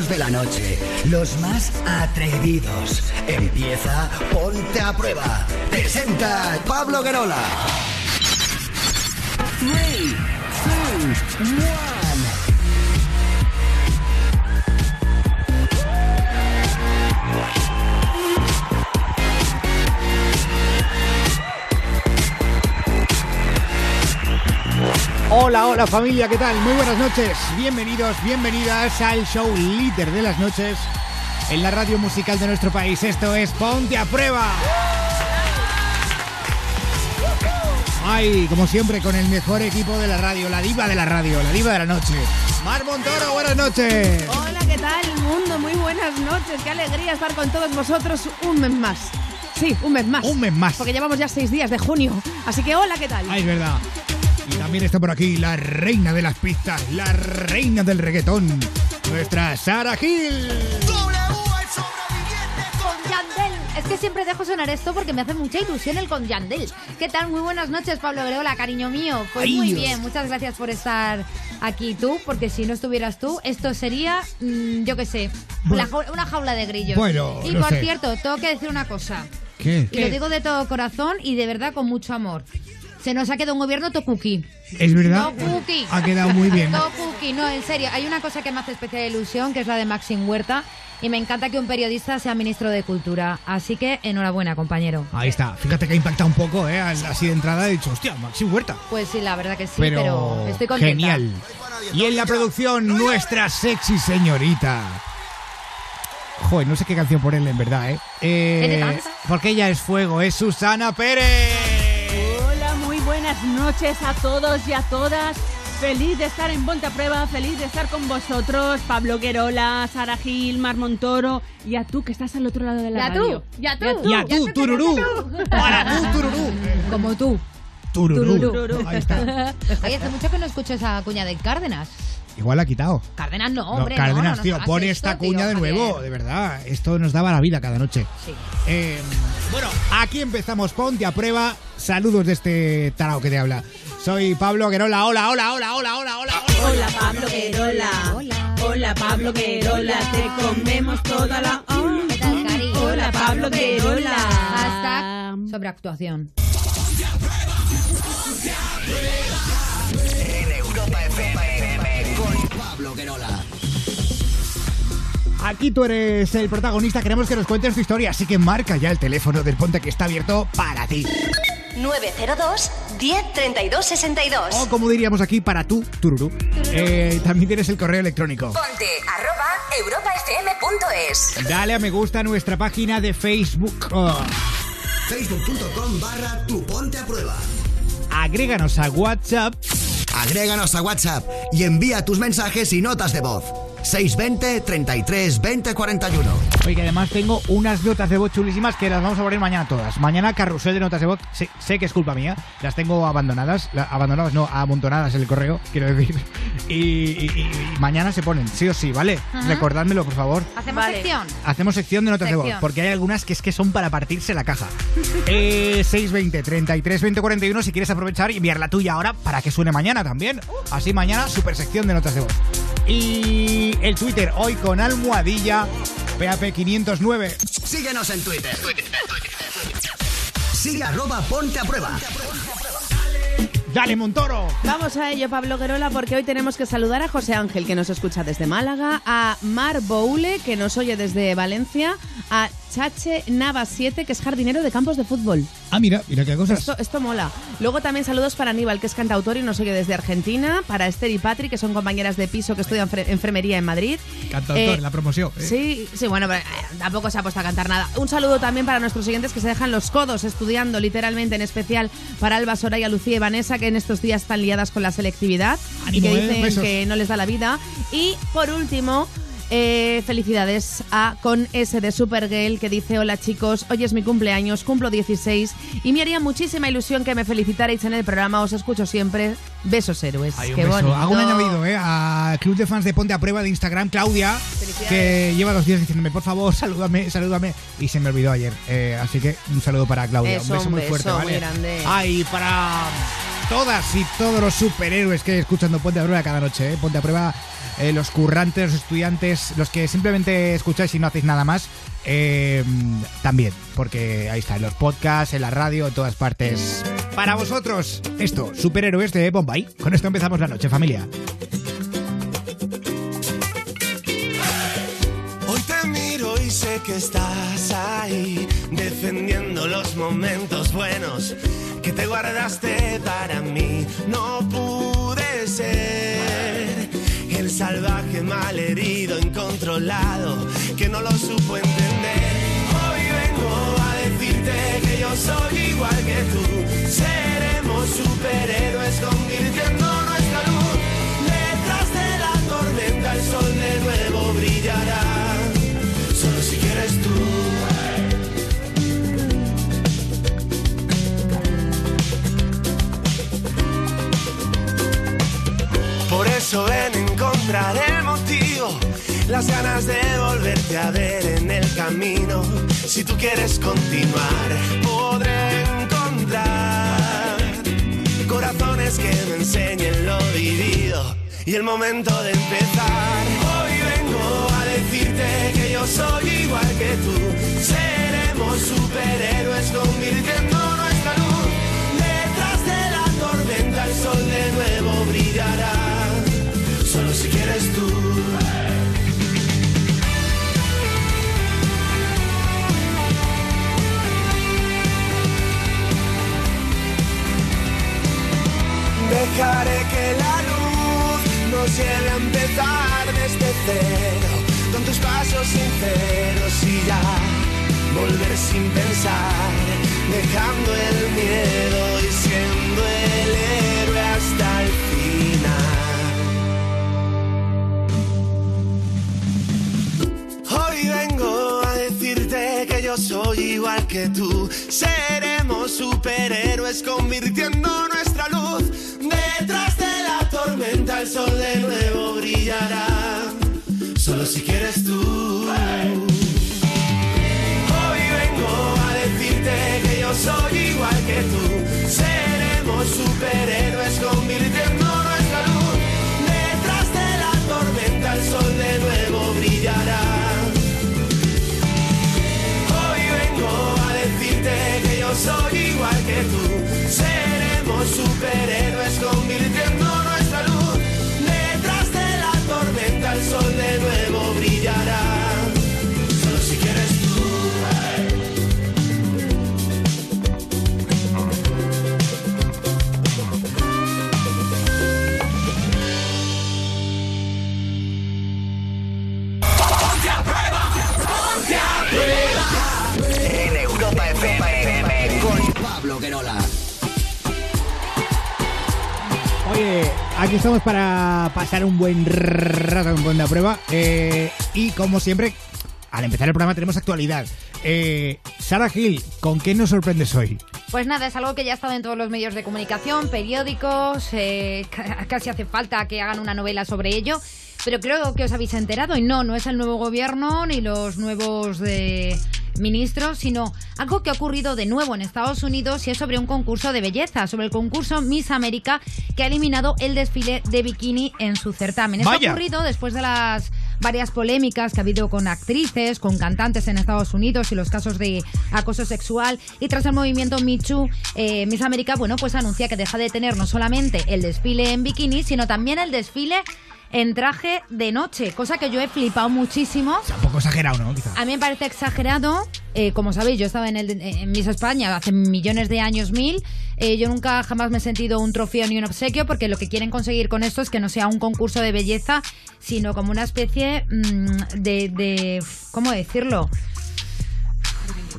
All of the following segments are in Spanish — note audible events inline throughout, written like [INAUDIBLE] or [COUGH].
de la noche. Los más atrevidos. Empieza Ponte a Prueba. Presenta Pablo Guerola. 3, 2, 1. Hola, hola familia, ¿qué tal? Muy buenas noches. Bienvenidos, bienvenidas al show líder de las noches en la radio musical de nuestro país. Esto es Ponte a Prueba. Ay, como siempre, con el mejor equipo de la radio, la diva de la radio, la diva de la noche. Mar Montoro, buenas noches. Hola, ¿qué tal, mundo? Muy buenas noches. Qué alegría estar con todos vosotros un mes más. Sí, un mes más. Un mes más. Porque llevamos ya seis días de junio. Así que hola, ¿qué tal? Ay, es verdad. También está por aquí la reina de las pistas, la reina del reggaetón, nuestra Sara Gil. Con Yandel. Es que siempre dejo sonar esto porque me hace mucha ilusión el con Yandel. ¿Qué tal? Muy buenas noches, Pablo Greola, cariño mío. Pues Ay, muy Dios. bien, muchas gracias por estar aquí tú, porque si no estuvieras tú, esto sería, mm, yo qué sé, Bueno. una jaula de grillos. Bueno, y por sé. cierto, tengo que decir una cosa. ¿Qué? Y lo digo de todo corazón y de verdad con mucho amor. Se nos ha quedado un gobierno tocuqui. ¿Es verdad? Tocuqui. Ha quedado muy bien. Tocuqui, no, en serio. Hay una cosa que me hace especial ilusión, que es la de Maxim Huerta. Y me encanta que un periodista sea ministro de Cultura. Así que enhorabuena, compañero. Ahí está. Fíjate que ha impactado un poco, ¿eh? Así de entrada he dicho, hostia, Maxi Huerta. Pues sí, la verdad que sí, pero, pero, estoy contenta. genial. Y en la producción, nuestra sexy señorita. Joder, no sé qué canción ponerle en verdad, ¿eh? Eh, porque ella es fuego, es Susana Pérez. Buenas noches a todos y a todas. Feliz de estar en Ponte a Prueba, feliz de estar con vosotros, Pablo Querola, Sara Gil, Mar Montoro y a tú que estás al otro lado de la Ya radio. tú, ya tú. Y a tú, tururú. Para tú, tururú. Como tú. Tururú. Tururú. Ahí está. Oye, hace mucho que no escucho esa cuña de Cárdenas. Igual la ha quitado. Cárdenas no, No, hombre. Cárdenas, no, no, no tío, pone esto, esta tío, cuña de nuevo, Javier. de verdad. Esto nos daba la vida cada noche. Sí. Eh, bueno, aquí empezamos Ponte a Prueba. Saludos de este tarao que te habla. Soy Pablo Guerola. Hola, hola, hola, hola, hola, hola. Hola Pablo Querola. Hola. Hola Pablo Querola, te comemos toda la. ¿Qué tal, Cari? Hola Pablo Querola. Hashtag sobreactuación. En Europa FM Aquí tú eres el protagonista. Queremos que nos cuentes tu historia, así que marca ya el teléfono del Ponte que está abierto para ti. 902 10 32 62. O como diríamos aquí, para tú, tururú. Eh, también tienes el correo electrónico. Ponte arroba europafm.es. Dale a me gusta a nuestra página de Facebook. Oh. Facebook.com barra tu Ponte a Prueba. Agréganos a WhatsApp. Agréganos a WhatsApp y envía tus mensajes y notas de voz. 620 33 20 41. Oye, que además tengo unas notas de voz chulísimas que las vamos a poner mañana todas. Mañana carrusel de notas de voz. Sí, sé que es culpa mía. Las tengo abandonadas. la- abandonadas, no, amontonadas en el correo, [LAUGHS] quiero decir. Y, y- y- y mañana se ponen, sí o sí, ¿vale? Ajá. Recordádmelo, por favor. Hacemos Vale. sección. Hacemos sección de notas de voz, porque hay algunas que es que son para partirse la caja. [LAUGHS] Eh, 620 33 20 41 si quieres aprovechar y enviar la tuya ahora para que suene mañana también. Así mañana, super sección de notas de voz. Y el Twitter hoy con almohadilla PAP509. Síguenos en Twitter. Sigue arroba Ponte a Prueba. Dale, Montoro. Vamos a ello, Pablo Guerola, porque hoy tenemos que saludar a José Ángel, que nos escucha desde Málaga, a Mar Boule, que nos oye desde Valencia, a Chache Nava 7, que es jardinero de campos de fútbol. Ah, mira, mira qué cosas. Esto, esto mola. Luego también saludos para Aníbal, que es cantautor y nos oye desde Argentina, para Esther y Patri, que son compañeras de piso que estudian enfermería en Madrid. Cantautor, Eh, la promoción. eh. Sí, sí, bueno, pero, eh, tampoco se ha puesto a cantar nada. Un saludo también para nuestros siguientes que se dejan los codos estudiando, literalmente, en especial para Alba, Soraya, Lucía y Vanessa, que en estos días están liadas con la selectividad Ánimo, y que eh, dicen que no les da la vida. Y por último. Eh, felicidades a con S de Supergirl que dice hola chicos, hoy es mi cumpleaños, cumplo 16 y me haría muchísima ilusión que me felicitarais en el programa, os escucho siempre, besos héroes. Ay, un Qué beso. bonito. Hago un añadido, ¿eh? A Club de Fans de Ponte a Prueba de Instagram, Claudia, que lleva dos días diciéndome, por favor, [LAUGHS] salúdame, salúdame. Y se me olvidó ayer. Eh, así que un saludo para Claudia. Eso, un beso un muy beso fuerte, muy ¿vale? grande. Ay, para todas y todos los superhéroes que escuchando Ponte a Prueba cada noche. ¿eh? Ponte a Prueba eh, los currantes, los estudiantes, los que simplemente escucháis y no hacéis nada más. eh, también, porque ahí está, en los podcasts, en la radio, en todas partes. Para vosotros, esto, superhéroes de Bombay. Con esto empezamos la noche, familia. Hoy te miro y sé que estás ahí, defendiendo los momentos buenos que te guardaste para mí. No pude ser el salvaje malherido, incontrolado, que no lo supo entender. Hoy vengo a decirte que yo soy igual que tú. Seremos superhéroes convirtiendo nuestra luz. Detrás de la tormenta el sol de nuevo eso ven encontrar el motivo, las ganas de volverte a ver en el camino. Si tú quieres continuar, podré encontrar corazones que me enseñen lo vivido y el momento de empezar. Hoy vengo a decirte que yo soy igual que tú. Seremos superhéroes convirtiendo nuestra luz. Detrás de la tormenta el sol de nuevo brillará. Si quieres tú. Dejaré que la luz nos lleve a empezar desde cero, con tus pasos sinceros y ya volver sin pensar, dejando el miedo y siendo el héroe hasta yo soy igual que tú. Seremos superhéroes convirtiendo nuestra luz. Detrás de la tormenta el sol de nuevo brillará. Solo si quieres tú. Hoy vengo a decirte que yo soy igual que tú. Seremos superhéroes convirtiendo soy igual que tú. Seremos superhéroes convirtiendo aquí estamos para pasar un buen rato en Ponte a Prueba. eh, y como siempre, al empezar el programa tenemos actualidad. Eh, Sara Gil, ¿con qué nos sorprendes hoy? Pues nada, es algo que ya ha estado en todos los medios de comunicación, periódicos, eh, ca- casi hace falta que hagan una novela sobre ello. Pero creo que os habéis enterado y no, no es el nuevo gobierno ni los nuevos eh, ministros, sino algo que ha ocurrido de nuevo en Estados Unidos y es sobre un concurso de belleza, sobre el concurso Miss América que ha eliminado el desfile de bikini en su certamen. Esto Vaya. ha ocurrido después de las varias polémicas que ha habido con actrices, con cantantes en Estados Unidos y los casos de acoso sexual. Y tras el movimiento Me Too, eh, Miss América, bueno, pues anuncia que deja de tener no solamente el desfile en bikini, sino también el desfile en traje de noche, cosa que yo he flipado muchísimo. O sea, un poco exagerado, ¿no? Quizá. A mí me parece exagerado. Eh, como sabéis, yo estaba en, el, en Miss España hace millones de años, mil. Eh, yo nunca jamás me he sentido un trofeo ni un obsequio porque lo que quieren conseguir con esto es que no sea un concurso de belleza, sino como una especie mm, de, de... ¿Cómo decirlo?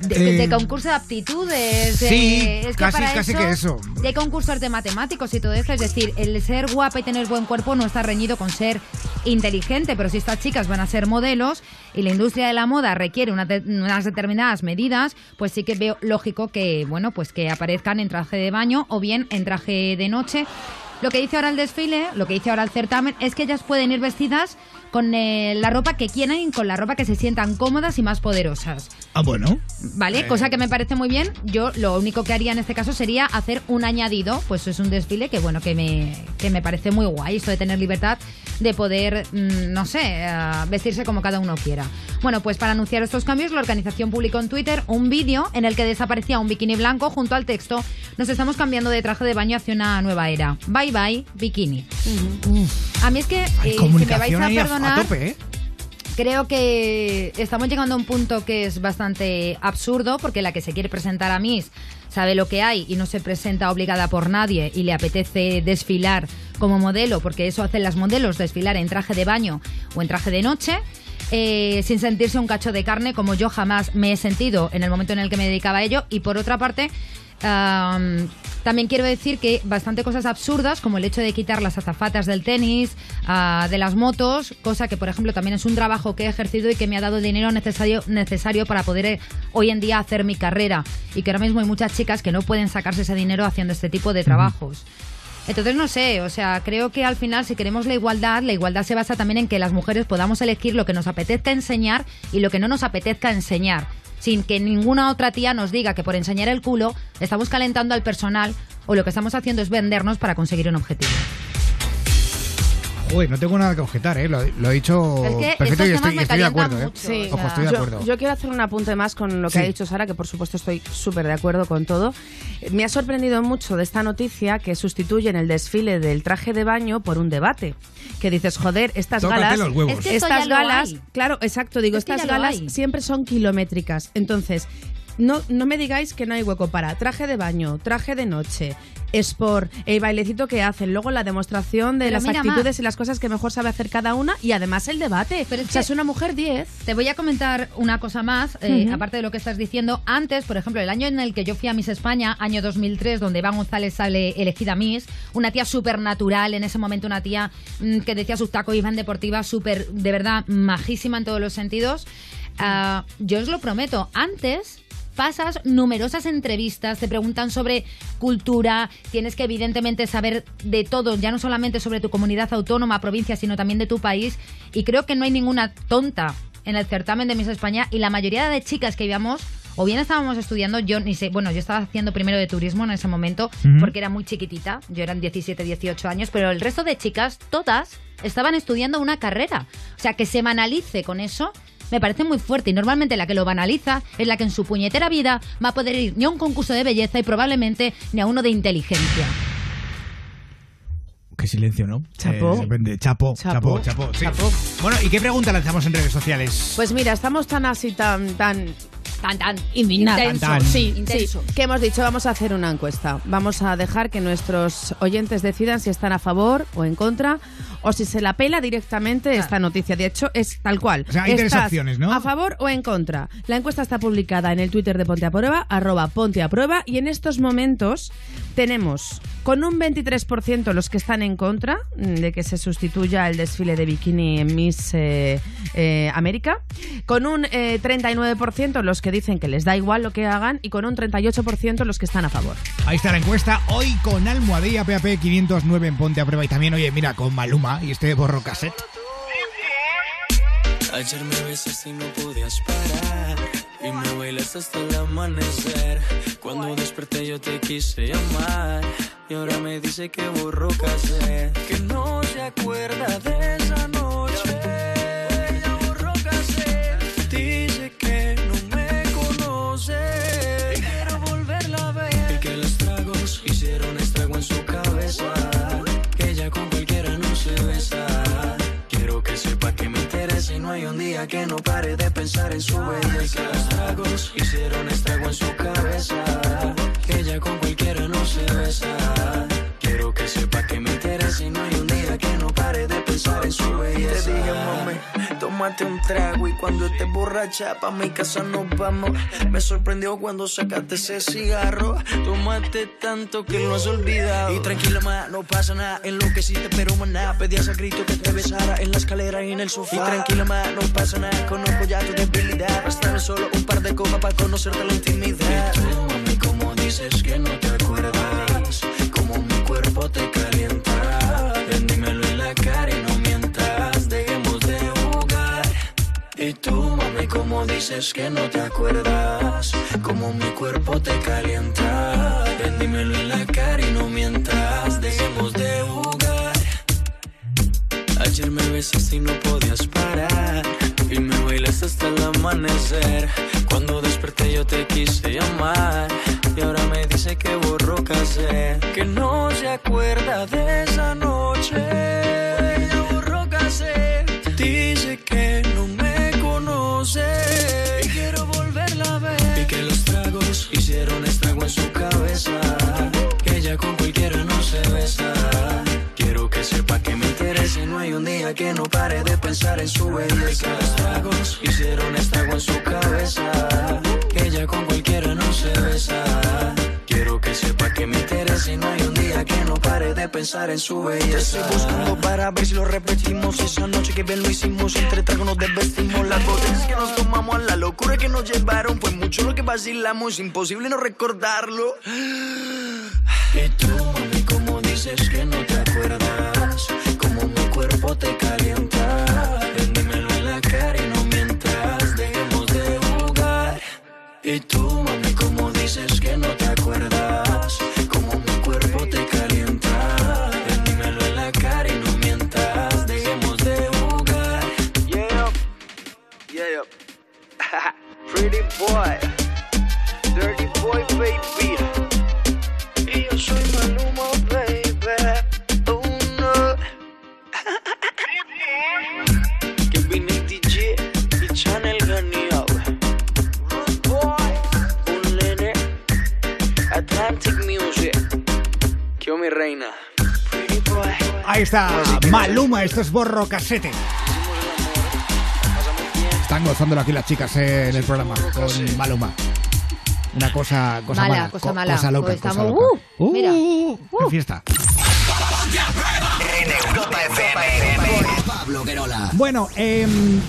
De, de- de concurso de aptitudes. de- sí, es que casi- para casi que eso. y hay concursos de matemáticos y todo eso. Es decir, el ser guapa y tener buen cuerpo no está reñido con ser inteligente, pero si estas chicas van a ser modelos y la industria de la moda requiere una de- unas determinadas medidas, pues sí que veo lógico que, bueno, pues que aparezcan en traje de baño o bien en traje de noche. Lo que dice ahora el desfile, lo que dice ahora el certamen, es que ellas pueden ir vestidas con eh, la ropa que quieran y con la ropa que se sientan cómodas y más poderosas. Ah, bueno. ¿Vale? Eh. Cosa que me parece muy bien. Yo lo único que haría en este caso sería hacer un añadido. Pues es un desfile que, bueno, que me, que me parece muy guay. Esto de tener libertad de poder, mm, no sé, eh, vestirse como cada uno quiera. Bueno, pues para anunciar estos cambios, la organización publicó en Twitter un vídeo en el que desaparecía un bikini blanco junto al texto Nos estamos cambiando de traje de baño hacia una nueva era. Bye bye, bikini. A mí es que, Hay eh, si me vais a ahí a, perdonar, tope, ¿eh? Creo que estamos llegando a un punto que es bastante absurdo porque la que se quiere presentar a Miss sabe lo que hay y no se presenta obligada por nadie y le apetece desfilar como modelo porque eso hacen las modelos, desfilar en traje de baño o en traje de noche. eh, sin sentirse un cacho de carne como yo jamás me he sentido en el momento en el que me dedicaba a ello y por otra parte Am, también quiero decir que bastante cosas absurdas, como el hecho de quitar las azafatas del tenis, ah, de las motos, cosa que, por ejemplo, también es un trabajo que he ejercido y que me ha dado el dinero necesario, necesario para poder eh, hoy en día hacer mi carrera. Y que ahora mismo hay muchas chicas que no pueden sacarse ese dinero haciendo este tipo de trabajos. Entonces, no sé, o sea, creo que al final si queremos la igualdad, la igualdad se basa también en que las mujeres podamos elegir lo que nos apetezca enseñar y lo que no nos apetezca enseñar, sin que ninguna otra tía nos diga que por enseñar el culo estamos calentando al personal o lo que estamos haciendo es vendernos para conseguir un objetivo. Joder, no tengo nada que objetar, ¿eh? Lo, lo he dicho Es que perfecto y estoy, de acuerdo, ¿eh? Sí. Ojo, estoy de yo, acuerdo. yo quiero hacer un apunte más con lo que Sí. ha dicho Sara, que por supuesto estoy súper de acuerdo con todo. Me ha sorprendido mucho de esta noticia que sustituyen el desfile del traje de baño por un debate. Que dices, joder, estas Tócate galas. los huevos. Es que estas galas, claro, exacto, digo, Es que estas galas siempre son kilométricas. Entonces, no, no me digáis que no hay hueco para traje de baño, traje de noche, sport, el bailecito que hacen, luego la demostración de Pero las mira, actitudes y las cosas que mejor sabe hacer cada una y además el debate. Pero es o sea, es una mujer 10. Te voy a comentar una cosa más, eh, aparte de lo que estás diciendo. Antes, por ejemplo, el año en el que yo fui a Miss España, año 2003, donde Eva González sale elegida Miss, una tía súper natural, en ese momento una tía mm, que decía sus tacos iba en deportiva, súper, de verdad, majísima en todos los sentidos. Ah, yo os lo prometo, antes pasas numerosas entrevistas, te preguntan sobre cultura, tienes que evidentemente saber de todo, ya no solamente sobre tu comunidad autónoma, provincia, sino también de tu país. Y creo que no hay ninguna tonta en el certamen de Miss España y la mayoría de chicas que íbamos o bien estábamos estudiando, yo ni sé, bueno, yo estaba haciendo primero de turismo en ese momento porque era muy chiquitita, yo eran 17, 18 años, pero el resto de chicas, todas, estaban estudiando una carrera. O sea, que se banalice con eso me parece muy fuerte y normalmente la que lo banaliza es la que en su puñetera vida va a poder ir ni a un concurso de belleza y probablemente ni a uno de inteligencia. Qué silencio, ¿no? Chapó. Eh, depende. Chapo, chapo, Chapó. chapo. sí. Chapó. Bueno, ¿y qué pregunta lanzamos en redes sociales? Pues mira, estamos tan así, tan, tan Tan, tan, indignados. intenso. Tan, tan. Sí, Intenso. sí. Que hemos dicho, vamos a hacer una encuesta. Vamos a dejar que nuestros oyentes decidan si están a favor o en contra o si se la pela directamente esta noticia. De hecho, es tal cual. O sea, hay tres ¿Estás opciones, ¿no? ¿A favor o en contra? La encuesta está publicada en el Twitter de Ponte a Prueba, arroba Ponte a Prueba, y en estos momentos tenemos con un 23% los que están en contra mm, de que se sustituya el desfile de bikini en Miss eh, eh, América, con un eh, 39% los que dicen que les da igual lo que hagan y con un 38% los que están a favor. Ahí está la encuesta. Hoy con Almohadilla PAP 509 en Ponte a Prueba. Y también, oye, mira, con Maluma y este borro cassette. Ayer me besaste y no podías parar Y me bailaste hasta el amanecer. Cuando desperté yo te quise llamar. Y ahora me dice que borró cassette. Que no se acuerda de esa noche. Ya borró cassette. Dice que no me conoce. Quiero volverla a ver. Y que los tragos hicieron estrago en su cabeza y no hay un día que no pare de pensar en su belleza. Los tragos hicieron estrago en su cabeza. Ella con cualquiera no se besa. Quiero que sepa que me interesa y no hay un día que no pare de pensar en su belleza. Te dije, mami, tómate un trago y cuando estés borracha pa' mi casa nos vamos. Me sorprendió cuando sacaste ese cigarro. Tómate tanto que lo has olvidado. Y tranquila, ma, no pasa nada. Enloqueciste, pero maná. Pedías a grito que te besara en la escalera y en el sofá. Y tranquila, ma, no pasa nada. Conozco ya tu debilidad. Bastame solo un par de copas para conocerte la intimidad. Y tú, mami, como dices que no te acuerdas. Como mi cuerpo te calienta. Dices que no te acuerdas, como mi cuerpo te calienta. Ven, en la cara y no mientas, dejemos de jugar. Ayer me besaste y no podías parar. Y me bailaste hasta el amanecer. Cuando desperté yo te quise llamar. Y ahora me dice que borró casé. Que no se acuerda de esa noche. Ya borró casé. Dice que no me conoce. Que ella con cualquiera no se besa. Quiero que sepa que me interesa. No hay un día que no pare de pensar en su belleza. Tragos hicieron estrago en su cabeza. Que ella con cualquiera no se besa. Pensar en su belleza. Te estoy buscando para ver si lo repetimos. Esa noche que bien lo hicimos, entre tragos nos desvestimos. Las botellas que nos tomamos, la locura que nos llevaron. Fue mucho lo que vacilamos, imposible no recordarlo. Y tú, mami, como dices que no te acuerdas, como mi cuerpo te calienta. Ven, dímelo en la cara y no mientas, dejemos de jugar. Y tú, está, Maluma, esto es borro casete. Están gozándolo aquí las chicas eh, en el programa con Maluma. Una cosa, cosa Mala, mala, cosa co- mala. cosa loca, Pues cosa estamos- loca. ¡Uh! Mira. qué fiesta. En Europa FM. Pablo Guerola. Bueno, em,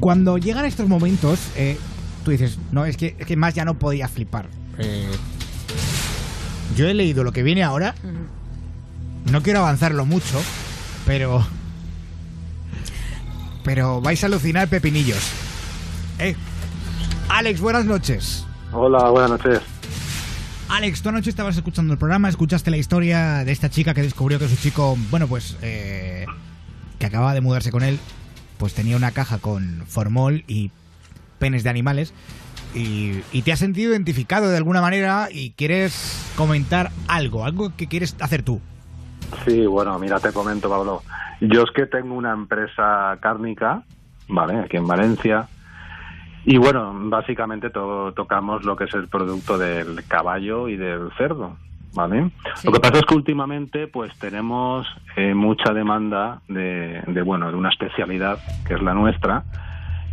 cuando llegan estos momentos, eh, tú dices, no, es que, es que más ya no podía flipar. Eh, yo he leído lo que viene ahora. No quiero avanzarlo mucho, pero. Pero vais a alucinar pepinillos. Eh, Alex, buenas noches. Hola, buenas noches. Alex, tú anoche estabas escuchando el programa, escuchaste la historia de esta chica que descubrió que su chico, bueno, pues, eh, que acababa de mudarse con él, pues tenía una caja con formol y penes de animales. Y, y te has sentido identificado de alguna manera y quieres comentar algo, algo que quieres hacer tú. Sí, bueno, mira, te comento, Pablo. Yo es que tengo una empresa cárnica, ¿vale? Aquí en Valencia. Y bueno, básicamente to- tocamos lo que es el producto del caballo y del cerdo, ¿vale? Lo que pasa es que últimamente pues tenemos eh, mucha demanda de, de, bueno, de una especialidad que es la nuestra,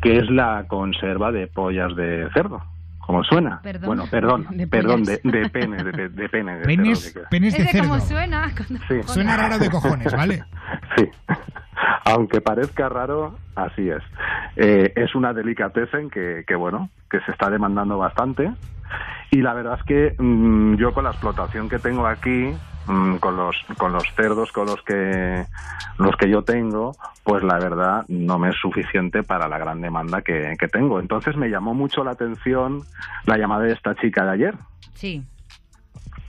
que es la conserva de pollas de cerdo. ¿Cómo suena? Perdón. Bueno, perdón, De perdón, de, de penes, de, de penes de Penes, cerdo. penes de Es de cerdo. cómo suena. [LAUGHS] cuando- Sí. Suena raro de cojones, ¿vale? [LAUGHS] Sí, aunque parezca raro, así es. Eh, es una delicatessen que, que, bueno, que se está demandando bastante. Y la verdad es que mm, yo con la explotación que tengo aquí, con los con los cerdos con los que los que yo tengo, pues la verdad no me es suficiente para la gran demanda que, que tengo. Entonces me llamó mucho la atención la llamada de esta chica de ayer, Sí.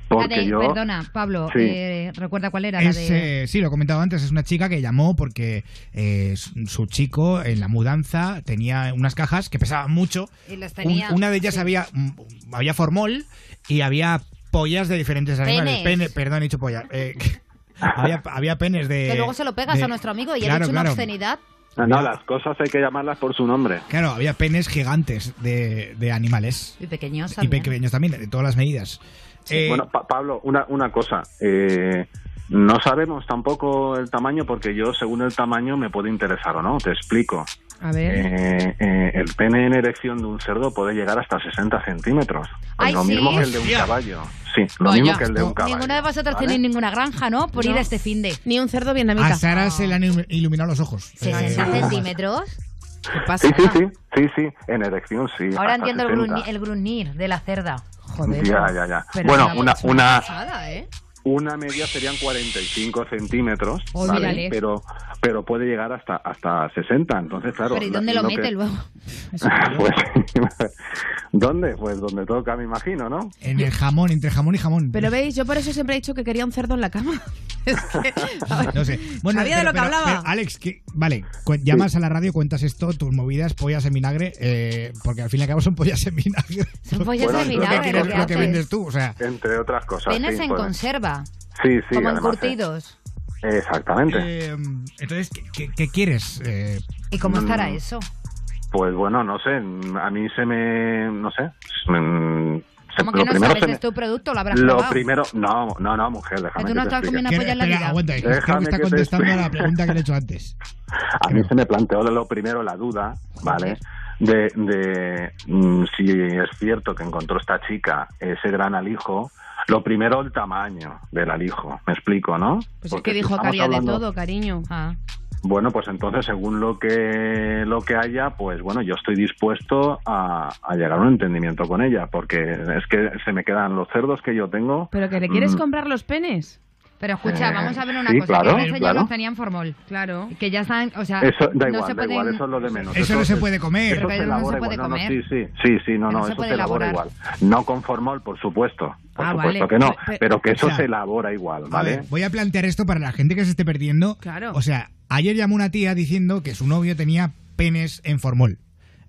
porque La de- yo Perdona, Pablo, Sí. eh, recuerda cuál era Es, la de... eh, sí, lo he comentado antes, es una chica que llamó porque eh, su chico en la mudanza tenía unas cajas que pesaban mucho. Y las Un- tenía, una de ellas sí. había, mm, había formol y había pollas de diferentes animales. Penes. Pene- perdón, he dicho pollas. Eh, [LAUGHS] había, había penes de... Que luego se lo pegas de- a nuestro amigo y ha Claro, dicho una obscenidad. no, no, las cosas hay que llamarlas por su nombre. Claro, había penes gigantes de, de animales. Y pequeños Y también. pequeños también, de todas las medidas. Eh, Bueno, Pa- Pablo, una, una cosa. eh, no sabemos tampoco el tamaño porque yo, según el tamaño, me puede interesar o no. Te explico. A ver. Eh, eh, el pene en erección de un cerdo puede llegar hasta 60 centímetros. Ay, lo ¿sí? mismo que el de un caballo. Sí, lo Vaya. mismo que el de un caballo. Ninguna de vosotros ¿vale? tenéis ninguna granja, ¿no? Por ir No. a este fin de. Ni un cerdo vietnamita. a Sara se le han ilu- iluminado los ojos. 60 Eh, centímetros. ¿Qué pasa? Sí, sí, sí, sí, sí, en erección sí. Ahora entiendo el, 60. grunir, el gruñir de la cerda. Joder. Ya, ya, ya. Pero Bueno, una, una, pasada, ¿eh? una media serían 45 centímetros, Oh, ¿vale? pero pero puede llegar hasta hasta 60. Entonces, claro. Pero ¿y dónde lo que- mete luego? [LAUGHS] [LAUGHS] Pues, ¿Dónde? Pues donde toca, me imagino, ¿no? En el jamón, entre jamón y jamón. Pero veis, yo por eso siempre he dicho que quería un cerdo en la cama. [LAUGHS] Es que- No sé. Sabía de lo que hablaba. pero, Alex, que- vale, llamas a la radio, cuentas esto, tus movidas, pollas en vinagre, eh, porque al fin y al cabo son pollas en vinagre. Son pollas Bueno, en lo que vinagre, quieres- lo que lo que vendes tú, o sea. Entre otras cosas. Penas sí, en pues. conserva, Sí, sí, como además, encurtidos. eh, Exactamente. Eh, entonces, ¿qué, qué- qué quieres? Eh, ¿Y cómo estará Mm. eso? Pues bueno, no sé, a mí se me, no sé, mm, se- ¿Cómo que lo no primero sabes? me- ¿Es tu producto? ¿Lo habrás Lo probado? primero, no, no, no, mujer, déjame tú no estás comiendo ¿qué- polla en la vida. aguanta, Déjame que está contestando a la pregunta que le he hecho antes. [LAUGHS] A mí se me planteó lo primero la duda, ¿vale? De, de mm, si es cierto que encontró esta chica ese gran alijo. Lo primero, el tamaño del alijo. Me explico, ¿no? Pues es Porque que si dijo que había de todo, cariño. Ah. Bueno, pues entonces, según lo que lo que haya, pues bueno, yo estoy dispuesto a, a llegar a un entendimiento con ella, porque es que se me quedan los cerdos que yo tengo. ¿Pero que le quieres mm, comprar los penes? Pero escucha, Eh, vamos a ver una sí, cosa, claro, que eso ya claro. los tenían formol. Claro. Que ya están, o sea, Eso da no igual, se da pueden... igual, eso es lo de menos. Eso no se puede comer. Eso se no se elabora puede igual. No, no, comer. sí, sí, sí, sí, no, no no, se eso se elabora elaborar. igual. No con formol, por supuesto, por Ah, supuesto vale. que no, Pe- pero que eso o sea, se elabora igual, A ¿vale? ver, voy a plantear esto para la gente que se esté perdiendo. Claro. O sea, ayer llamó una tía diciendo que su novio tenía penes en formol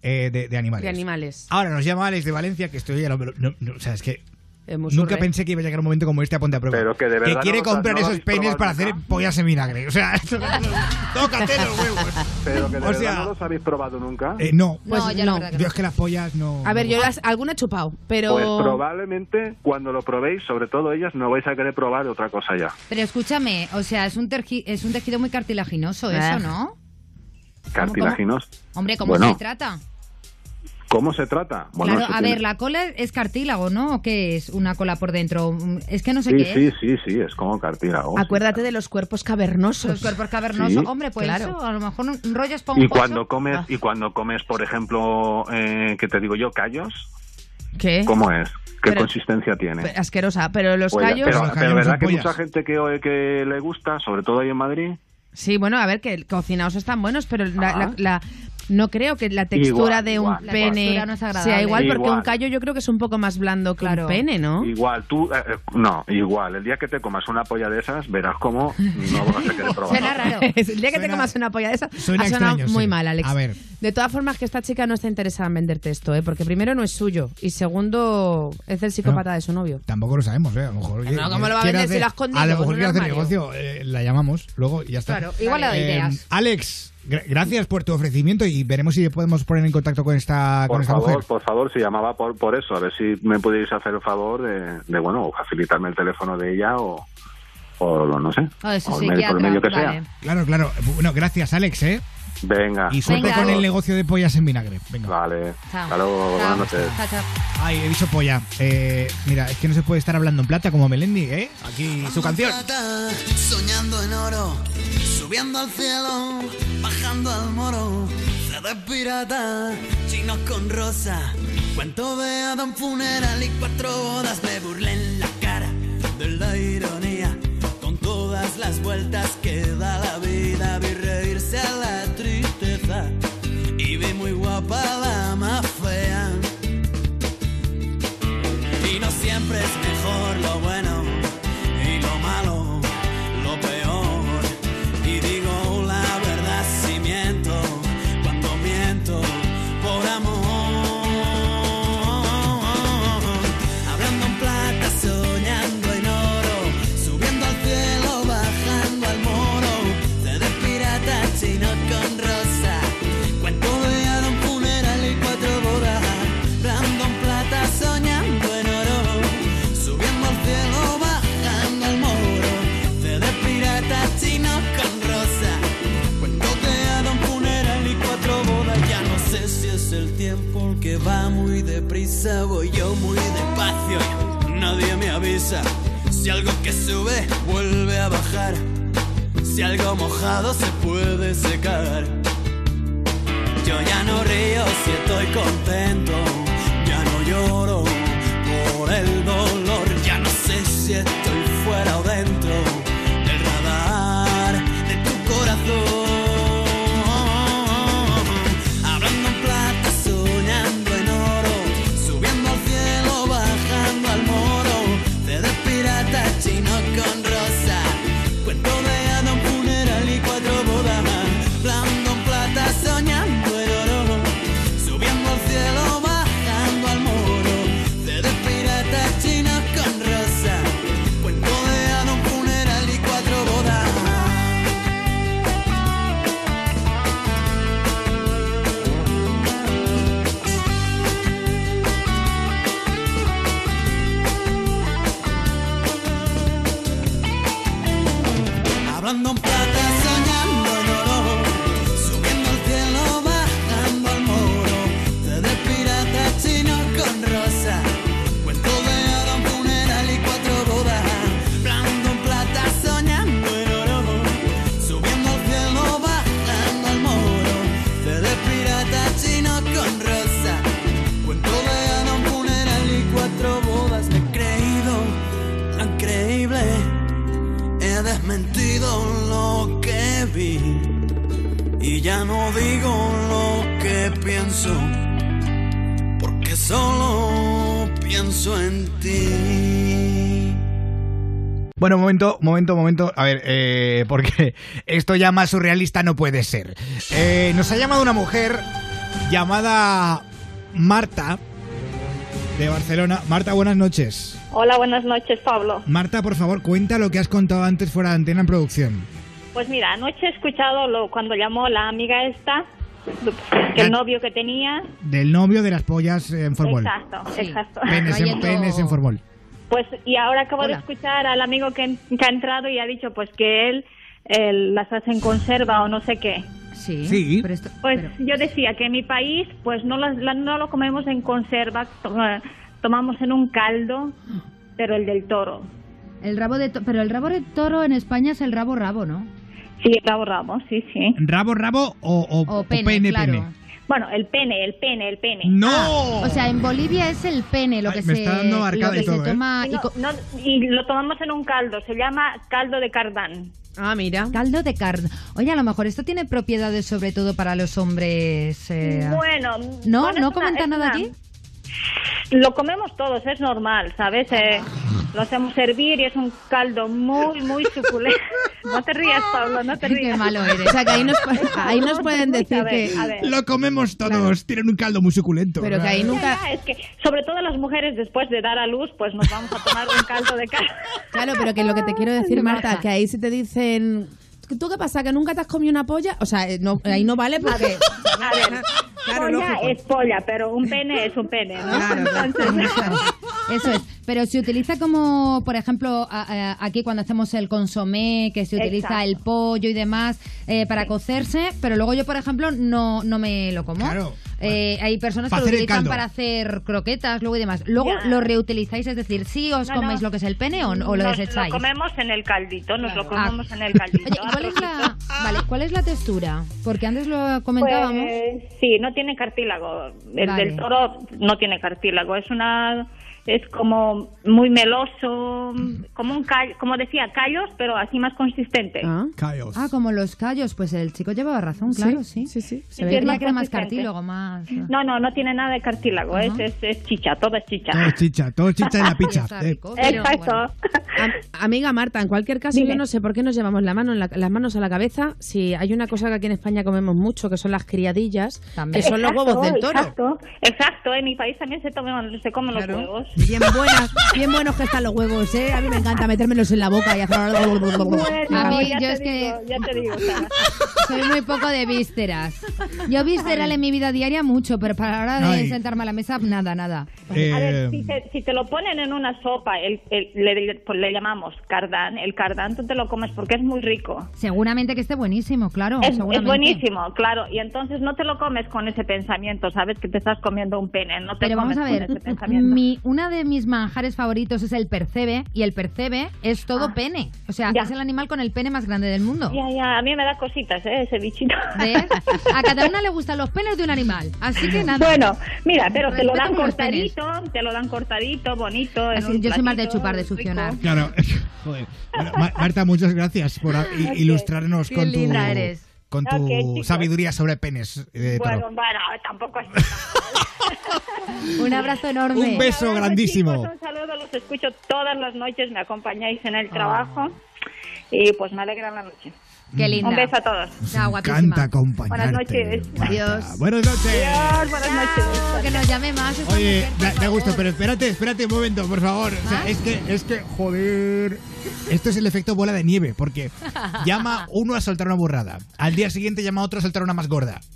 eh, de, de animales. De animales. Ahora nos llama Alex de Valencia, que estoy ya lo- no- no, o sea, es que Hemos nunca surre. pensé que iba a llegar un momento como este a Ponte a Prueba. Pero que de verdad quiere no lo- comprar no esos probado para hacer pollas en vinagre. O sea, [LAUGHS] tócate los huevos. Pero que de O verdad sea- no los habéis probado nunca. Eh, no, Pues no, ya no. que yo es que las pollas no. A ver, yo las, alguna he chupado, pero... Pues probablemente cuando lo probéis, sobre todo ellas, no vais a querer probar otra cosa ya. Pero escúchame, o sea, es un, tergi- es un tejido muy cartilaginoso Ah. eso, ¿no? Cartilaginos. Hombre, ¿cómo Bueno, se trata? ¿Cómo se trata? Bueno, claro, a tiene- ver, la cola es cartílago, ¿no? ¿O qué es una cola por dentro? Es que no sé Sí, qué sí, es. sí, sí, es como cartílago. sí. Acuérdate de los cuerpos cavernosos. Los cuerpos cavernosos. Sí. Hombre, pues Claro. eso, a lo mejor un un rollo esponjoso. Y cuando comes, Ah. y cuando comes, por ejemplo, eh, que te digo yo, callos, ¿Qué? ¿cómo es? ¿Qué Pero- consistencia tiene? Asquerosa, pero los Pues callos... pero, Los pero callos verdad que mucha gente que, que le gusta, sobre todo ahí en Madrid, Sí, bueno, a ver, que cocinados están buenos, pero la, Ah. la- la- no creo que la textura Igual, de un pene no sea igual, porque Igual. un callo yo creo que es un poco más blando que Claro. un pene, ¿no? igual, tú, eh, eh, no, igual, el día que te comas una polla de esas, verás cómo no vas a querer probar. Suena raro. [LAUGHS] el día que te comas una polla de esa, suena ha sonado extraño, muy sí. mal, Alex. A ver. De todas formas, que esta chica no está interesada en venderte esto, ¿eh? porque primero no es suyo y segundo es el psicópata No. de su novio. Tampoco lo sabemos, ¿eh? A lo mejor. No, ¿cómo lo va a vender si lo ha escondido A lo mejor un quiere hacer negocio, eh, la llamamos luego y ya está. Claro, Igual le doy Eh, ideas. Alex, gracias por tu ofrecimiento y veremos si podemos poner en contacto con esta, con Por esta favor, mujer. por favor, si llamaba por, por eso, a ver si me podéis hacer el favor de, de, bueno, o facilitarme el teléfono de ella o, o lo- no sé, O el medio, por el medio que vale. sea. Claro, claro. Bueno, gracias, Alex, ¿eh? Venga. Y suerte Venga. con el negocio de pollas en vinagre. Venga. Vale. Chao. Hasta luego, Chao. buenas noches. Chao, chao. Ay, he dicho polla. Eh, mira, es que no se puede estar hablando en plata como Melendi, ¿eh? Aquí su canción. Plata, soñando en oro, subiendo al cielo, bajando al moro. CD pirata, chino con rosa. Cuento de Adam funeral y cuatro bodas. Me burlé en la cara de la ironía. Con todas las vueltas que da la vida, vi reírse a la muy guapa la más fea. Y no siempre es mejor lo bueno deprisa, voy yo muy despacio. Nadie me avisa. Si algo que sube vuelve a bajar. Si algo mojado se puede secar. Yo ya no río si estoy contento. Ya no lloro por el dolor. Ya no sé si estoy fuera o dentro Bueno, momento, momento, momento. A ver, eh, porque [LAUGHS] esto ya más surrealista no puede ser. Eh, nos ha llamado una mujer llamada Marta de Barcelona. Marta, buenas noches. Hola, buenas noches, Pablo. Marta, por favor, cuenta lo que has contado antes fuera de antena en producción. Pues mira, anoche he escuchado lo, cuando llamó la amiga esta, que el novio que tenía. Del novio de las pollas en formol. Exacto, exacto. Penes en, penes en. Pues, y ahora acabo de escuchar al amigo que, que ha entrado y ha dicho pues que él, él las hace en conserva o no sé qué. Sí. Sí. pero esto- Pues pero- yo decía que en mi país pues no, las- la- no lo comemos en conserva, to- eh, tomamos en un caldo, pero el del toro. el rabo de to- pero el rabo de toro en España es el rabo rabo, ¿no? Sí, rabo, rabo, sí, sí. ¿Rabo, rabo o, o- O o pene, pene, claro. pene? Bueno, el pene, el pene, el pene. ¡No! O sea, en Bolivia es el pene lo que me se está dando lo que y todo, se ¿eh? toma Y, y no- co- no- y lo tomamos en un caldo, se llama caldo de cardán. Ah, mira. caldo de carne. Oye, a lo mejor esto tiene propiedades sobre todo para los hombres. eh, Bueno, ¿No? bueno, ¿No es nada una- aquí? Lo comemos todos, es normal, ¿sabes? Eh, lo hacemos hervir y es un caldo muy, muy suculento. [LAUGHS] No te rías, Pablo, no te Qué rías. malo eres. O sea, que ahí nos, [LAUGHS] ahí nos pueden A decir ver, que... a ver. Lo comemos todos. Tienen un caldo muy suculento. Pero que ahí Ya, nunca... ya, es que sobre todo las mujeres después de dar a luz, pues nos vamos a tomar un caldo de carne. Claro, pero que lo que te quiero decir, Marta, que ahí si te dicen... ¿Tú qué pasa? ¿Que nunca te has comido una polla? O sea, eh, no, ahí no vale porque... A ver, [LAUGHS] Claro, polla lógico. es polla, pero un pene es un pene, ¿no? Claro, claro. Entonces, [LAUGHS] Eso es. Pero se utiliza como, por ejemplo, a- a- aquí cuando hacemos el consomé, que se utiliza Exacto. el pollo y demás eh, para cocerse, pero luego yo, por ejemplo, no, no me lo como. Claro. Eh, hay personas Para que lo utilizan para hacer croquetas, luego y demás. Luego Ya. lo reutilizáis, es decir, sí os No, coméis no. lo que es el pene o, o lo nos desecháis. lo comemos en el caldito, nos lo Ah. comemos en el caldito. Oye, ¿y cuál es la, a vale, ¿cuál es la textura? Porque antes lo comentábamos. Pues, sí, no tiene cartílago. El Vale. del toro no tiene cartílago. Es una es como muy meloso, como un callo, como decía, callos, pero así más consistente. Ah. Callos. Ah, como los callos, pues el chico llevaba razón, claro, sí. Sí, sí. Se Sí, veía es más que era más cartílago, más... No, no, no tiene nada de cartílago, es, es, es chicha, todo es chicha. Todo chicha, todo chicha en la [LAUGHS] picha. Eh, Exacto. bueno. [LAUGHS] Am- amiga Marta, en cualquier caso, Dime. yo no sé por qué nos llevamos la mano en la- las manos a la cabeza si hay una cosa que aquí en España comemos mucho, que son las criadillas, También. que son los huevos del toro. Exacto, exacto. En mi país también se, toman, se comen Claro. los huevos. Bien buenas, bien buenos que están los huevos, ¿eh? A mí me encanta metérmelos en la boca y hacer... Bueno, A mí, ya, yo te es que- digo, ya te digo, Sara. [LAUGHS] Soy muy poco de vísceras. Yo vísceral en mi vida diaria mucho, pero para la hora de Ay. sentarme a la mesa, nada, nada. eh, A ver, si te, si te lo ponen en una sopa, el, el- le, pues le llamamos cardán, el cardán tú te lo comes porque es muy rico. Seguramente que esté buenísimo, claro. Es, es buenísimo, claro. Y entonces no te lo comes con ese pensamiento, sabes que te estás comiendo un pene, no te Pero comes vamos a ver, con ese pensamiento. mi, una una de mis manjares favoritos es el percebe y el percebe es todo Ah. pene. O sea, Ya. es el animal con el pene más grande del mundo. Ya, ya, a mí me da cositas, ¿eh? Ese bichito. ¿Ves? [LAUGHS] A Catalina le gustan los penes de un animal. Así que nada. Bueno, mira, pero te lo dan cortadito, te lo dan cortadito, bonito. en Así, un yo soy más de chupar, de rico. succionar. Claro, [LAUGHS] joder. Bueno, Ma- Marta, muchas gracias por [LAUGHS] ilustrarnos Qué con tu, linda eres. Con tu Ok, chicos. sabiduría sobre penes. eh, Bueno, toro. bueno, tampoco es... [LAUGHS] Un abrazo enorme. Un beso Abrazo, grandísimo. chicos, un saludo, los escucho todas las noches, me acompañáis en el trabajo y pues me alegra la noche. Qué linda. Un beso a todos. Chao, Me guapísima. encanta acompañarte. Buenas noches. Adiós. Buenas noches. Adiós, buenas noches. Que nos llame más. Oye, mujer, da, da gusto, pero espérate, espérate un momento, por favor. O sea, es que, es que, joder. Esto es el efecto bola de nieve, porque llama uno a soltar una burrada. Al día siguiente llama otro a soltar una más gorda. [LAUGHS]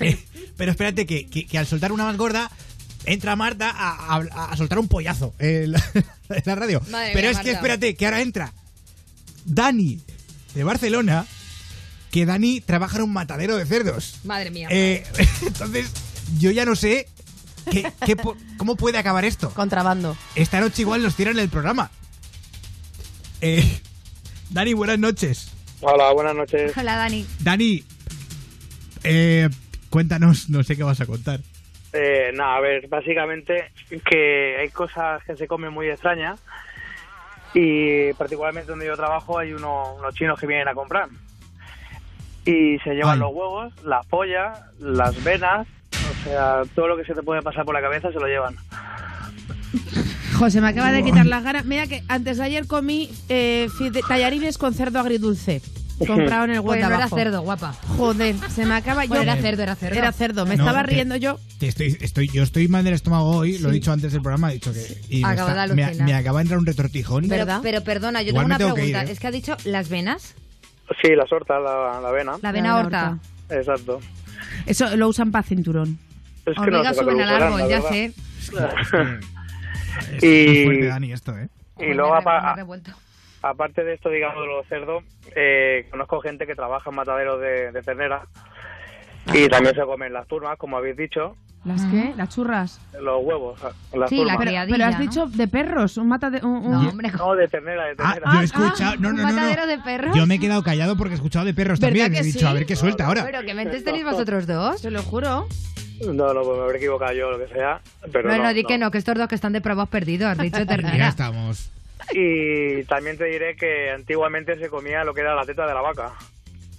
Eh, pero espérate que, que- que al soltar una más gorda entra Marta a, a- a soltar un pollazo en la, [LAUGHS] en la radio. Madre pero mía, es que espérate, que ahora entra Dani de Barcelona, que Dani trabaja en un matadero de cerdos. Madre mía. Eh, [LAUGHS] entonces, yo ya no sé qué- qué po- cómo puede acabar esto. Contrabando. Esta noche igual nos tiran el programa. Eh, Dani, buenas noches. Hola, buenas noches. Hola, Dani. Dani, eh, cuéntanos, no sé qué vas a contar. Eh, nada, a ver, básicamente que hay cosas que se comen muy extrañas y particularmente donde yo trabajo hay uno- unos chinos que vienen a comprar y se llevan Ay. los huevos, las pollas, las venas, o sea, todo lo que se te puede pasar por la cabeza se lo llevan. José, me acaba de quitar las ganas. Mira que antes de ayer comí eh, tallarines con cerdo agridulce. Comprado en el Pues hueco no era abajo. cerdo, guapa. Joder, se me acaba. Bueno, yo- era cerdo, era cerdo. Era cerdo. Me No, estaba que- riendo yo. Que estoy, estoy, yo estoy mal del estómago hoy, lo he dicho antes del programa, he dicho que. Y me, Acaba está- me- me acaba de entrar un retortijón. Pero, pero perdona, yo Igual tengo una tengo que pregunta. ir, ¿eh? Es que ha dicho las venas, Sí, la sorta, la, la vena. la vena horta. Exacto. Eso lo usan para cinturón. Es que no suben al árbol, ya sé. Es Y- muy fuerte, Dani, esto, ¿eh? Y luego, Aparte de esto, digamos, de los cerdos, eh, conozco gente que trabaja en mataderos de, de ternera y también se comen las turmas, como habéis dicho, ¿Las qué? ¿Las churras? los huevos, las Sí, la turmas. Pero, criadilla, pero has ¿no? dicho de perros. Un mata de. Un, un- No, hombre, No, de ternera, de Ah, ternera. yo he escuchado. no, ¿un no, no, no. matadero de perros? Yo me he quedado callado porque he escuchado de perros ¿Verdad también. que He dicho, sí? a ver qué suelta ahora. Pero que mentes tenéis vosotros dos. Te lo juro. No, no, pues me habré equivocado yo, lo que sea. Pero no, no, no, di que no, que estos dos que están de pruebas perdidos, has dicho [LAUGHS] Ya ternera. estamos. [LAUGHS] Y también te diré que antiguamente se comía lo que era la teta de la vaca.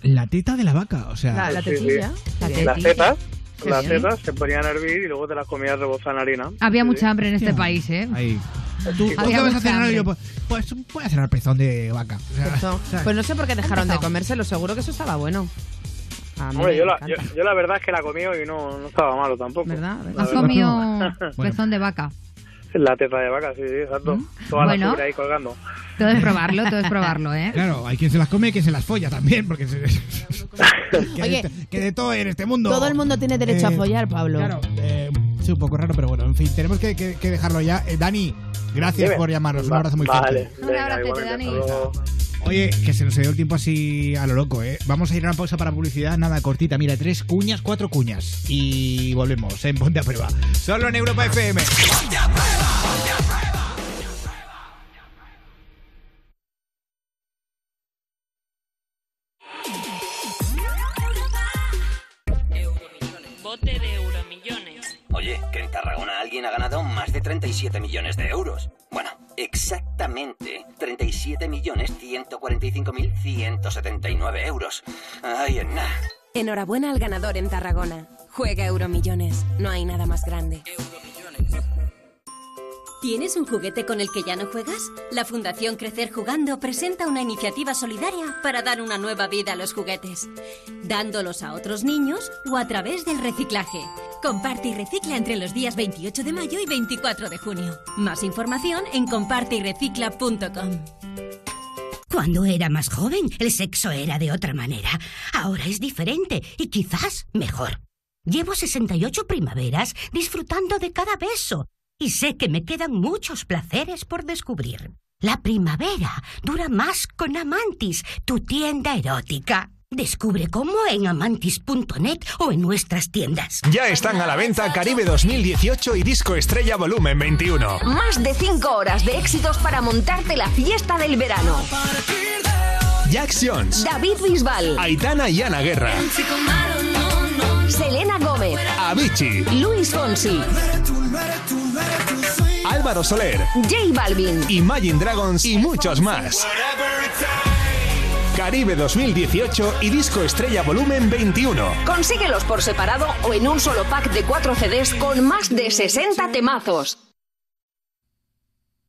La teta de la vaca, o sea. La, la sí, tetilla. La Las tetas, Qué las bien. tetas se ponían a hervir y luego te las comías rebozadas en harina. Había Sí, mucha hambre en este país, ¿eh? Ahí. ¿Tú, vas a cenar? Yo, pues, pues voy a cenar pezón de vaca. O sea, Eso. [LAUGHS] o sea, Pues no sé por qué dejaron de comérselo. Seguro que eso estaba bueno. Hombre, yo la, yo, yo la verdad es que la comí y no, no estaba malo tampoco. ¿Verdad? La Has comido [LAUGHS] pezón de vaca. La teta de vaca, sí, sí, exacto. Toda Bueno. la fibra ahí colgando. Todo es probarlo, todo es probarlo, ¿eh? Claro, hay quien se las come y quien se las folla también, porque se- [LAUGHS] que, Oye, de, que de todo en este mundo. Todo el mundo tiene derecho a Eh, follar, Pablo. Claro, eh, sí, un poco raro, pero bueno, en fin, tenemos que, que- que dejarlo ya. Eh, Dani, gracias Dime. por llamarnos. Un abrazo muy Vale, fuerte. Un venga, abracete, igualmente, Dani. Oye, que se nos dio el tiempo así a lo loco, ¿eh? Vamos a ir a una pausa para publicidad, nada cortita. Mira, tres cuñas, cuatro cuñas. Y volvemos en Ponte a Prueba. Solo en Europa FM. Bote de euromillones. Oye, que en Tarragona alguien ha ganado más de 37 millones de euros. Bueno, exactamente 37.145.179 euros. Ay, en nada. Enhorabuena al ganador en Tarragona. Juega Euromillones. No hay nada más grande. ¿Tienes un juguete con el que ya no juegas? La Fundación Crecer Jugando presenta una iniciativa solidaria para dar una nueva vida a los juguetes, dándolos a otros niños o a través del reciclaje. Comparte y recicla entre los días 28 de mayo y 24 de junio. Más información en comparteyrecicla.com. Cuando era más joven, el sexo era de otra manera. Ahora es diferente y quizás mejor. Llevo 68 primaveras disfrutando de cada beso y sé que me quedan muchos placeres por descubrir. La primavera dura más con Amantis, tu tienda erótica. Descubre cómo en amantis.net o en nuestras tiendas. Ya están a la venta Caribe 2018 y Disco Estrella Volumen 21. Más de 5 horas de éxitos para montarte la fiesta del verano. Jack Jones, David Bisbal, Aitana y Ana Guerra, Selena Gómez, Avicii, Luis Fonsi, Álvaro Soler, J Balvin, Imagine Dragons y muchos más. Caribe 2018 y Disco Estrella Volumen 21. Consíguelos por separado o en un solo pack de 4 CDs con más de 60 temazos.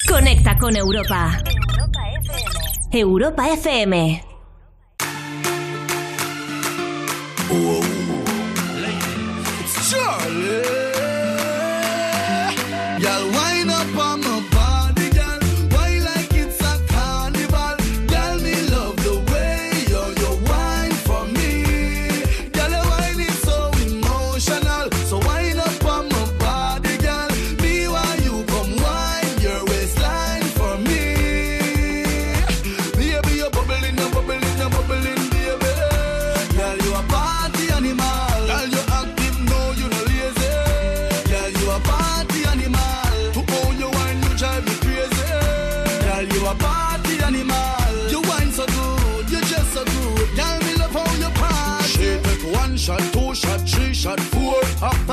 Conecta con Europa. Europa FM. Charlie.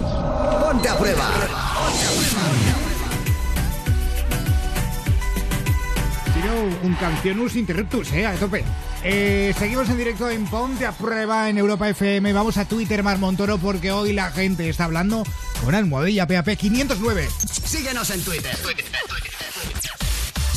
Ponte a prueba. Tiro un cancionus interruptus, eh, a tope. Eh, seguimos en directo en Ponte a Prueba en Europa FM. Vamos a Twitter Mar Montoro porque hoy la gente está hablando con almohadilla PAP 509. Síguenos en Twitter.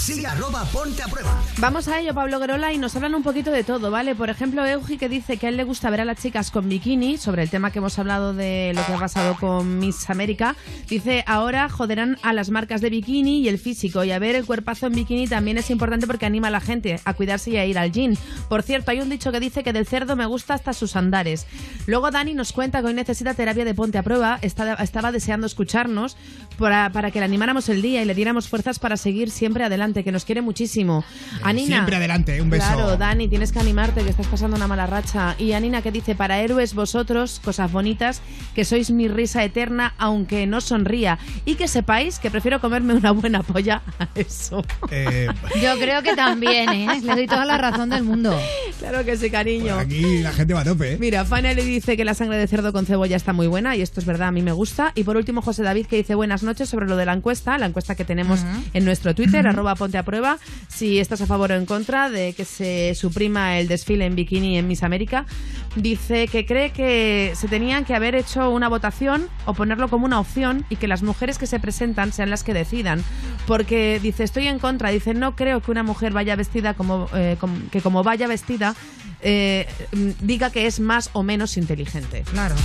Sigue arroba ponte a prueba. Vamos a ello, Pablo Guerola, y nos hablan un poquito de todo, ¿vale? Por ejemplo, Eugi que dice que a él le gusta ver a las chicas con bikini, sobre el tema que hemos hablado de lo que ha pasado con Miss América. Dice, ahora joderán a las marcas de bikini y el físico, y a ver el cuerpazo en bikini también es importante porque anima a la gente a cuidarse y a ir al gym. Por cierto, hay un dicho que dice que del cerdo me gusta hasta sus andares. Luego Dani nos cuenta que hoy necesita terapia de ponte a prueba, estaba deseando escucharnos para, para que le animáramos el día y le diéramos fuerzas para seguir siempre adelante, que nos quiere muchísimo. Anina. Siempre adelante, un beso. Claro, Dani, tienes que animarte, que estás pasando una mala racha. Y Anina que dice, para héroes vosotros, cosas bonitas, que sois mi risa eterna, aunque no sonría. Y que sepáis que prefiero comerme una buena polla a eso. Eh, Yo creo que también, ¿eh? Le doy toda la razón del mundo. Claro que sí, cariño. aquí la gente va a tope, ¿eh? Mira, Fana le dice que la sangre de cerdo con cebolla está muy buena y esto es verdad, a mí me gusta. Y por último, José David que dice buenas noches sobre lo de la encuesta, la encuesta que tenemos en nuestro Twitter, [CLEARS THROAT] arroba ponte a prueba, si estás a favor o en contra de que se suprima el desfile en bikini en Miss América. Dice que cree que se tenían que haber hecho una votación o ponerlo como una opción y que las mujeres que se presentan sean las que decidan. Porque dice, estoy en contra, dice, no creo que una mujer vaya vestida como, eh, que como vaya vestida eh, mm, diga que es más o menos inteligente. Claro.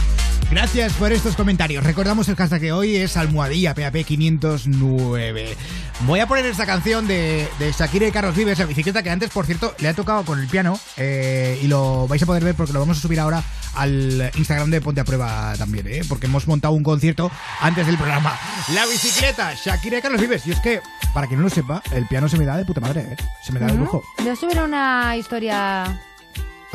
Gracias por estos comentarios. Recordamos el hashtag de hoy es almohadilla PAP 509. Voy a poner esta canción de, de Shakira y Carlos Vives, la bicicleta que antes, por cierto, le ha tocado con el piano eh, y lo vais a poder ver porque lo vamos a subir ahora al Instagram de Ponte a Prueba también, ¿eh? porque hemos montado un concierto antes del programa. La bicicleta, Shakira y Carlos Vives. Y es que, para quien no lo sepa, el piano se me da de puta madre, ¿eh? se me da de lujo. Yo subiré una historia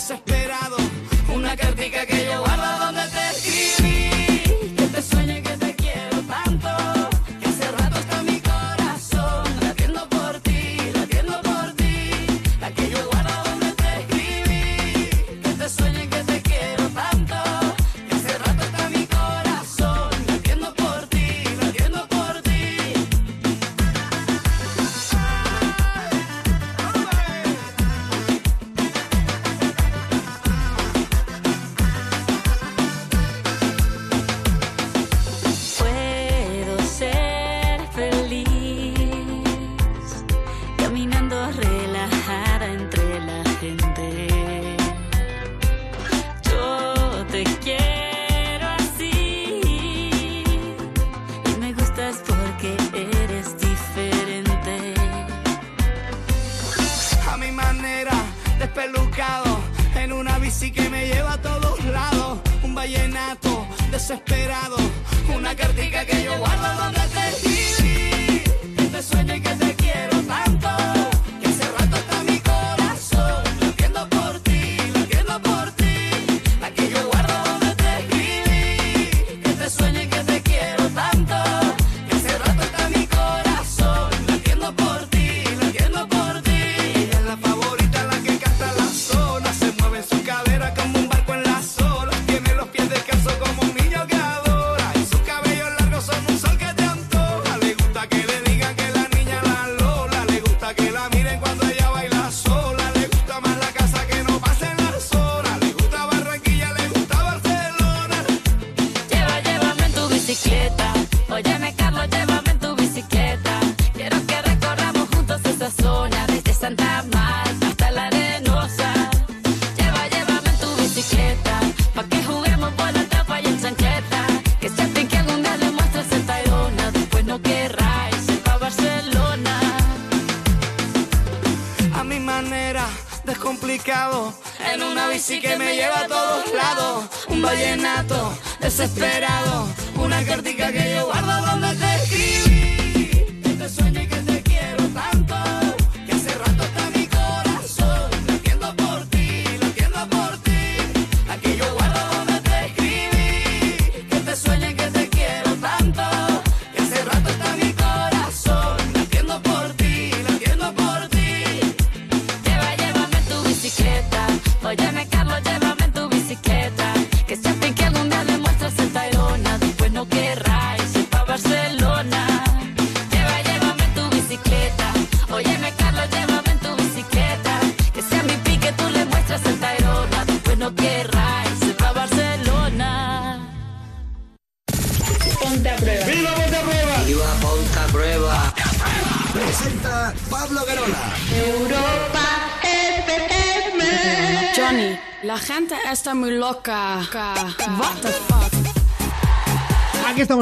ese desesperado.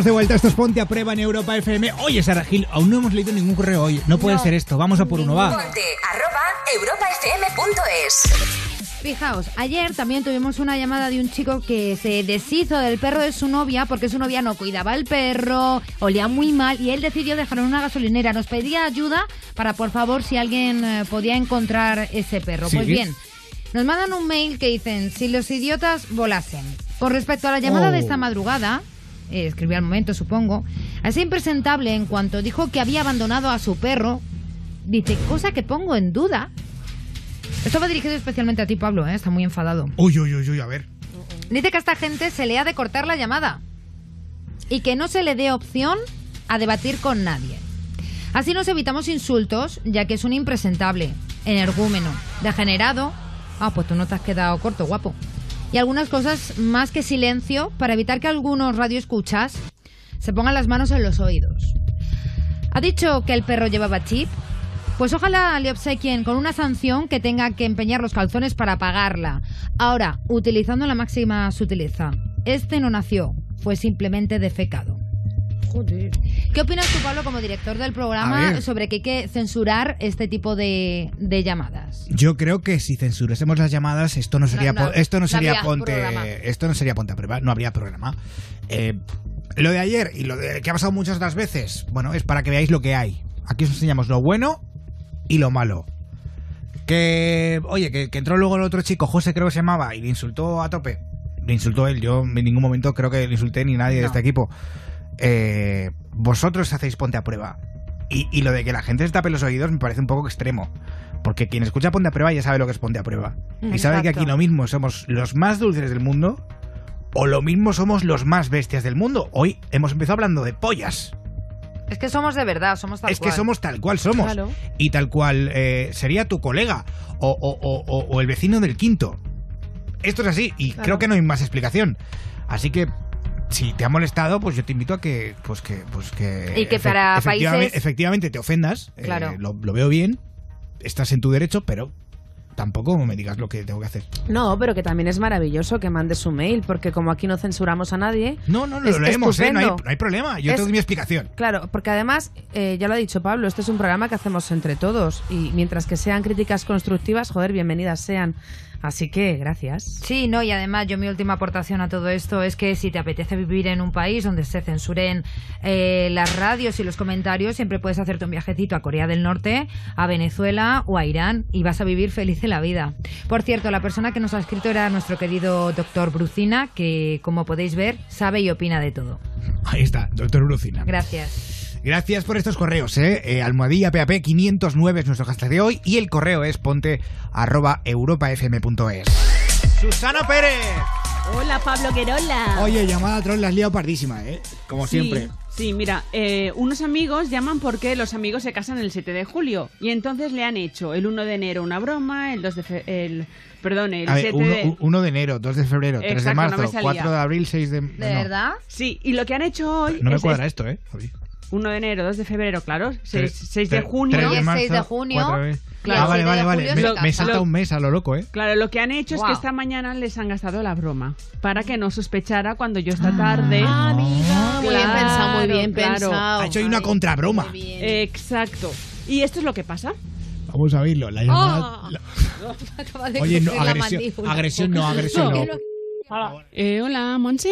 de vuelta. Esto es Ponte a Prueba en Europa FM. Oye, Sara Gil, aún no hemos leído ningún correo hoy. No puede ser esto. Vamos a por uno, va. Ponte arroba europafm.es. Fijaos, ayer también tuvimos una llamada de un chico que se deshizo del perro de su novia porque su novia no cuidaba el perro, olía muy mal y él decidió dejarlo en una gasolinera. Nos pedía ayuda para, por favor, si alguien eh, podía encontrar ese perro. ¿Sí? Pues bien, nos mandan un mail que dicen, si los idiotas volasen. Con respecto a la llamada de oh. esta madrugada, eh, escribió al momento, supongo, a ese impresentable en cuanto dijo que había abandonado a su perro, dice, cosa que pongo en duda. Esto va dirigido especialmente a ti, Pablo, ¿eh? está muy enfadado. Uy, uy, uy, uy, a ver. Dice que a esta gente se le ha de cortar la llamada y que no se le dé opción a debatir con nadie. Así nos evitamos insultos, ya que es un impresentable, energúmeno, degenerado. Ah, pues tú no te has quedado corto, guapo y algunas cosas más que silencio para evitar que algunos radioescuchas se pongan las manos en los oídos. ¿Ha dicho que el perro llevaba chip? Pues ojalá le obsequien con una sanción que tenga que empeñar los calzones para pagarla. Ahora, utilizando la máxima sutileza, este no nació, fue simplemente defecado. Joder. ¿Qué opinas tú, Pablo, como director del programa, sobre que hay que censurar este tipo de, de llamadas? Yo creo que si censurásemos las llamadas, esto no sería, No, esto no sería ponte, programa. esto no sería ponte a prueba, no habría programa. Eh, lo de ayer y lo de que ha pasado muchas otras veces, bueno, es para que veáis lo que hay. Aquí os enseñamos lo bueno y lo malo. Que, oye, que, que entró luego el otro chico, José creo que se llamaba, y le insultó a tope. Le insultó él, yo en ningún momento creo que le insulté ni nadie de este equipo. Eh, vosotros hacéis ponte a prueba. Y, y lo de que la gente se tape los oídos me parece un poco extremo. Porque quien escucha Ponte a Prueba ya sabe lo que es Ponte a Prueba. Y sabe que aquí lo mismo somos los más dulces del mundo o lo mismo somos los más bestias del mundo. Hoy hemos empezado hablando de pollas. Es que somos de verdad, somos tal es que cual. somos tal cual somos. Claro. Y tal cual eh, sería tu colega o, o- o- o- o el vecino del quinto. Esto es así y Claro. creo que no hay más explicación. Así que si te ha molestado, pues yo te invito a que, pues que, pues que Y que para efectivamente, países- efectivamente te ofendas. eh, Claro. lo, lo veo bien. Estás en tu derecho, pero tampoco me digas lo que tengo que hacer. No, pero que también es maravilloso que mandes su mail, porque como aquí no censuramos a nadie. No, no, lo es leemos, ¿eh? no, hay, no problema. Yo te Es- doy mi explicación. Claro, porque además, eh, ya lo ha dicho Pablo, este es un programa que hacemos entre todos y mientras que sean críticas constructivas, joder, bienvenidas sean. Así que, gracias. Sí, no, y además yo mi última aportación a todo esto es que si te apetece vivir en un país donde se censuren eh, las radios y los comentarios, siempre puedes hacerte un viajecito a Corea del Norte, a Venezuela o a Irán y vas a vivir feliz en la vida. Por cierto, la persona que nos ha escrito era nuestro querido doctor Brucina, que como podéis ver, sabe y opina de todo. Ahí está, doctor Lucina. Gracias. Gracias por estos correos, ¿eh? Eh, almohadilla PAP 509 es nuestro hashtag de hoy y el correo es ponte arroba europafm.es. Susana Pérez. Hola, Pablo Querola. Oye, llamada troll, la has liado pardísima, ¿eh? Como Sí, siempre. Sí, mira, eh, unos amigos llaman porque los amigos se casan el 7 de julio y entonces le han hecho el 1 de enero una broma, el 2 de fe- el perdón, el A ver, 7 uno, de 1 de enero, 2 de febrero, 3 de Exacto, no me marzo, salía. 4 de abril, 6 de... no, no. Sí, y lo que han hecho hoy No me es cuadra es- esto, ¿eh? Javi. 1 de enero, 2 de febrero, claro, 6, Tres- de tre- junio. tres de marzo, cuatro de- Ah, vale, vale, vale. Me, me salta un mes a lo loco, ¿eh? Claro, lo que han hecho es Wow. que esta mañana les han gastado la broma para que no sospechara cuando yo esta tarde. Ah, amiga. Muy bien pensado, muy bien claro. pensado. Ha hecho ahí una contrabroma. Exacto. Y esto es lo que pasa. Vamos a oírlo. La llamada... Oh. la- [LAUGHS] Acaba de Oye, no, agresión, agresión no, agresión no. Hola. Eh, hola, Monse.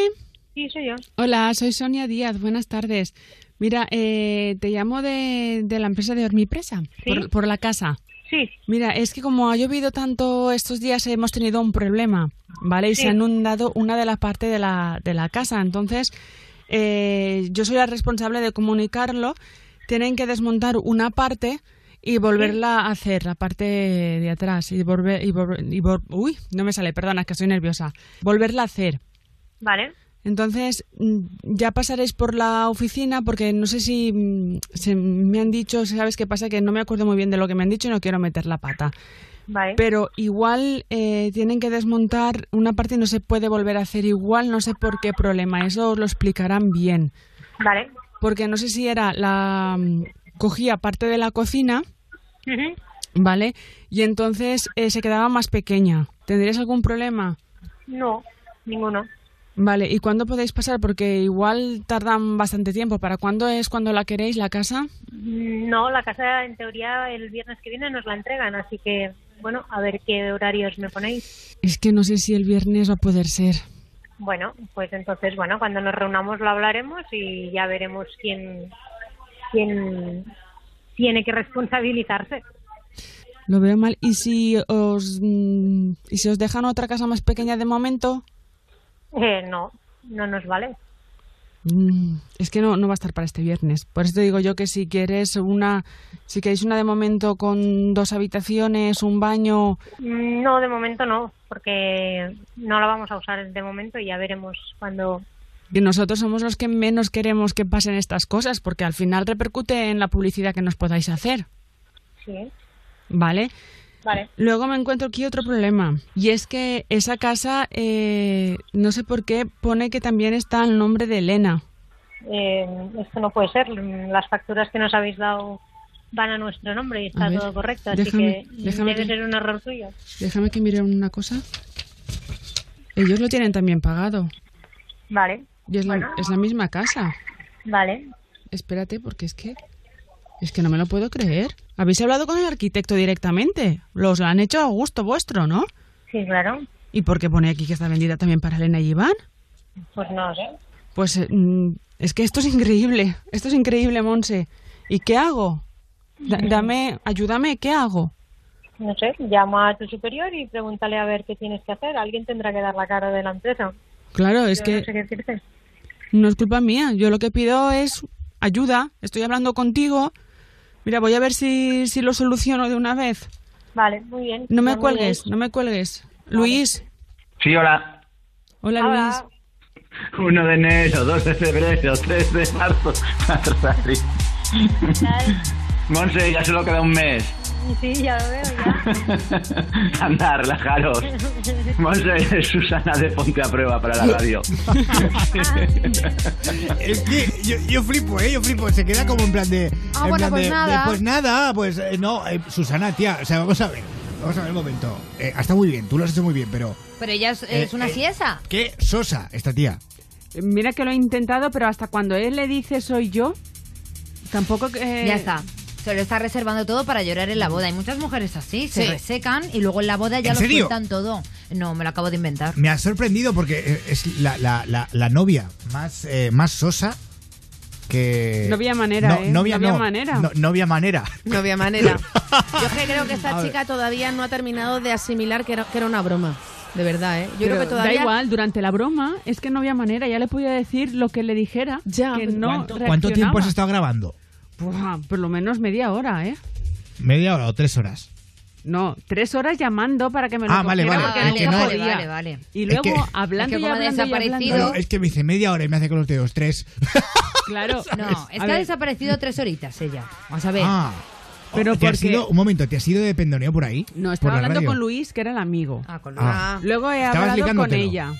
Sí, soy yo. Hola, soy Sonia Díaz. Buenas tardes. Mira, eh, te llamo de, de la empresa de Hormipresa, por, por la casa. Sí. Mira, es que como ha llovido tanto estos días hemos tenido un problema, ¿vale? Y Sí. se ha inundado una de las partes de la, de la casa. Entonces, eh, yo soy la responsable de comunicarlo. Tienen que desmontar una parte y volverla a hacer, la parte de atrás. Y volver, y volver- y vol- uy, no me sale, perdona, es que estoy nerviosa. Volverla a hacer. Vale. Entonces, mm, ya pasaréis por la oficina porque no sé si mm, se me han dicho, ¿sabes qué pasa? Que no me acuerdo muy bien de lo que me han dicho y no quiero meter la pata. Vale. Pero igual eh, tienen que desmontar una parte y no se puede volver a hacer igual, no sé por qué problema. Eso os lo explicarán bien. Vale. Porque no sé si era la... mm, Cogía parte de la cocina. ¿vale? Y entonces eh, se quedaba más pequeña. ¿Tendríais algún problema? No, ninguno. Vale, ¿y cuándo podéis pasar? Porque igual tardan bastante tiempo. ¿Para cuándo es cuando la queréis, la casa? No, la casa en teoría el viernes que viene nos la entregan, así que bueno, a ver qué horarios me ponéis. Es que no sé si el viernes va a poder ser. Bueno, pues entonces, bueno, cuando nos reunamos lo hablaremos y ya veremos quién, quién tiene que responsabilizarse. Lo veo mal. ¿Y si os, mm, ¿y si os dejan otra casa más pequeña de momento? Eh, no, no nos vale. Mm, Es que no, no va a estar para este viernes. Por eso te digo yo que si quieres una, si queréis una de momento con dos habitaciones, un baño, Mm, No, de momento no, porque no la vamos a usar de momento y ya veremos cuando... y nosotros somos los que menos queremos que pasen estas cosas, porque al final repercute en la publicidad que nos podáis hacer, Sí, ¿vale? Vale. Luego me encuentro aquí otro problema, y es que esa casa, eh, no sé por qué, pone que también está el nombre de Elena. Eh, esto no puede ser. Las facturas que nos habéis dado van a nuestro nombre y está ver, todo correcto, así déjame- que déjame debe que- ser un error tuyo. Déjame que mire una cosa. Ellos lo tienen también pagado. Vale, Y es, la, Bueno. es la misma casa. vale. Espérate, porque es que... Es que no me lo puedo creer. ¿Habéis hablado con el arquitecto directamente? Los lo han hecho a gusto vuestro, ¿no? Sí, claro. ¿Y por qué pone aquí que está vendida también para Elena y Iván? Pues no sé. Pues eh, mm, es que esto es increíble. Esto es increíble, Monse. ¿Y qué hago? Da- dame, ayúdame, ¿qué hago? No sé, llama a tu superior y pregúntale a ver qué tienes que hacer. Alguien tendrá que dar la cara de la empresa. Claro, es Yo que No sé qué decirte. no es culpa mía. Yo lo que pido es ayuda. Estoy hablando contigo. Mira, voy a ver si, si lo soluciono de una vez. Vale, muy bien. No me Pues cuelgues, bien. no me cuelgues. Luis. Sí, hola. Hola, Luis. 1 de enero, 2 de febrero, 3 de marzo. [LAUGHS] Rari. Monse, ya solo queda un mes. Sí, ya lo veo, ya. [LAUGHS] Anda, relajaros. Monse es Susana de Ponte a Prueba para la radio. [LAUGHS] Es que yo, yo flipo, ¿eh? Yo flipo. Se queda como en plan de. Ah, en bueno, plan pues de- nada. de, pues nada, pues eh, no. eh, Susana, tía, o sea, vamos a ver. Vamos a ver un momento. Eh, está muy bien, tú lo has hecho muy bien, pero. Pero ella es, Eh, es una eh, siesa. Qué sosa esta tía. Mira que lo he intentado, pero hasta cuando él le dice soy yo, tampoco... eh, Ya está. Se lo está reservando todo para llorar en la boda. Hay muchas mujeres así, se Sí. resecan y luego en la boda ya ¿En lo serio? sueltan todo. No, me lo acabo de inventar. Me ha sorprendido porque eh, es la, la, la, la novia más, eh, más sosa que. No había manera, No, ¿eh? Novia No había no. manera. No, había manera. No había manera. [LAUGHS] Yo es que creo que esta chica todavía no ha terminado de asimilar que era, que era una broma. De verdad, ¿eh? Yo Pero creo que todavía... Da igual, durante la broma es que no había manera. Ya le podía decir lo que le dijera. Ya, que no ¿Cuánto, cuánto tiempo has estado grabando? Buah, por lo menos media hora, ¿eh? ¿Media hora o tres horas? No, tres horas llamando para que me lo Ah, vale, cogiera vale. porque Es nunca que no- podía. Vale, vale. Y Es luego que- hablando Es que y como ha hablando y desaparecido- hablando. Es que me dice media hora y me hace con los dedos tres. [LAUGHS] Claro. [LAUGHS] No, A está ver. desaparecido tres horitas ella. Vamos a ver. Ah. Pero ¿Te has porque- ido, un momento, ¿te has ido de pendoneo por ahí? No, Por estaba la hablando radio. con Luis, que era el amigo. Ah, con Luis. Ah. Luego he Estabas hablado con ella.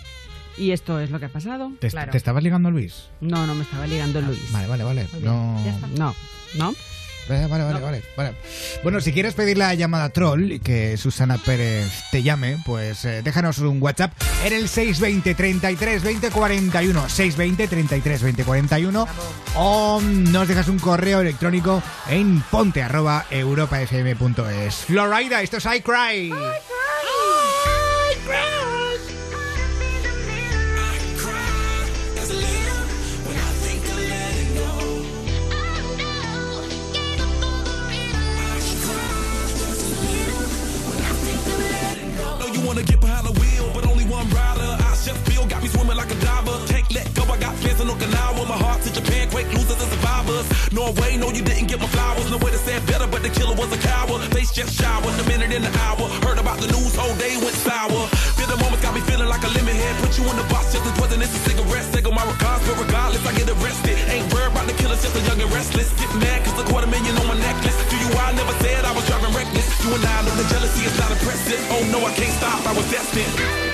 Y esto es lo que ha pasado. ¿Te, ¿Te estabas ligando a Luis? No, no me estaba ligando Luis. Vale, vale, vale. No. No, no. Vale, vale, vale, vale, vale. Bueno, si quieres pedir la llamada troll y que Susana Pérez te llame, pues eh, déjanos un WhatsApp en el 620 33 20 41. 620 33 20 41. O nos dejas un correo electrónico en ponte arroba europafm.es. Florida, esto es I Cry. You wanna get behind the wheel, got fans in Okinawa. My heart to Japan, quake losers and survivors. Norway, no, you didn't get my flowers. No way to say it better, but the killer was a coward. Face just showered, a minute in the hour. Heard about the news, whole day went sour. Feel the moments got me feeling like a lemon head. Put you in the box just as wasn't this a cigarette. Say my regards, but regardless, I get arrested. Ain't worried about the killers, just a young and restless. Get mad cause a quarter million on my necklace. Do you I never said I was driving reckless. You and I know the jealousy is not impressive. Oh no, I can't stop, I was destined.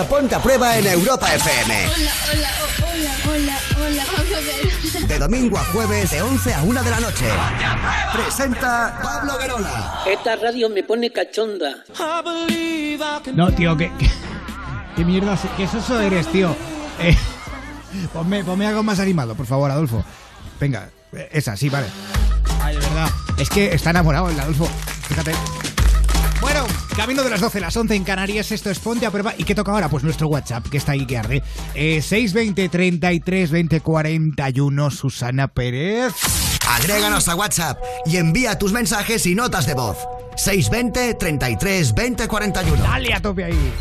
Escucha Ponte a Prueba en Europa FM. Hola, hola, hola, hola, hola, vamos a ver. De domingo a jueves, de 11 a 1 de la noche. Presenta Pablo Guerola. Esta radio me pone cachonda. No, tío, que. que- ¿Qué mierda? es- ¿Qué soso eres, tío? Eh, ponme, ponme algo más animado, por favor, Adolfo. Venga, eh, esa, sí, vale. Ay, de verdad. Es que está enamorado el Adolfo. Fíjate. Bueno, camino de las 12, las 11 en Canarias, esto es Ponte a Prueba. ¿Y qué toca ahora? Pues nuestro WhatsApp, que está ahí que arde. Eh, 620 33 20 41, Susana Pérez. Agréganos a WhatsApp y envía tus mensajes y notas de voz. 620 33 20 41. Dale a tope ahí.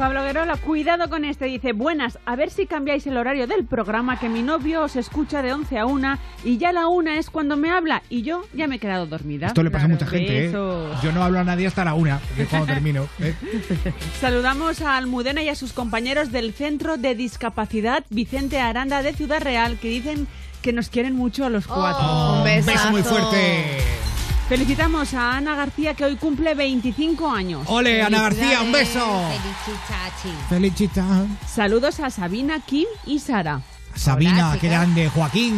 Pablo Guerola, cuidado con este. Dice, buenas, a ver si cambiáis el horario del programa, que mi novio os escucha de 11 a 1 y ya la una es cuando me habla y yo ya me he quedado dormida. Esto le pasa a mucha gente, ¿eh? Yo no hablo a nadie hasta la una, que es cuando termino. ¿eh? [LAUGHS] Saludamos a Almudena y a sus compañeros del Centro de Discapacidad Vicente Aranda de Ciudad Real, que dicen que nos quieren mucho a los cuatro. Oh, un beso muy fuerte. Felicitamos a Ana García, que hoy cumple 25 años. Ole, Ana García, un beso. Felicita. Saludos a Sabina, Kim y Sara. Sabina, qué grande. Joaquín.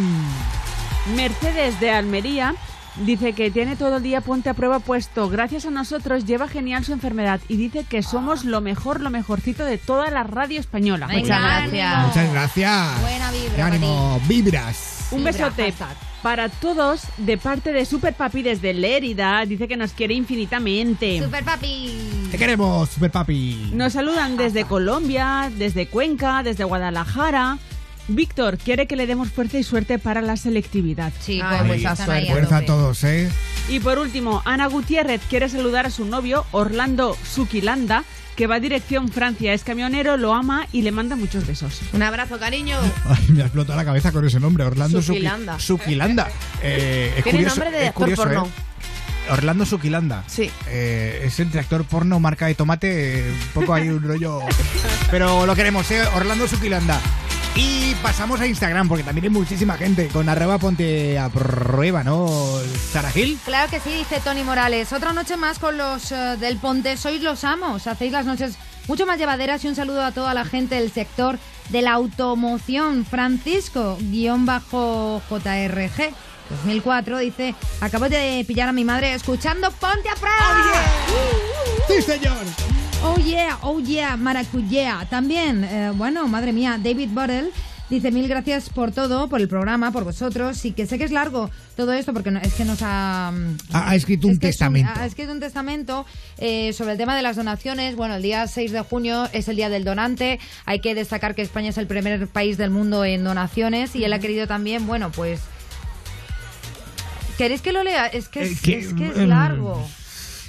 Mercedes de Almería dice que tiene todo el día ponte a prueba puesto. Gracias a nosotros lleva genial su enfermedad y dice que somos lo mejor, lo mejorcito de toda la radio española. Venga, Muchas gracias. Muchas gracias. Buena vibra Qué ánimo, vibras. Un besote para todos de parte de Super Papi desde Lérida. Dice que nos quiere infinitamente. Super papi. Te queremos, super papi. Nos saludan desde Colombia, desde Cuenca, desde Guadalajara. Víctor quiere que le demos fuerza y suerte para la selectividad. Sí, Ahí, Fuerza a todos, ¿eh? Y por último, Ana Gutiérrez quiere saludar a su novio, Orlando Sukilanda, que va dirección Francia. Es camionero, lo ama y le manda muchos besos. Un abrazo, cariño. [LAUGHS] Ay, me ha explotado la cabeza con ese nombre, Orlando Sukilanda. Sukilanda. Eh, es Tiene curioso, nombre de actor curioso, porno. ¿eh? Orlando Sukilanda. Sí. Eh, es entre actor porno, marca de tomate, eh, un poco ahí un rollo. [LAUGHS] Pero lo queremos, ¿eh? Orlando Sukilanda. Y pasamos a Instagram, porque también hay muchísima gente con arroba ponte a ¿no? Sara. Claro que sí, dice Tony Morales. Otra noche más con los eh, del Ponte. Sois los amos. Hacéis las noches mucho más llevaderas y un saludo a toda la gente del sector de la automoción. Francisco, guion bajo JRG. 2004 dice, acabo de pillar a mi madre escuchando Ponte a prueba. ¡Sí, señor! Oh yeah, oh yeah, maracuyá. También, eh, bueno, madre mía, David Bottle dice mil gracias por todo, por el programa, por vosotros y que sé que es largo todo esto porque no- es que nos ha... Ha, escrito un es que es testamento. ha escrito un testamento eh, sobre el tema de las donaciones. Bueno, el día 6 de junio es el día del donante. Hay que destacar que España es el primer país del mundo en donaciones y él ha querido también, bueno, pues... ¿Queréis que lo lea? Es que es, Eh, que, es, que es mm, largo.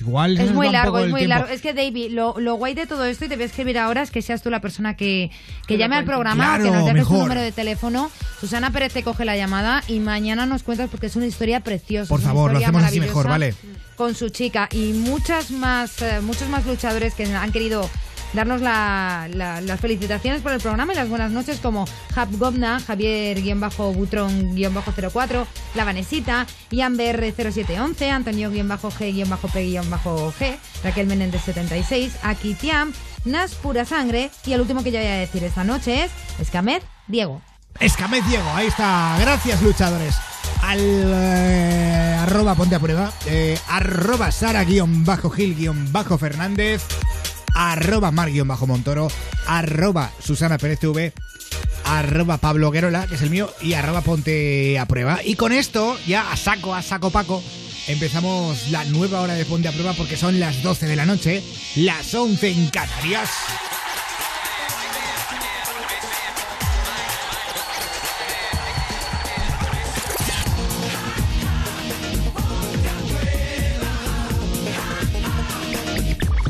Igual Es muy largo, es muy tiempo. largo. Es que, David, lo, lo guay de todo esto, y te voy a escribir ahora, es que seas tú la persona que, que llame al programa, Claro, que nos dejes un número de teléfono. Susana Pérez te coge la llamada y mañana nos cuentas porque es una historia preciosa. Por favor, lo historia hacemos así mejor, maravillosa ¿vale? Con su chica y muchas más, eh, muchos más luchadores que han querido darnos la- la- las felicitaciones por el programa y las buenas noches como Jab Gobna, Javier-Butrón-04, La Vanesita, Ian BR0711, Antonio-G-P-G, Raquel Menéndez 76, Aki Tiam, Nas Pura Sangre y el último que yo voy a decir esta noche es Escamed Diego. Escamez Diego, ahí está. Gracias, luchadores. Al, eh, arroba ponte a prueba, eh, arroba sara-gil-fernández, arroba mar-montoro, arroba Susana Pérez TV, arroba Pablo Guerola, que es el mío, y arroba ponte a prueba. Y con esto, ya a saco, a saco Paco, empezamos la nueva hora de ponte a prueba porque son las 12 de la noche, las 11 en Canarias.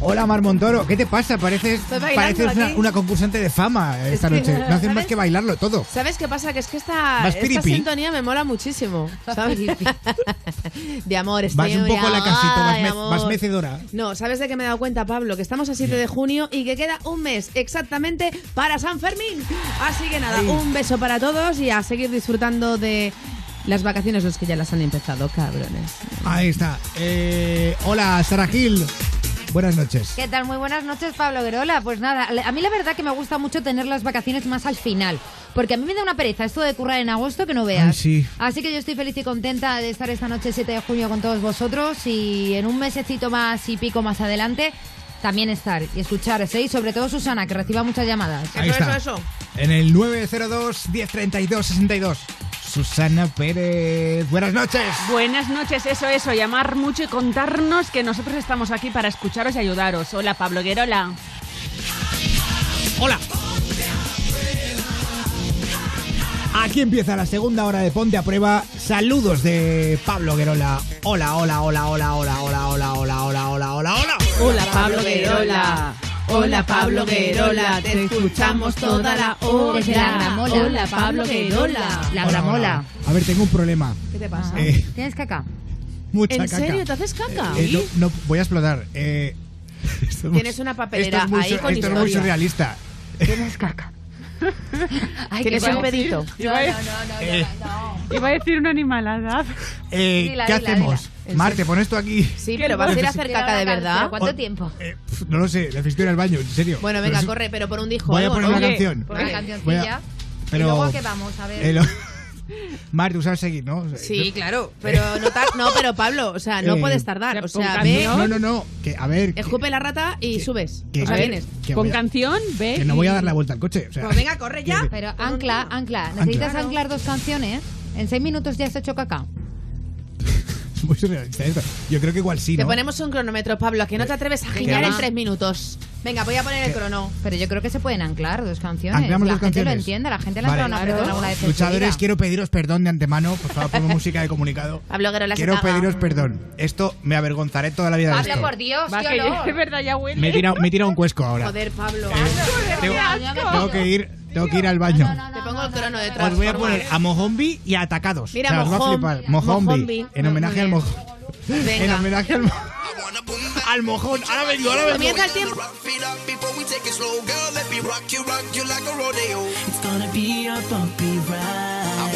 Hola Mar Montoro, ¿qué te pasa? Pareces, pareces una, concursante de fama esta que, noche. No hacen más que bailarlo todo. ¿Sabes qué pasa? Que es que esta, Vas esta sintonía me mola muchísimo. ¿sabes? [LAUGHS] de amor, Vas estoy un poco de lacasito, vas, me- vas mecedora. No, ¿sabes de qué me he dado cuenta, Pablo? Que estamos a 7 de junio y que queda un mes exactamente para San Fermín. Así que nada, un beso para todos y a seguir disfrutando de las vacaciones los que ya las han empezado, cabrones. Ahí está. Eh, hola, Sara Gil. Buenas noches. ¿Qué tal? Muy buenas noches, Pablo Guerola. Pues nada, a mí la verdad que me gusta mucho tener las vacaciones más al final. Porque a mí me da una pereza esto de currar en agosto que no veas. Ay, sí. Así que yo estoy feliz y contenta de estar esta noche 7 de junio con todos vosotros y en un mesecito más y pico más adelante también estar y escucharos, ¿eh? Y sobre todo Susana, que reciba muchas llamadas. Ahí está. En el 902 1032 62. Susana Pérez. Buenas noches. Buenas noches, eso, eso, llamar mucho y contarnos que nosotros estamos aquí para escucharos y ayudaros. Hola, Pablo Guerola. Hola. Aquí empieza la segunda hora de Ponte a Prueba. Saludos de Pablo Guerola. Hola, hola, hola, hola, hola, hola, hola, hola, hola, hola, hola, hola. Hola Pablo Guerola. Hola Pablo Guerola, te escuchamos toda la hora. Desde la gramola. Hola Pablo Guerola. La gramola. A ver, tengo un problema. ¿Qué te pasa? Eh, ¿Tienes caca? mucha ¿En caca. serio te haces caca? Eh, no, no, voy a explotar. Eh, muy- Tienes una papelera esto es muy, ahí con esto es muy historia. surrealista. ¿Tienes caca? Ay, ¿Tienes un pedito? No, no, no, no, Eh. Iba a decir una animalada. Eh, Dila, ¿Qué dila, hacemos? dila. Mar, te pones tú aquí. Sí, pero vas a ir a hacer caca de verdad. ¿Cuánto O- tiempo? Pf, No lo sé, necesito ir al baño, en serio. Bueno, Pero venga, sí- corre, pero por un dijo. Voy a poner una canción. Voy a- cancioncilla. pero- ¿Y luego a qué vamos? A ver. Eh, lo- Mar, tú sabes seguir, ¿no? Sí, claro, pero no, pero Pablo, o sea, no Eh, puedes tardar, o sea, ve, No, no, no. Que, a ver, que, escupe la rata y subes. que- o sea, vienes. que Con a- canción, ve. que no voy a dar la vuelta al coche. O sea, Pues venga, corre ya. Pero ancla, ancla. Necesitas Ancla. anclar dos canciones. En seis minutos ya has hecho caca. [LAUGHS] [LAUGHS] muy surrealista esto. Yo creo que igual sí, Te ¿no? ponemos un cronómetro, Pablo, a que no te atreves a giñar en tres minutos. Venga, voy a poner el crono. Pero yo creo que se pueden anclar dos canciones. Anclamos la dos gente lo canciones. entiende, la gente le Vale. ha una apretón alguna vez en su Luchadores, vida. quiero pediros perdón de antemano. Por favor, pongo [LAUGHS] música de comunicado. Pablo Guerola se Quiero pediros perdón. Esto me avergonzaré toda la vida de Pablo, esto. por Dios, Va, qué que olor. [LAUGHS] verdad, ya huele. Me he tirado, me he tirado un cuesco ahora. Joder, Pablo. Tengo, tengo que ir, tengo que ir al baño. Te pongo el crono detrás. Os voy a poner a Mojombi y a Atacados. Mira, o sea, os va a Mojom- flipar. Mojombi. Mojombi. En homenaje al mojón. En homenaje al, mo- al mojón. Ahora vengo, ahora vengo. Comienza el tiempo. It's gonna be a bumpy ride. I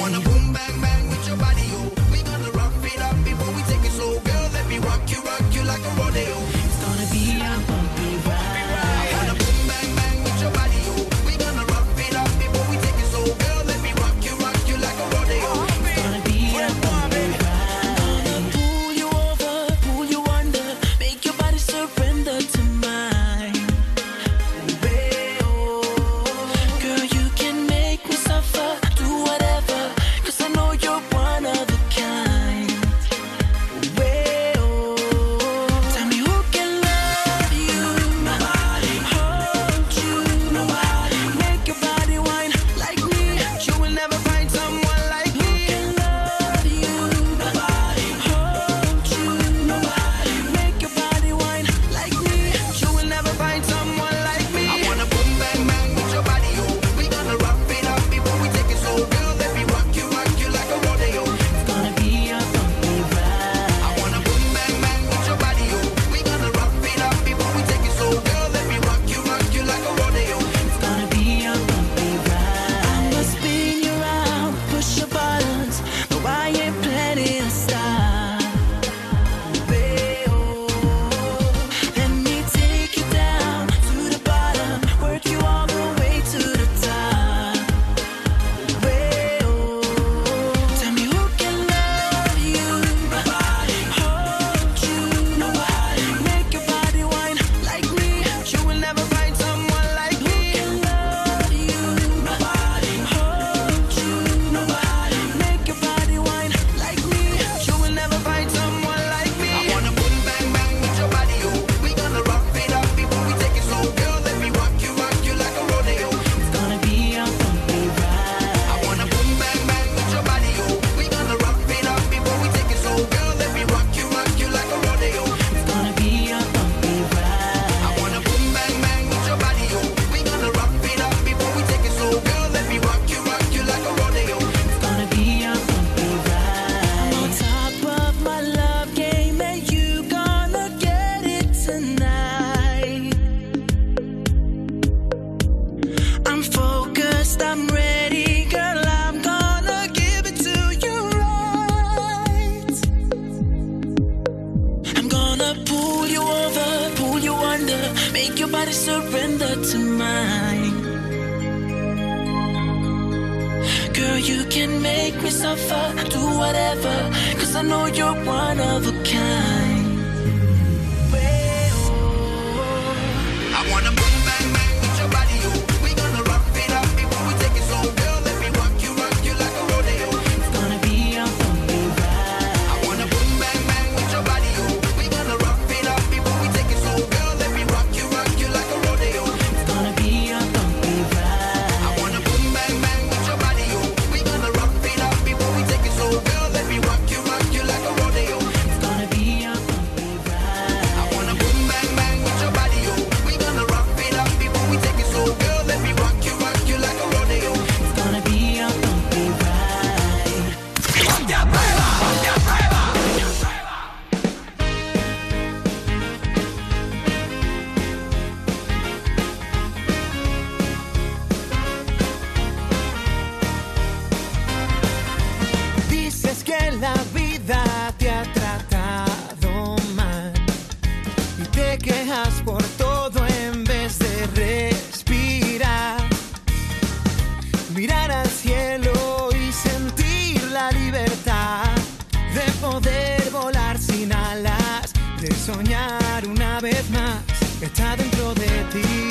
soñar una vez más está dentro de ti,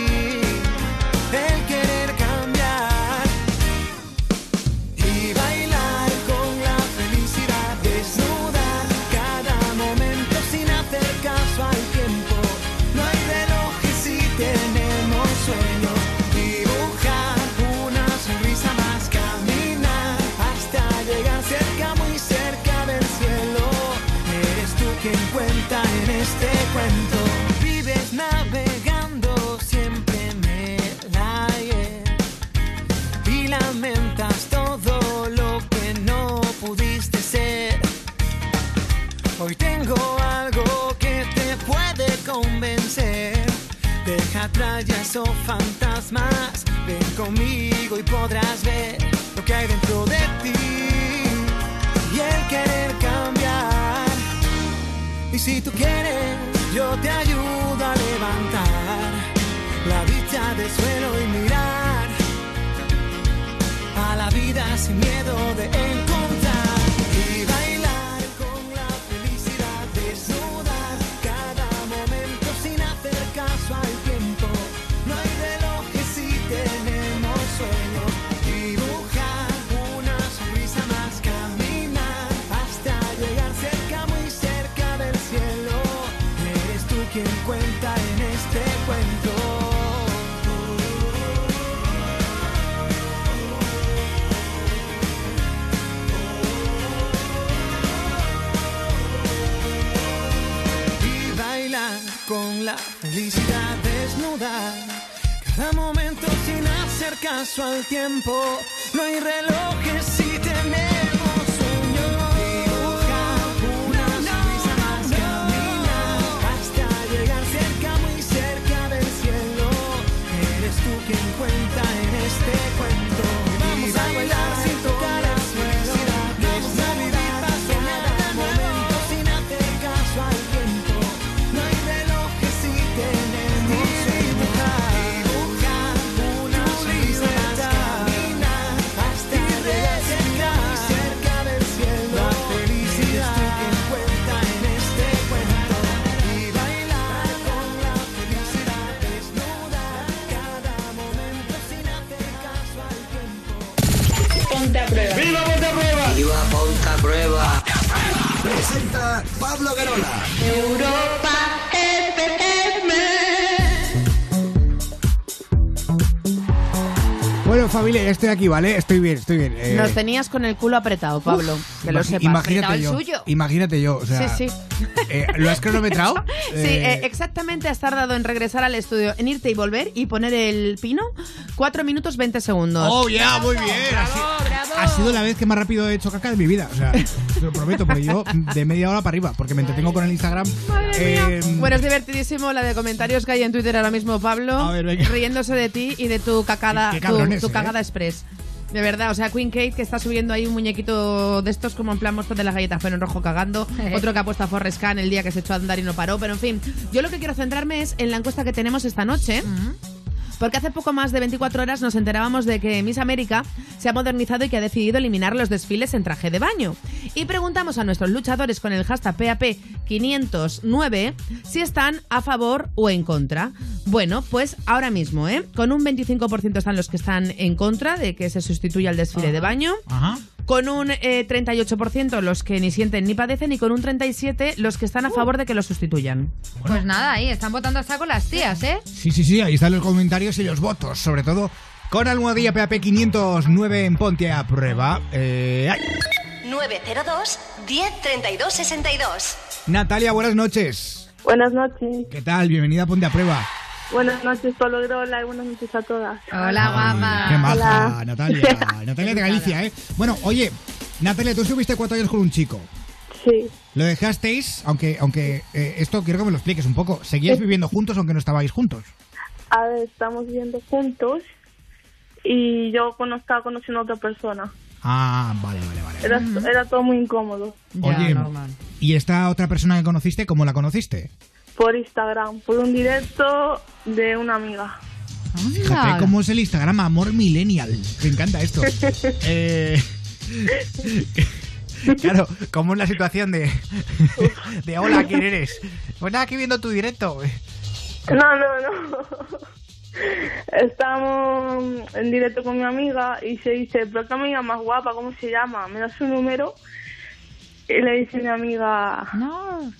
fantasmas. Ven conmigo y podrás ver lo que hay dentro de ti y el querer cambiar. Y si tú quieres, yo te ayudo a levantar la vista del suelo y mirar a la vida sin miedo de encontrar quien cuenta en este cuento con la felicidad desnuda. Cada momento sin hacer caso al tiempo. No hay relojes cuenta Pablo Guerola. Europa Bueno, familia, ya estoy aquí, ¿vale? Estoy bien, estoy bien. Eh, Nos tenías con el culo apretado, Pablo. que lo sepas. Imagínate yo. Imagínate yo. O sea, sí, sí. eh, ¿Lo has cronometrado? [LAUGHS] Sí, Eh, eh, exactamente has tardado en regresar al estudio, en irte y volver y poner el pino 4 minutos 20 segundos. Oh, yeah, muy bien. Sido- Ha sido la vez que más rápido he hecho caca de mi vida. O sea, [LAUGHS] te lo prometo, porque yo de media hora para arriba, porque me entretengo con el Instagram. Eh, Bueno, es divertidísimo la de comentarios que hay en Twitter ahora mismo, Pablo, A ver, venga. riéndose de ti y de tu cacada, Qué- qué tu, cabrones, tu eh. cagada express. De verdad, o sea, Queen Kate que está subiendo ahí un muñequito de estos como en plan monstruo de las galletas pero en rojo cagando. [LAUGHS] Otro que ha puesto a Forrest Gump el día que se echó a andar y no paró. Pero en fin, yo lo que quiero centrarme es en la encuesta que tenemos esta noche. Porque hace poco más de 24 horas nos enterábamos de que Miss América se ha modernizado y que ha decidido eliminar los desfiles en traje de baño. Y preguntamos a nuestros luchadores con el hashtag PAP509 si están a favor o en contra. Bueno, pues ahora mismo, ¿eh? Con un 25% están los que están en contra de que se sustituya el desfile de baño. Ajá. Con un eh, 38% los que ni sienten ni padecen y con un 37% los que están a favor de que lo sustituyan. Pues nada, ahí están votando hasta con las tías, ¿eh? Sí, sí, sí, ahí están los comentarios y los votos, sobre todo con almohadilla PAP 509 en Ponte a prueba. Eh, ay. 902 10 32 62. Natalia, buenas noches. Buenas noches. ¿Qué tal? Bienvenida a Ponte a prueba. Buenas noches, Polo Grola, y buenas noches a todas. Hola, guapa. Qué maja, Hola. Natalia. [LAUGHS] Natalia de Galicia, ¿eh? Bueno, oye, Natalia, tú estuviste cuatro años con un chico. Sí. Lo dejasteis, aunque, aunque eh, esto quiero que me lo expliques un poco. ¿Seguíais viviendo juntos aunque no estabais juntos? A ver, estamos viviendo juntos y yo cono- estaba conociendo a otra persona. Ah, vale, vale, vale. Era, era todo muy incómodo. Oye, ¿y esta otra persona que conociste, cómo la conociste? Por Instagram, por un directo de una amiga. Fíjate cómo es el Instagram Amor Millennial. Me encanta esto. [LAUGHS] Eh, [LAUGHS] claro, ¿cómo es la situación de, de hola, ¿quién eres? Pues nada, aquí viendo tu directo. No, no, no. Estábamos en directo con mi amiga y se dice, pero qué amiga más guapa, ¿cómo se llama? Me da su número y le dice mi amiga... No.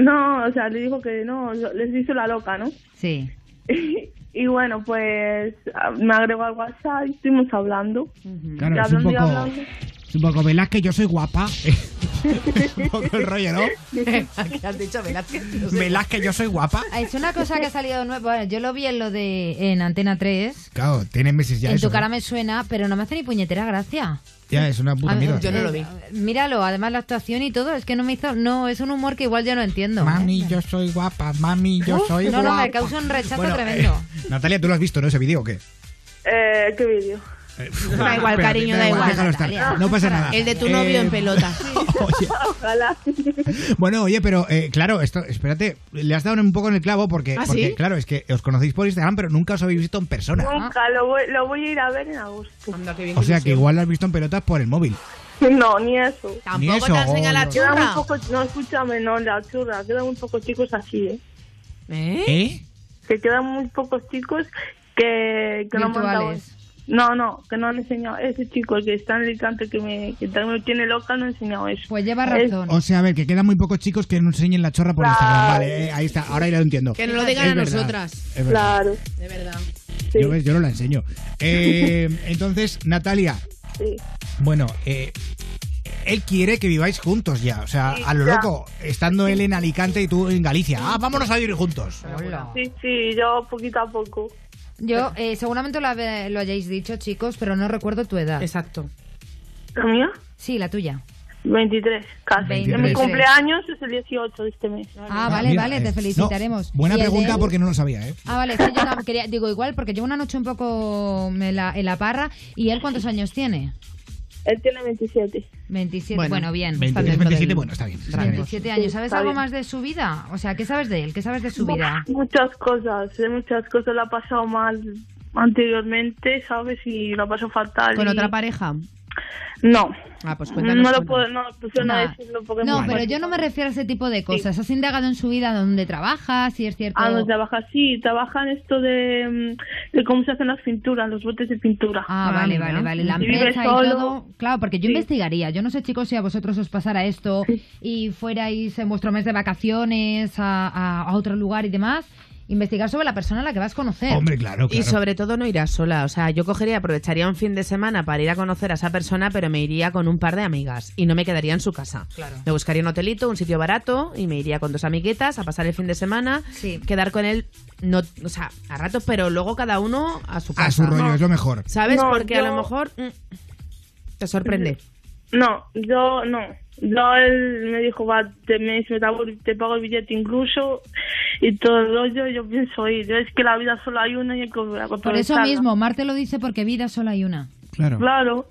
No, o sea, le dijo que no, yo- les hizo la loca, ¿no? Sí. [LAUGHS] Y, bueno, pues a- me agregó al WhatsApp y estuvimos hablando. Claro, Y es un hablando y poco, hablando. es un poco Velázquez, yo soy guapa. [LAUGHS] un poco el rollo, ¿no? [LAUGHS] ¿Qué has dicho, Velázquez? Velázquez, yo soy guapa. Ah, Es una cosa que ha salido nuevo. Bueno, yo lo vi en lo de en Antena 3. Claro, tiene meses ya en eso. tu cara me suena, pero no me hace ni puñetera gracia. Ya, es una puta A mí- mierda. eh, Míralo, además la actuación y todo, es que no me hizo. No, es un humor que igual yo no entiendo. Mami, yo soy guapa, mami, yo Uf, soy no, guapa. no, me causa un rechazo Bueno, tremendo. eh, Natalia, ¿tú lo has visto, no, ese vídeo o qué? Eh, ¿Qué vídeo? Da igual, Espérate, cariño, da igual. No pasa nada. El de tu novio Eh, en pelota. [LAUGHS] Ojalá. Bueno, oye, pero eh, claro, esto, espérate, le has dado un poco en el clavo porque, ¿Ah, porque sí? claro, es que os conocéis por Instagram, pero nunca os habéis visto en persona. Nunca, lo voy, lo voy a ir a ver en agosto. O sea que igual lo has visto en pelotas por el móvil. No, ni eso. Ni Tampoco eso, te enseña la Quedan churra. no, escúchame, no, la churra. Quedan muy pocos chicos así, ¿eh? ¿Eh? Que quedan muy pocos chicos que, que no han. No, no, que no han enseñado. Ese chico el que está en Alicante que me, que también me tiene loca no ha enseñado eso. Pues lleva Es- O sea, a ver, que quedan muy pocos chicos que no enseñen la chorra por Claro. Instagram. Vale, eh, ahí está, ahora ya lo entiendo. Que nos lo digan Es a verdad, nosotras. es. Claro. De verdad. Yo, ves, yo no la enseño. Eh, [LAUGHS] entonces, Natalia, Sí. bueno, eh, él quiere que viváis juntos ya. O sea, Sí, a lo ya. loco, estando él en Alicante y tú en Galicia. Ah, vámonos a vivir juntos. Sí, sí, yo poquito a poco. Yo, eh, seguramente lo, habe- lo hayáis dicho, chicos, pero no recuerdo tu edad. Exacto. ¿La mía? Sí, la tuya. 23, casi. 23. Mi cumpleaños es el 18 de este mes. Ah, vale, mira, vale, eh, te no, felicitaremos. buena ¿Y el de pregunta porque no lo sabía, ¿eh? Ah, vale, es que yo tam- quería, digo igual, porque llevo una noche un poco en la, en la parra. ¿Y él cuántos años tiene? Él tiene 27. 27, Bueno, bueno, bien. 23, 27, bueno, está bien. está bien. 27 años. ¿Sabes está algo bien. más de su vida? O sea, ¿qué sabes de él? ¿Qué sabes de su vida? Muchas cosas, sé muchas cosas. Lo ha pasado mal anteriormente, ¿sabes? Y lo ha pasado fatal. ¿Con y- otra pareja? No. Ah, pues cuéntanos. No lo puedo, no, prefiero no Nah. decirlo porque es No, muy pero fuerte. yo no me refiero a ese tipo de cosas. ¿Has indagado en su vida dónde trabaja? Si es cierto. Ah, no trabaja así, trabaja en esto de, mm, de cómo se hacen las pinturas, los botes de pintura. Ah, vale, vale, vale. La vive empresa y solo. todo. Claro, porque yo investigaría. Yo no sé, chicos, si a vosotros os pasara esto y fuerais en vuestro mes de vacaciones a, a- a otro lugar y demás. Investigar sobre la persona a la que vas a conocer. Hombre, claro, Y sobre todo no irás sola. O sea, yo cogería, aprovecharía un fin de semana para ir a conocer a esa persona, pero me iría con un par de amigas y no me quedaría en su casa. Claro. Me buscaría un hotelito, un sitio barato y me iría con dos amiguetas a pasar el fin de semana, Sí. quedar con él, no, o sea, a ratos, pero luego cada uno a su casa. A su rollo, es lo mejor. ¿Sabes? No, Porque a lo mejor mm, te sorprende. No, yo no. Yo él me dijo, va, te, me, me pago, te pago el billete incluso y todo el rollo. Yo pienso ir. Es que la vida solo hay una y hay que Por eso mismo, Marte lo dice porque vida solo hay una. Claro. Claro.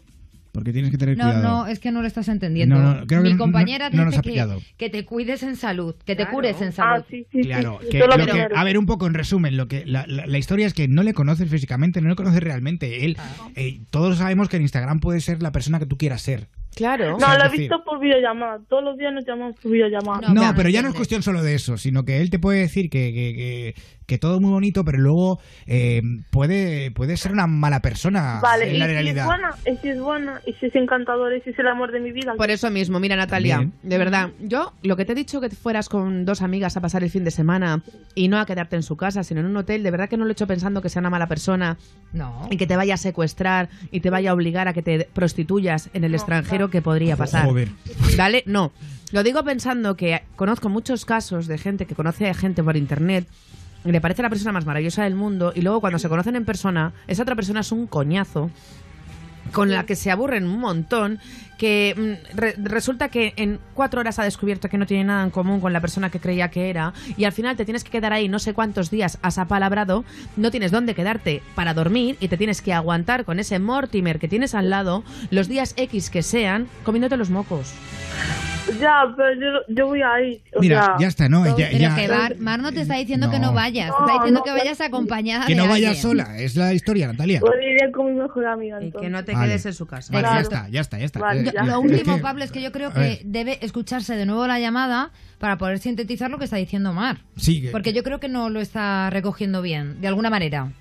Porque tienes que tener No, cuidado. no, es que no lo estás entendiendo. No, no, creo que Mi no- compañera no- no dice que, que te cuides en salud, que te cures en salud. Claro, que lo que- a ver, un poco en resumen, lo que la, la- la historia es que no le conoces físicamente, no le conoces realmente. Él, eh, todos sabemos que en Instagram puede ser la persona que tú quieras ser. Claro. No, O sea, lo he decir- visto por videollamada. Todos los días nos llamamos por videollamada. No, pero ya no es cuestión solo de eso, sino que él te puede decir que, que, que, que todo muy bonito, pero luego eh, puede, puede ser una mala persona Vale, en y la si es realidad. buena, y si es buena, y si es encantadora, y si es el amor de mi vida. Por eso mismo, mira Natalia, de verdad, yo lo que te he dicho que fueras con dos amigas a pasar el fin de semana y no a quedarte en su casa, sino en un hotel, de verdad que no lo he hecho pensando que sea una mala persona No. y que te vaya a secuestrar y te vaya a obligar a que te prostituyas en el extranjero que podría pasar. Joder. ¿Vale? No. Lo digo pensando que conozco muchos casos de gente que conoce a gente por internet le parece la persona más maravillosa del mundo y luego cuando se conocen en persona, esa otra persona es un coñazo con la que se aburren un montón, que mm, re- resulta que en cuatro horas ha descubierto que no tiene nada en común con la persona que creía que era, y al final te tienes que quedar ahí no sé cuántos días has apalabrado, no tienes dónde quedarte para dormir y te tienes que aguantar con ese Mortimer que tienes al lado los días X que sean, comiéndote los mocos. Ya, pero yo, yo voy a ir. o Mira, sea, ya está, ¿no? Ya- Pero ya- que Mar, Mar no te está diciendo que No. no vayas, te No, está diciendo no, que vayas acompañada Que de no vayas sola, es la historia, Natalia. Pues iré con mi mejor amiga. Entonces. que no te Vale. quedes en su casa. Vale, ya está, ya está, ya está. Vale, Eh, ya. eh, Lo último, que- Pablo, es que yo creo A que debe escucharse de nuevo la llamada para poder sintetizar lo que está diciendo Mar. Sí, que- Porque yo creo que no lo está recogiendo bien, de alguna manera.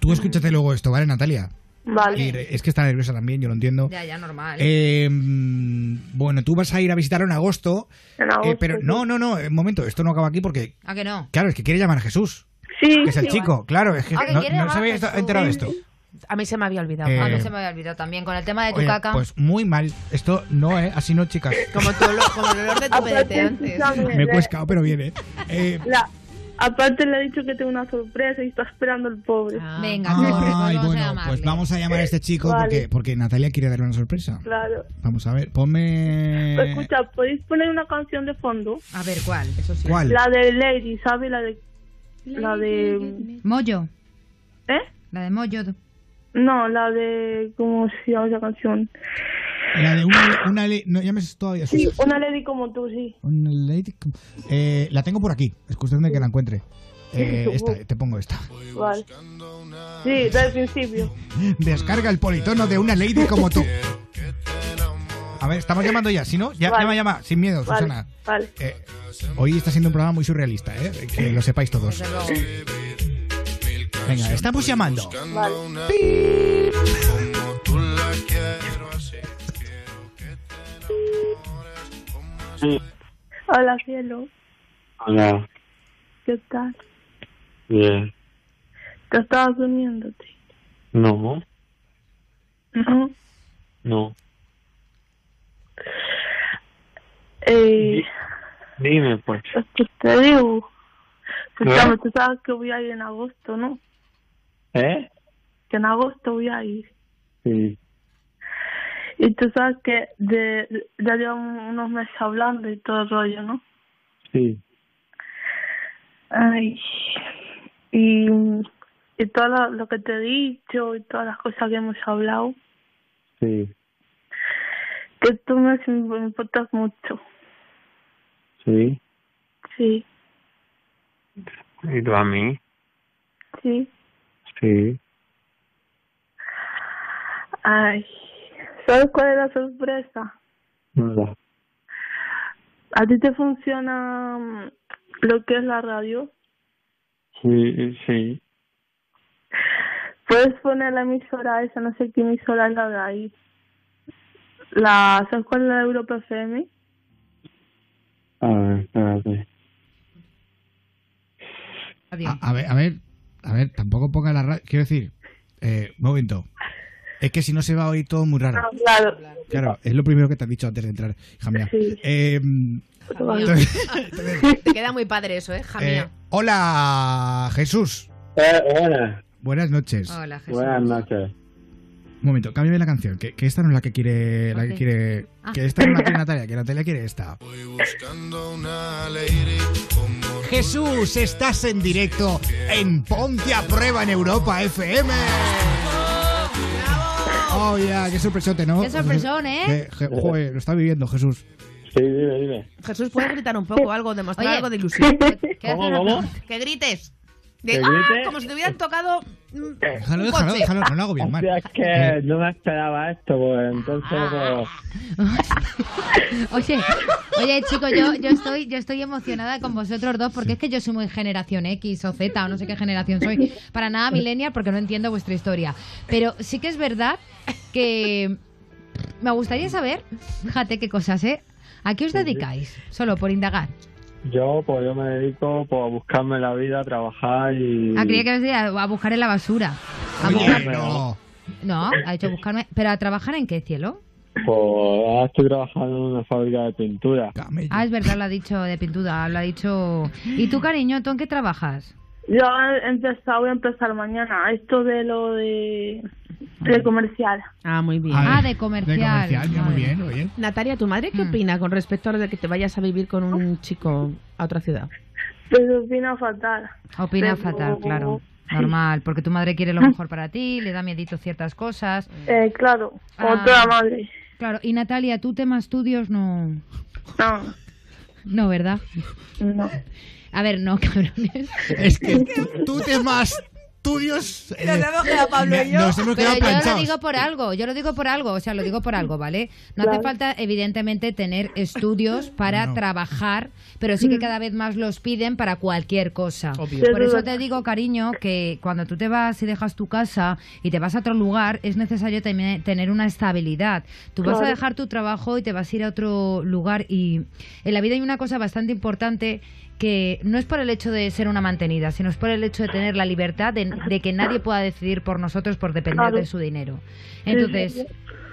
Tú escúchate luego esto, ¿vale, Natalia? Vale. Y es que está nerviosa también, yo lo entiendo. Ya, ya, normal. Eh, bueno, tú vas a ir a visitar en agosto. En eh, agosto, pero sí. no, no, no, un momento, esto no acaba aquí porque, ¿A que no? claro, es que quiere llamar a Jesús. Sí, Que es el sí. chico, claro, es que que no, quiere no llamar se había enterado de esto. A mí se me había olvidado. Eh, A mí se me había olvidado también con el tema de tu Oye, caca. pues muy mal. Esto no, ¿eh? Así no, chicas. Como, tu olor- como el olor de tu pedete antes. Me he le- cuescado, pero viene. Eh, la- aparte le he dicho que tengo una sorpresa y está esperando el pobre. Venga, ay, corre, vamos a bueno, llamarle. pues vamos a llamar a este chico Vale. porque, porque Natalia quiere darle una sorpresa. Claro. Vamos a ver, ponme... Pues Escucha, ¿podéis poner una canción de fondo? A ver, ¿cuál? Eso sí. ¿Cuál? La de Lady, ¿sabes? La de... La de... Moyo. ¿Eh? La de Moyo. No, la de... ¿Cómo se llama esa canción? La de una... una le- no llames todavía. Sí, una Lady como tú, sí. Una lady eh, la tengo por aquí. Es cuestión de que la encuentre. Eh, esta, te pongo esta. Vale. Sí, desde el principio. Descarga el politono de una lady como tú. A ver, estamos llamando ya. Si no, ya Vale. llama, llama. Sin miedo, Vale, Susana. vale. Eh, hoy está siendo un programa muy surrealista, ¿eh? Que lo sepáis todos. Venga, estamos llamando. Vale. Hola, cielo. Hola, ¿Qué tal? bien. ¿Te estabas durmiéndote? No, ¿No? no. Eh, Dime, pues. es que te digo. Escúchame, tú sabes que voy a ir en agosto, ¿no? ¿Eh? Que en agosto voy a ir. Sí. Y tú sabes que de, de- ya llevamos unos meses hablando y todo el rollo, ¿no? Sí. Ay. Y, y todo lo, lo que te he dicho y todas las cosas que hemos hablado, Sí. que tú me, me importas mucho. Sí. Sí, ¿Y tú a mí? sí. Sí. Ay. ¿Sabes cuál es la sorpresa? Nada. ¿A ti te funciona mm, lo que es la radio? Sí, sí. Puedes poner la emisora esa, no sé qué emisora es la de ahí. La, ¿Sabes cuál es la de Europa FM? A ver, espérate. A, a ver, a ver, a ver, tampoco ponga la radio. Quiero decir, eh, un momento. Es que si no se va a oír todo muy raro. Ah, claro. Claro, es lo primero que te han dicho antes de entrar. Sí. Eh, [LAUGHS] Te queda muy padre eso, ¿eh? eh, Jamía. hola, Jesús. Eh, buenas. Buenas noches. Hola, Jesús. Buenas noches. Un momento, cámbiame la canción, que, que esta no es la que quiere, la que quiere, Ah. que esta no la quiere Natalia, que Natalia quiere esta. Jesús, estás en directo en Ponte a Prueba en Europa FM. Oh, ya, qué sorpresote, ¿no? Qué sorpresón, ¿eh? Que- joder, lo está viviendo Jesús. Sí, dime, dime. Jesús, ¿puedes gritar un poco [LAUGHS] algo, demostrar Oye. algo de ilusión? ¿Cómo, cómo? Que grites. De, ¿Que ¡Ah! Como si te hubieran tocado mm, Déjalo, déjalo, coche. déjalo, no lo hago bien, mal. es que no me esperaba esto, pues entonces... pues, Oye, oye, chicos, yo, yo estoy, yo estoy emocionada con vosotros dos porque es que yo soy muy generación X o Z o no sé qué generación soy. Para nada millennial porque no entiendo vuestra historia. Pero sí que es verdad que me gustaría saber, fíjate qué cosas, ¿eh? ¿A qué os dedicáis? Solo por indagar. Yo, pues yo me dedico pues, a buscarme la vida, a trabajar y... Ah, creía que decía a buscar en la basura. A Oye, buscar- no. No, ha dicho buscarme. ¿Pero a trabajar en qué, cielo? Pues ahora estoy trabajando en una fábrica de pintura. Ah, es verdad, lo ha dicho de pintura, lo ha dicho... ¿Y tú, cariño, tú en qué trabajas? Yo he empezado, voy a empezar mañana. Esto de lo de, de comercial. Ah, muy bien. Ah, de comercial. De comercial, mira, muy bien, muy bien. Natalia, ¿tu madre qué opina con respecto a lo de que te vayas a vivir con un chico a otra ciudad? Pero opina fatal. Opina Pero- fatal, claro. [LAUGHS] Normal, porque tu madre quiere lo mejor para ti, le da miedito ciertas cosas. Eh, claro, como Ah. toda madre. Claro, y Natalia, tú tema estudios no... No. No, ¿verdad? No. A ver, no, [LAUGHS] cabrones. Es que [LAUGHS] tú temas estudios... eh, Nos hemos quedado Pablo y yo. Nos hemos Pero yo lo digo por algo, yo lo digo por algo, o sea, lo digo por algo, ¿vale? No hace falta, evidentemente, tener estudios [LAUGHS] para No. trabajar, pero sí que cada vez más los piden para cualquier cosa. Obvio. Por eso te digo, cariño, que cuando tú te vas y dejas tu casa y te vas a otro lugar, es necesario también tener una estabilidad. Tú vas a dejar tu trabajo y te vas a ir a otro lugar y en la vida hay una cosa bastante importante que no es por el hecho de ser una mantenida, sino es por el hecho de tener la libertad de, de que nadie pueda decidir por nosotros por depender de su dinero. Sí, Entonces, sí.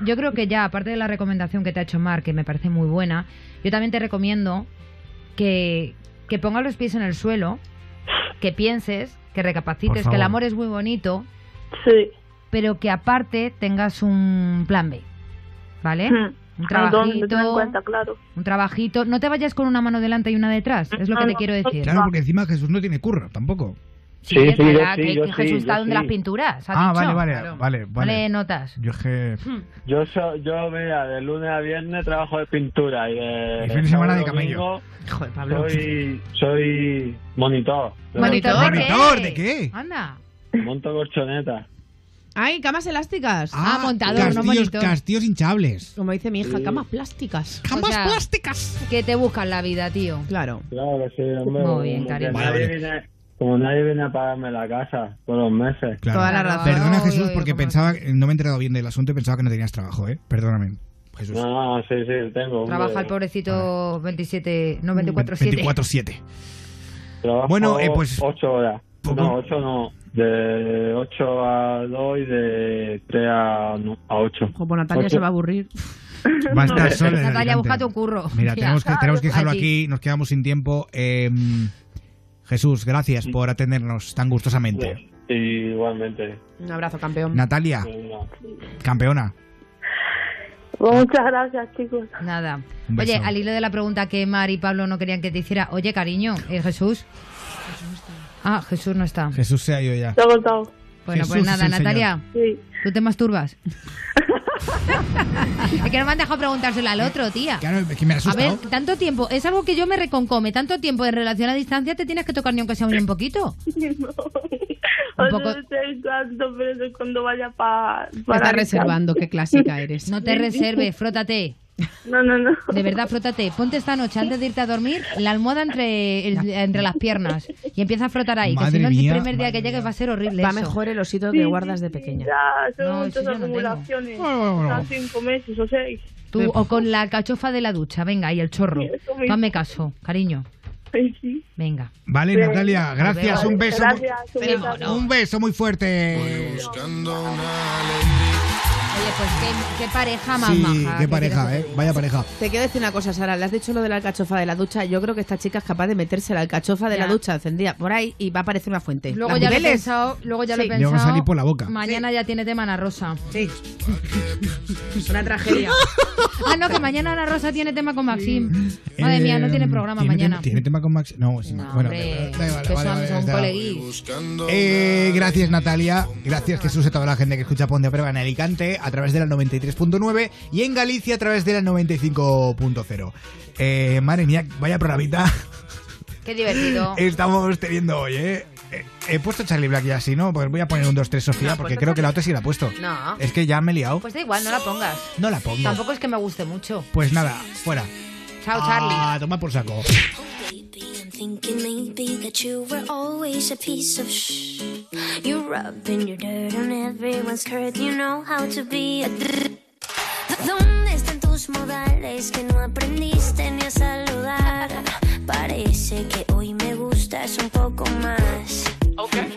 yo creo que ya, aparte de la recomendación que te ha hecho Mar, que me parece muy buena, yo también te recomiendo que, que pongas los pies en el suelo, que pienses, que recapacites, que el amor es muy bonito, Sí. pero que aparte tengas un plan B. ¿Vale? Hmm. Un ¿dónde? Ten en trabajito, cuenta, claro. un trabajito. No te vayas con una mano delante y una detrás, es lo que No, te no, quiero decir. Claro, porque encima Jesús no tiene curro, tampoco. Sí, Sí, es sí, yo verdad sí, que, yo que Jesús está yo de las pinturas. ¿ha Ah, dicho? vale, vale, Claro. vale, vale. Vale, notas. Yo que... Yo, so- yo, mira, de lunes a viernes trabajo de pintura y de... Y fin de semana de Joder, Pablo. Soy, soy monitor. ¿Monitor, de qué? ¿Monitor de qué? Anda. Monto colchonetas. Ay, camas elásticas. Ah, montador, no castillos, monitor. castillos hinchables. Como dice mi hija, camas plásticas. ¡Camas O sea, plásticas! Que te buscan la vida, tío. Claro. Claro que sí, hombre. Muy bien, como cariño. Vale, nadie vale. viene- como nadie viene a pagarme la casa por los meses. Claro. Toda la razón. Perdona, Jesús, porque ¿cómo pensaba... No me he enterado bien del asunto y pensaba que no tenías trabajo, ¿eh? Perdóname, Jesús. No, no, sí, sí, tengo. hombre. Trabaja el pobrecito 27, no 24-7. 24-7. Trabajo Bueno, eh, pues- 8 horas. No, 8 no. De 8 a 2 y de 3 a, no, a 8. Como Natalia se va a aburrir. Va a estar sola. Natalia, búscate un curro. Mira, [LAUGHS] tenemos que, tenemos que dejarlo aquí, nos quedamos sin tiempo. Eh, Jesús, gracias por atendernos tan gustosamente. Igualmente. Un abrazo, campeón. Natalia, campeona. Pues muchas gracias, chicos. Nada. Oye, al hilo de la pregunta que Mar y Pablo no querían que te hiciera, oye, cariño, ¿eh, Jesús? Ah, Jesús no está. Jesús se ha ido ya. Te he cortado. Bueno, Jesús pues es nada, Natalia, Sí. ¿tú te masturbas? [LAUGHS] es que no me han dejado preguntárselo al otro, tía. Claro, es que me ha A ver, tanto tiempo, es algo que yo me reconcome, tanto tiempo en relación a distancia te tienes que tocar ni aunque sea un poquito. [LAUGHS] No. Un O poco- sea, estoy tanto, pero eso es cuando vaya para... Me estás reservando, qué clásica [LAUGHS] eres. No te reserves, frótate. No, no, no. De verdad, frótate. Ponte esta noche, antes de irte a dormir, la almohada entre, el- entre las piernas y empieza a frotar ahí. que Madre si no, el mía, primer día que llegues va a ser horrible. Va eso. mejor el osito Sí, que sí, guardas de sí, pequeña. Ya, son No, muchas no acumulaciones. Bueno, bueno, bueno. Son cinco meses o seis. Tú, o con la cachofa de la ducha, venga, y el chorro. Hazme caso, cariño. Sí, sí. Venga. Vale. Natalia, gracias. Un beso. muy- Gracias. un beso muy fuerte. Oye, pues qué, qué pareja más Sí, maja. qué pareja, ¿eh? Vaya pareja. Te quiero decir una cosa, Sara. Le has dicho lo de la alcachofa de la ducha. Yo creo que esta chica es capaz de meterse la alcachofa de Ya. la ducha encendida por ahí y va a aparecer una fuente. Luego ¿Las ya lo he pensado, luego ya lo he Sí. Le pensado. van a salir por la boca. Mañana ya tiene tema Ana Rosa. Sí. Una tragedia. [LAUGHS] Ah, no, que mañana Ana Rosa tiene tema con Maxim. Madre mía, no tiene Eh, programa ¿tiene mañana. tema- ¿Tiene tema con Max? No, sí, No, bueno, hombre, da igual, que vale, son. Eh, gracias Natalia, gracias Jesús a toda la gente que escucha Ponte a Prueba en Alicante, a a través de la 93.9 y en Galicia a través de la 95.0. Eh, madre mía, vaya programita Qué divertido. [LAUGHS] estamos teniendo hoy, ¿eh? He puesto Charlie Black ya así, ¿no? Pues voy a poner un 2-3 Sofía, No, porque puesto creo que la Charlie- otra sí la ha puesto. No. Es que ya me he liado. Pues da igual, no la pongas. No la pongo. Tampoco es que me guste mucho. Pues nada, fuera. Chao, Charlie. Ah, toma por saco. Thinking maybe that you were always a piece of shh. You rubbing your dirt on everyone's skirt. You know how to be a. ¿Dónde están tus modales que no aprendiste ni a saludar? Parece que hoy me gustas un poco más. Hola,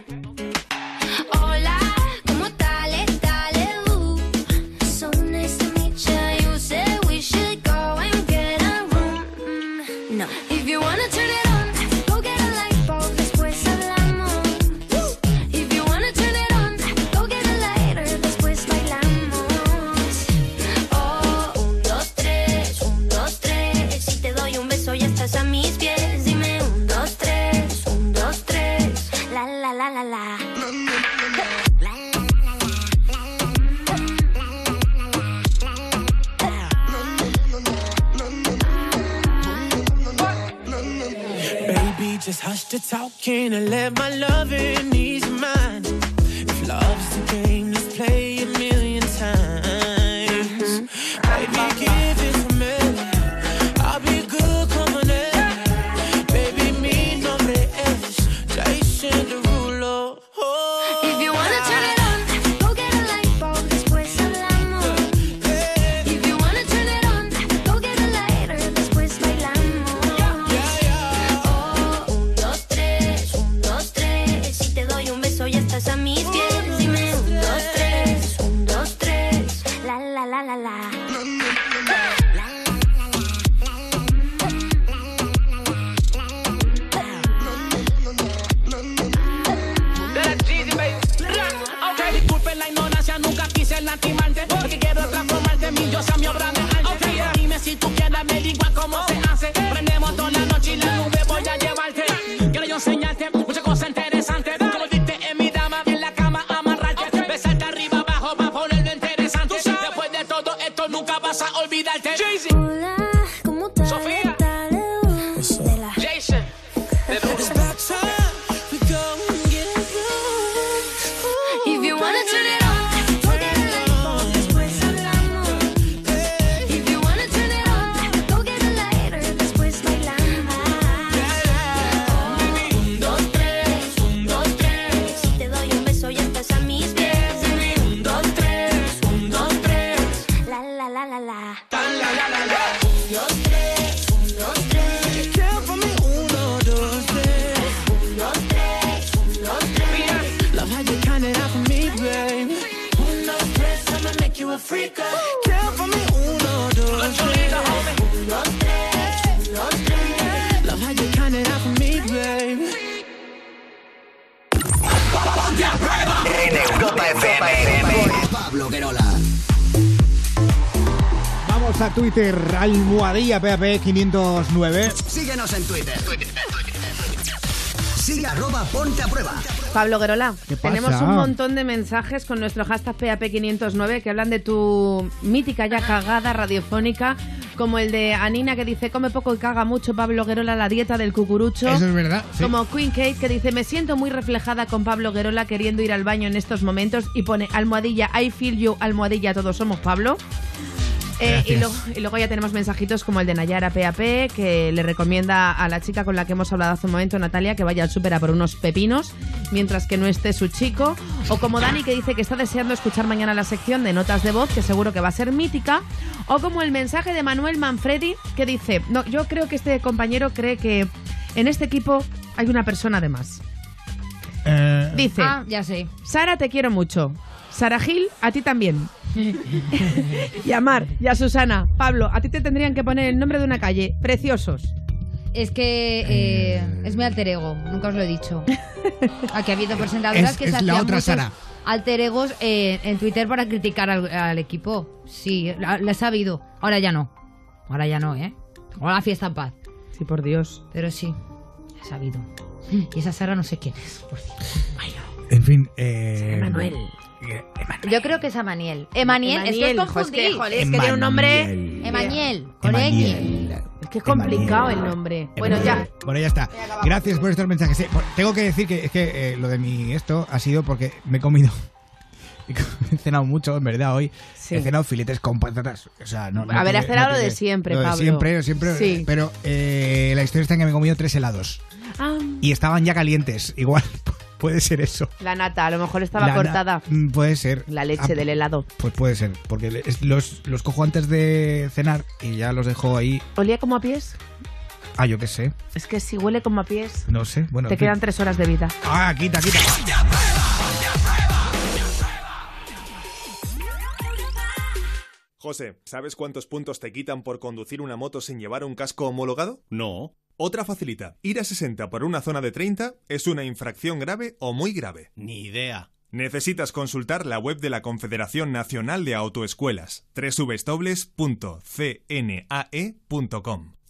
to talking and let my love in you. Twitter, almohadilla PAP 509. Síguenos en Twitter. Sigue arroba ponte a prueba. Pablo Guerola, tenemos un montón de mensajes con nuestro hashtag PAP509 que hablan de tu mítica ya cagada radiofónica, como el de Anina que dice, come poco y caga mucho Pablo Guerola, la dieta del cucurucho. Eso es verdad. sí. Como Queen Kate que dice, me siento muy reflejada con Pablo Guerola queriendo ir al baño en estos momentos y pone almohadilla, I feel you, almohadilla, todos somos Pablo. Eh, y, luego, y luego ya tenemos mensajitos como el de Nayara PAP, que le recomienda a la chica con la que hemos hablado hace un momento, Natalia, que vaya al súper a por unos pepinos, mientras que no esté su chico. O como Dani, que dice que está deseando escuchar mañana la sección de notas de voz, que seguro que va a ser mítica. O como el mensaje de Manuel Manfredi, que dice, no, yo creo que este compañero cree que en este equipo hay una persona de más. Eh, Dice, Ah, ya sé. Sara, te quiero mucho. Sara Gil, a ti también. Y a Mar, y a Susana. Pablo, a ti te tendrían que poner el nombre de una calle. Preciosos. Es que eh, es mi alter ego, nunca os lo he dicho. Aquí ha habido presentadoras Es- que es se la hacían otra muchos Sara. alter egos eh, en Twitter para criticar al, al equipo. Sí, la- les ha habido. Ahora ya no. Ahora ya no, ¿eh? Ahora fiesta en paz. Sí, por Dios. Pero sí, he sabido. Y esa Sara no sé quién es. por cierto. En fin, eh, Manuel. Yo creo que es Amaniel. Emaniel, esto es Emaniel, jo, es confundir. que, joder, es que tiene un nombre... Emaniel, con ñ. Qué complicado el nombre. Bueno, ya. Bueno, ya está. Gracias por estos mensajes. Sí, por- tengo que decir que es que eh, lo de mi esto ha sido porque me he comido. [LAUGHS] He cenado mucho, en verdad, hoy. He cenado filetes con patatas. O sea, no, no A ver, has cenado no lo de siempre, lo de Pablo. siempre, siempre. Sí. Pero eh, la historia está en que me he comido tres helados. Ah, Y estaban ya calientes. Igual puede ser eso. la nata, a lo mejor estaba La- cortada. Mm, Puede ser. La leche Ah, del helado. Pues puede ser. Porque los, los cojo antes de cenar y ya los dejo ahí. ¿Olía como a pies? Ah, yo qué sé. Es que si huele como a pies, No sé. Bueno, te quedan tres horas de vida. Ah, quita, quita. José, ¿sabes cuántos puntos te quitan por conducir una moto sin llevar un casco homologado? No. Otra facilita. Ir a 60 por una zona de 30 es una infracción grave o muy grave. Ni idea. Necesitas consultar la web de la Confederación Nacional de Autoescuelas, www.cnae.com.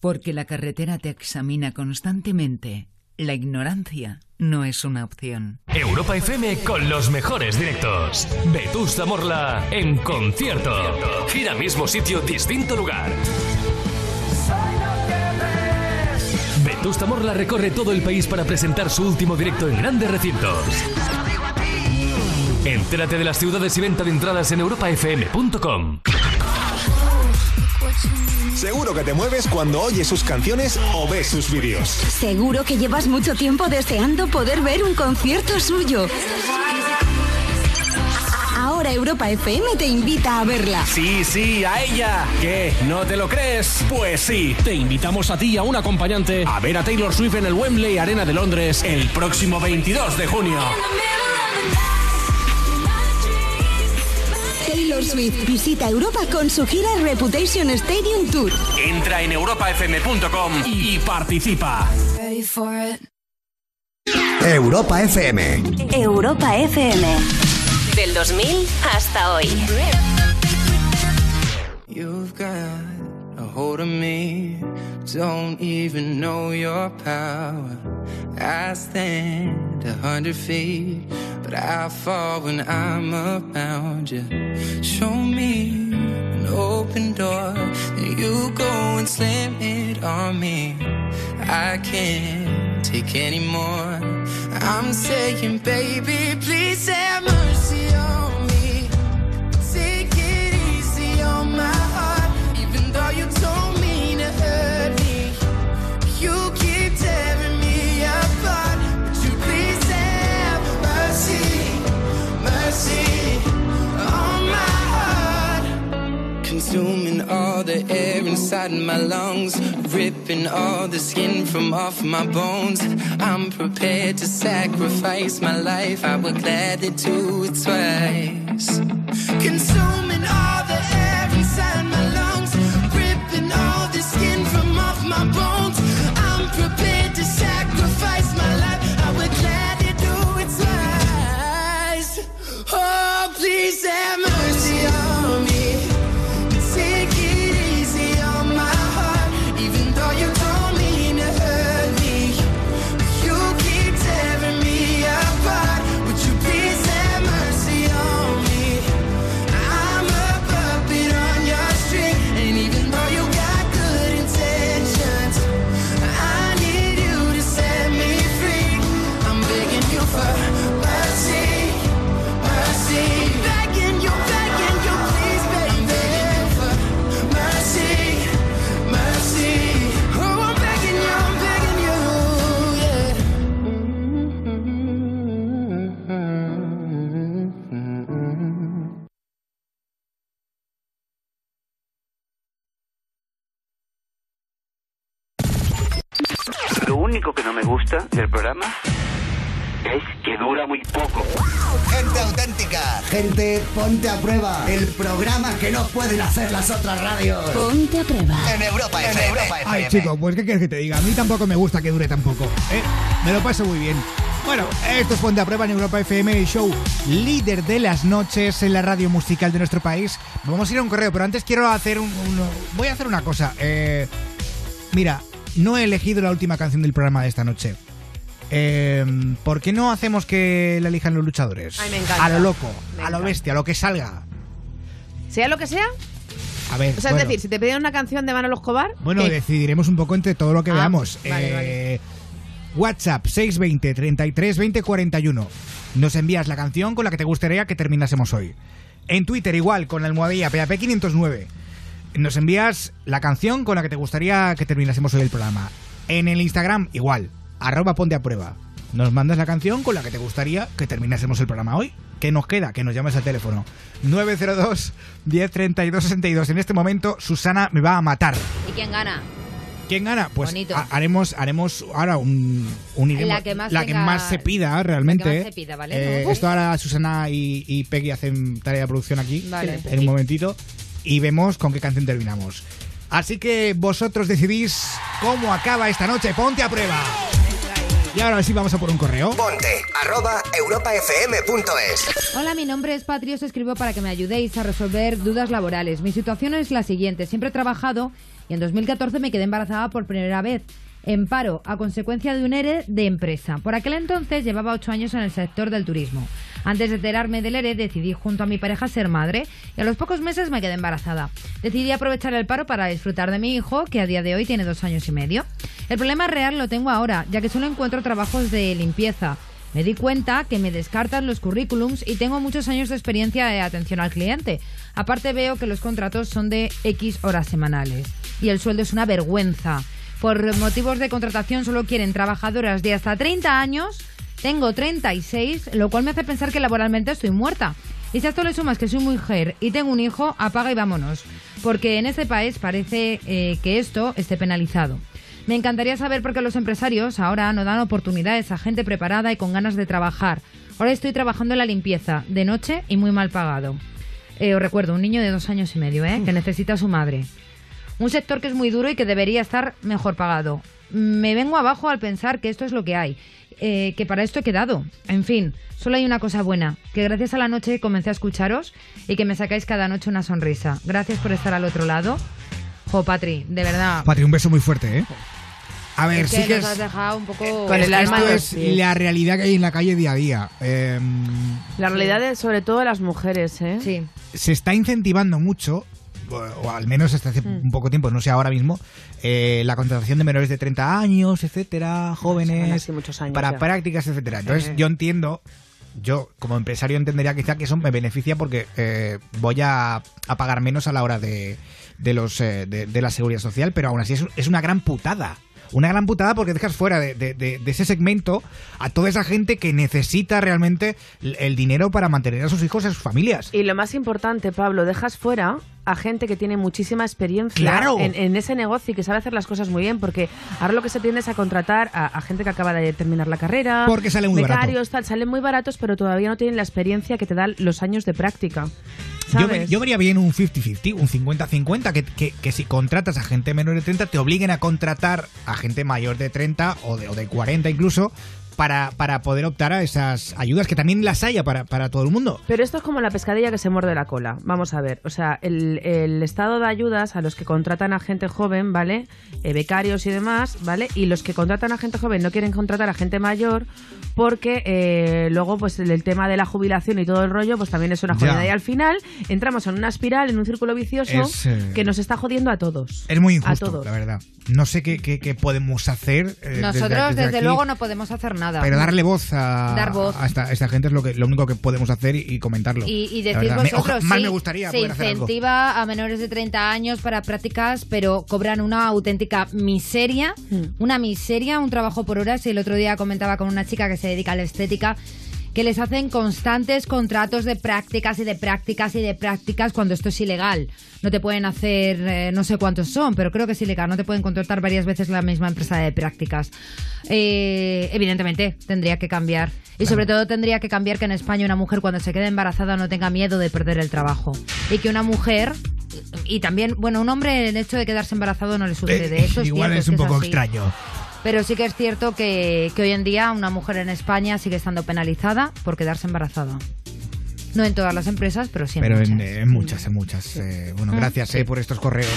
Porque la carretera te examina constantemente. La ignorancia no es una opción. Europa FM con los mejores directos. Vetusta Morla en concierto. Gira mismo sitio, distinto lugar. Vetusta Morla recorre todo el país para presentar su último directo en grandes recintos. Entérate de las ciudades y venta de entradas en europafm.com. Seguro que te mueves cuando oyes sus canciones o ves sus vídeos. Seguro que llevas mucho tiempo deseando poder ver un concierto suyo. Ahora Europa FM te invita a verla. Sí, sí, a ella. ¿Qué? ¿No te lo crees? Pues sí, te invitamos a ti y a un acompañante a ver a Taylor Swift en el Wembley Arena de Londres el próximo 22 de junio. Taylor Swift visita Europa con su gira Reputation Stadium Tour. Entra en europafm.com y participa. Europa FM. Europa FM. Del 2000 hasta hoy. You've got a hold of me, don't even know your power. I stand a hundred feet, but I fall when I'm around you. Show me an open door, then you go and slam it on me. I can't take anymore. I'm saying, baby, please have mercy on me. Take it easy on my heart, even though you inside my lungs, ripping all the skin from off my bones. I'm prepared to sacrifice my life. I would gladly do it twice. Consuming gusta del programa es que dura muy poco. Gente auténtica. Gente, ponte a prueba. El programa que no pueden hacer las otras radios. Ponte a prueba. En Europa FM. Europa Ay, chico, pues ¿qué quieres que te diga? A mí tampoco me gusta que dure tampoco. ¿eh? Me lo paso muy bien. Bueno, esto es Ponte a Prueba en Europa FM, el show líder de las noches en la radio musical de nuestro país. Vamos a ir a un correo, pero antes quiero hacer un... un- voy a hacer una cosa. Eh, mira, no he elegido la última canción del programa de esta noche. Eh, ¿Por qué no hacemos que la elijan los luchadores? Ay, me encanta. A lo loco, Me a lo encanta. bestia, a lo que salga. Sea lo que sea. A ver, O sea, bueno. es decir, si te piden una canción de Manolo Escobar. Bueno, ¿qué? decidiremos un poco entre todo lo que Ah, veamos. vale, Eh, WhatsApp 620 33 20 41. Nos envías la canción con la que te gustaría que terminásemos hoy. En Twitter igual, con la almohadilla PAP509. Nos envías la canción con la que te gustaría que terminásemos hoy el programa. En el Instagram igual, arroba ponte a prueba. Nos mandas la canción con la que te gustaría que terminásemos el programa hoy. ¿Qué nos queda? Que nos llames al teléfono. 902 1032 62. En este momento, Susana me va a matar. ¿Y quién gana? ¿Quién gana? Pues ha- haremos, haremos ahora un, un La que más la que más se pida realmente. la que más se pida, ¿vale? Eh, esto ahora Susana y, y Peggy hacen tarea de producción aquí Vale. en un momentito y vemos con qué canción terminamos. Así que vosotros decidís cómo acaba esta noche. Ponte a prueba. Y ahora sí vamos a por un correo. Ponte arroba europafm.es. Hola, mi nombre es Patri, os escribo para que me ayudéis a resolver dudas laborales. Mi situación es la siguiente. Siempre he trabajado y en 2014 me quedé embarazada por primera vez. En paro, a consecuencia de un ERE de empresa. Por aquel entonces llevaba ocho años en el sector del turismo. Antes de enterarme del ERE, decidí junto a mi pareja ser madre y a los pocos meses me quedé embarazada. Decidí aprovechar el paro para disfrutar de mi hijo, que a día de hoy tiene dos años y medio. El problema real lo tengo ahora, ya que solo encuentro trabajos de limpieza. Me di cuenta que me descartan los currículums y tengo muchos años de experiencia de atención al cliente. Aparte veo que los contratos son de X horas semanales y el sueldo es una vergüenza. Por motivos de contratación solo quieren trabajadoras de hasta 30 años. Tengo 36, lo cual me hace pensar que laboralmente estoy muerta. Y si a esto le sumas que soy mujer y tengo un hijo, apaga y vámonos. Porque en este país parece eh, que esto esté penalizado. Me encantaría saber por qué los empresarios ahora no dan oportunidades a gente preparada y con ganas de trabajar. Ahora estoy trabajando en la limpieza, de noche y muy mal pagado. Eh, os recuerdo, un niño de dos años y medio, ¿eh? que necesita a su madre. Un sector que es muy duro y que debería estar mejor pagado. Me vengo abajo al pensar que esto es lo que hay, eh, que para esto he quedado. En fin, solo hay una cosa buena, que gracias a la noche comencé a escucharos y que me sacáis cada noche una sonrisa. Gracias por estar al otro lado. Jo, Patri, de verdad. Patri, un beso muy fuerte, ¿eh? A ver, es sí que nos es... has dejado un poco... es que esto es la realidad que hay en la calle día a día. Eh, La realidad es sobre todo de las mujeres, ¿eh? Sí. se está incentivando mucho, o, al menos hasta hace Mm. un poco tiempo, no sé ahora mismo, eh, la contratación de menores de 30 años, etcétera, jóvenes, muchos años para ya. prácticas, etcétera. Entonces yo entiendo, yo como empresario entendería quizá que eso me beneficia porque eh, voy a, a pagar menos a la hora de, de los eh, de, de la seguridad social, pero aún así es, es una gran putada. Una gran putada porque dejas fuera de, de- de- de ese segmento a toda esa gente que necesita realmente el dinero para mantener a sus hijos y a sus familias. Y lo más importante, Pablo, dejas fuera a gente que tiene muchísima experiencia Claro. en, en ese negocio y que sabe hacer las cosas muy bien, porque ahora lo que se tiende es a contratar a, a gente que acaba de terminar la carrera, Porque sale muy barato. becarios, tal, salen muy baratos, pero todavía no tienen la experiencia que te dan los años de práctica. Yo, yo vería bien un 50-50, un 50-50, que, que, que si contratas a gente menor de 30, te obliguen a contratar a gente mayor de 30 o de, o de 40 incluso, para, para poder optar a esas ayudas, que también las haya para, para todo el mundo. Pero esto es como la pescadilla que se muerde la cola. Vamos a ver, o sea, el, el estado da ayudas a los que contratan a gente joven, ¿vale? Eh, becarios y demás, ¿vale? Y los que contratan a gente joven no quieren contratar a gente mayor porque eh, luego pues el, el tema de la jubilación y todo el rollo pues también es una Ya. jodida. Y al final entramos en una espiral, en un círculo vicioso Es, eh, que nos está jodiendo a todos. Es muy A injusto, todos. la verdad. No sé qué, qué- qué podemos hacer. eh, Nosotros, desde, aquí, luego, no podemos hacer nada. Pero darle voz a, Dar voz. a esta, a esta gente es lo, que, lo único que podemos hacer y, y comentarlo. Y, decir verdad. Me- vosotros, oja- más sí, me gustaría se poder hacer algo. incentiva a menores de 30 años para prácticas, pero cobran una auténtica miseria, Hmm. una miseria, un trabajo por horas. Y el otro día comentaba con una chica que se dedica a la estética que les hacen constantes contratos de prácticas y de prácticas y de prácticas cuando esto es ilegal. No te pueden hacer, eh, no sé cuántos son, pero creo que es ilegal. No te pueden contratar varias veces la misma empresa de prácticas. Eh, evidentemente, tendría que cambiar. Y sobre todo tendría que cambiar que en España una mujer cuando se quede embarazada no tenga miedo de perder el trabajo. Y que una mujer, y también, bueno, un hombre el hecho de quedarse embarazado no le sucede. Eh, Eso es igual cierto, es un poco así. extraño. Pero sí que es cierto que, que hoy en día una mujer en España sigue estando penalizada por quedarse embarazada. No en todas las empresas, pero sí en Pero muchas. en, en muchas, en muchas. Eh, bueno, gracias sí. eh, por estos correos.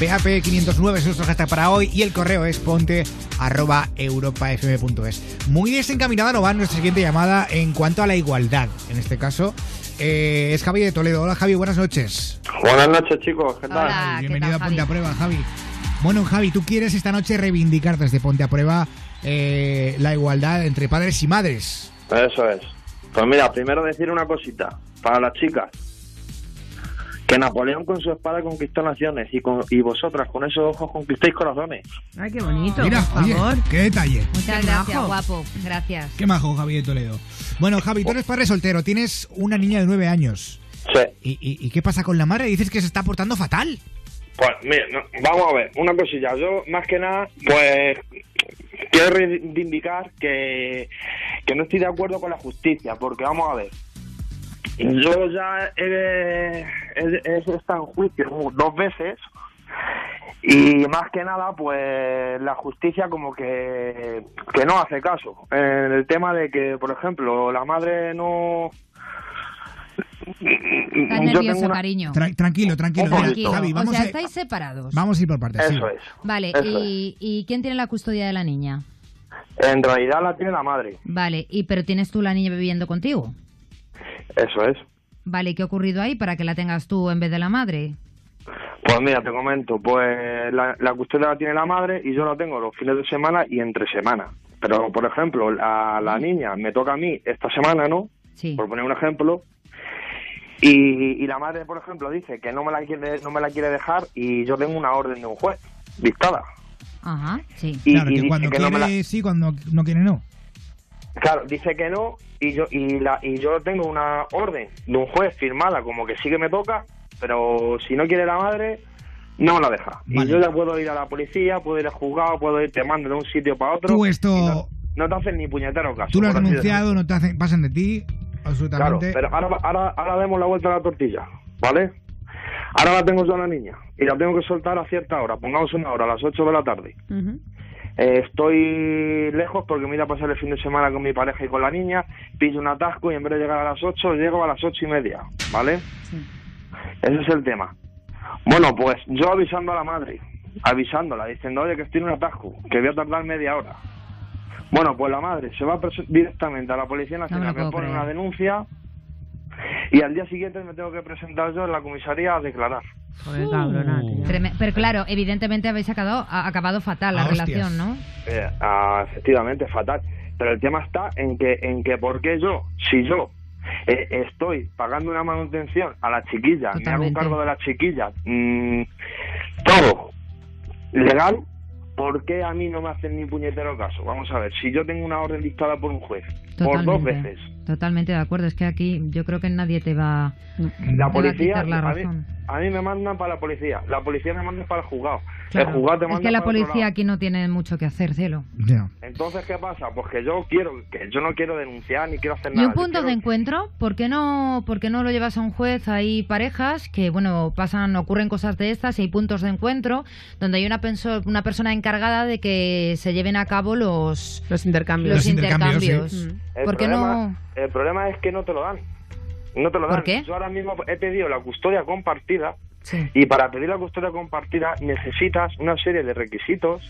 PAP509 es nuestro hashtag para hoy y el correo es ponte arroba europafm.es. Muy desencaminada no va nuestra siguiente llamada en cuanto a la igualdad. En este caso eh, es Javi de Toledo. Hola Javi, buenas noches. Buenas noches, chicos. ¿Qué tal? Bienvenido a Ponte a Prueba, Javi. Bueno, Javi, tú quieres esta noche reivindicar desde Ponte a Prueba eh, la igualdad entre padres y madres. Eso es. Pues mira, primero decir una cosita para las chicas. Que Napoleón con su espada conquistó naciones y, con, y vosotras con esos ojos conquistáis corazones. Ay, qué bonito, Mira, por oye, favor. qué detalle. Muchas Qué gracias, majo. guapo. Gracias. Qué majo, Javi de Toledo. Bueno, Javi, tú eres padre soltero, tienes una niña de nueve años. Sí. ¿Y, y, y qué pasa con la madre? Dices que se está portando fatal. Pues mira, vamos a ver, una cosilla. Yo, más que nada, pues quiero reivindicar que, que no estoy de acuerdo con la justicia, porque vamos a ver. Yo ya he, he- he estado en juicio dos veces y más que nada, pues la justicia como que, que no hace caso. En el tema de que, por ejemplo, la madre no... Estás Yo nervioso, una- cariño. Tra- tranquilo, tranquilo. Mira, Tranquilo. Javi, o vamos, sea, a, estáis separados. vamos a ir por partes. sí. Eso es. Vale, Eso y, ¿y quién tiene la custodia de la niña? En realidad la tiene la madre. Vale, y pero tienes tú la niña viviendo contigo. Eso es. Vale, ¿y qué ha ocurrido ahí para que la tengas tú en vez de la madre? Pues mira, te comento, pues la, la custodia la tiene la madre y yo la tengo los fines de semana y entre semana. Pero, por ejemplo, la, la niña me toca a mí esta semana, ¿no? Sí. Por poner un ejemplo. Y, y la madre, por ejemplo, dice que no me la quiere no me la quiere dejar y yo tengo una orden de un juez dictada. Ajá, sí. Y- claro, y que dice cuando que no quiere la- sí, cuando no quiere no. Claro, dice que no y yo y la y yo tengo una orden de un juez firmada como que sí que me toca, pero si no quiere la madre no me la deja. Vale. Y yo ya puedo ir a la policía, puedo ir al juzgado, puedo ir te mando de un sitio para otro. Tú esto- No, no te hacen ni puñetero caso. Tú lo has denunciado, no te hacen, pasan de ti, Claro, pero ahora, ahora, ahora demos la vuelta a la tortilla, ¿vale? Ahora la tengo yo a la niña y la tengo que soltar a cierta hora, pongamos una hora, a las 8 de la tarde. Eh, estoy lejos porque me voy a pasar el fin de semana con mi pareja y con la niña, pillo un atasco y en vez de llegar a las 8, llego a las ocho y media, ¿vale? Ese es el tema. Bueno, pues yo avisando a la madre, avisándola, diciendo, oye, que estoy en un atasco, que voy a tardar media hora. Bueno, pues la madre se va directamente a la Policía Nacional, lo me puedo pone creer. una denuncia y al día siguiente me tengo que presentar yo en la comisaría a declarar. Joder. Treme- Pero claro, evidentemente habéis acabado, ha acabado fatal la Ah, hostias. relación, ¿no? Eh, ah, efectivamente, fatal. Pero el tema está en que, en que ¿por qué yo, si yo eh, estoy pagando una manutención a la chiquilla, me hago Totalmente. cargo de la chiquilla, mm, todo legal, ¿por qué a mí no me hacen ni puñetero caso? Vamos a ver, si yo tengo una orden dictada por un juez, por dos Totalmente. veces, Totalmente de acuerdo. Es que aquí yo creo que nadie te va, la te va a policía, quitar la a mí, razón. a mí me mandan para la policía, la policía me manda para el juzgado, Claro. el juzgado te Es manda que la para policía aquí no tiene mucho que hacer, Celo. Entonces, ¿qué pasa? Pues que yo quiero, que yo no quiero denunciar ni quiero hacer Y nada. un yo punto quiero- de encuentro, ¿por qué no, por qué no lo llevas a un juez? Hay parejas que, bueno, pasan, ocurren cosas de estas y hay puntos de encuentro donde hay una, penso- una persona encargada de que se lleven a cabo los, los intercambios. Los intercambios. El ¿Por qué problema, no? El problema es que no te lo dan. No te lo dan. ¿Por qué? Yo ahora mismo he pedido la custodia compartida y para pedir la custodia compartida necesitas una serie de requisitos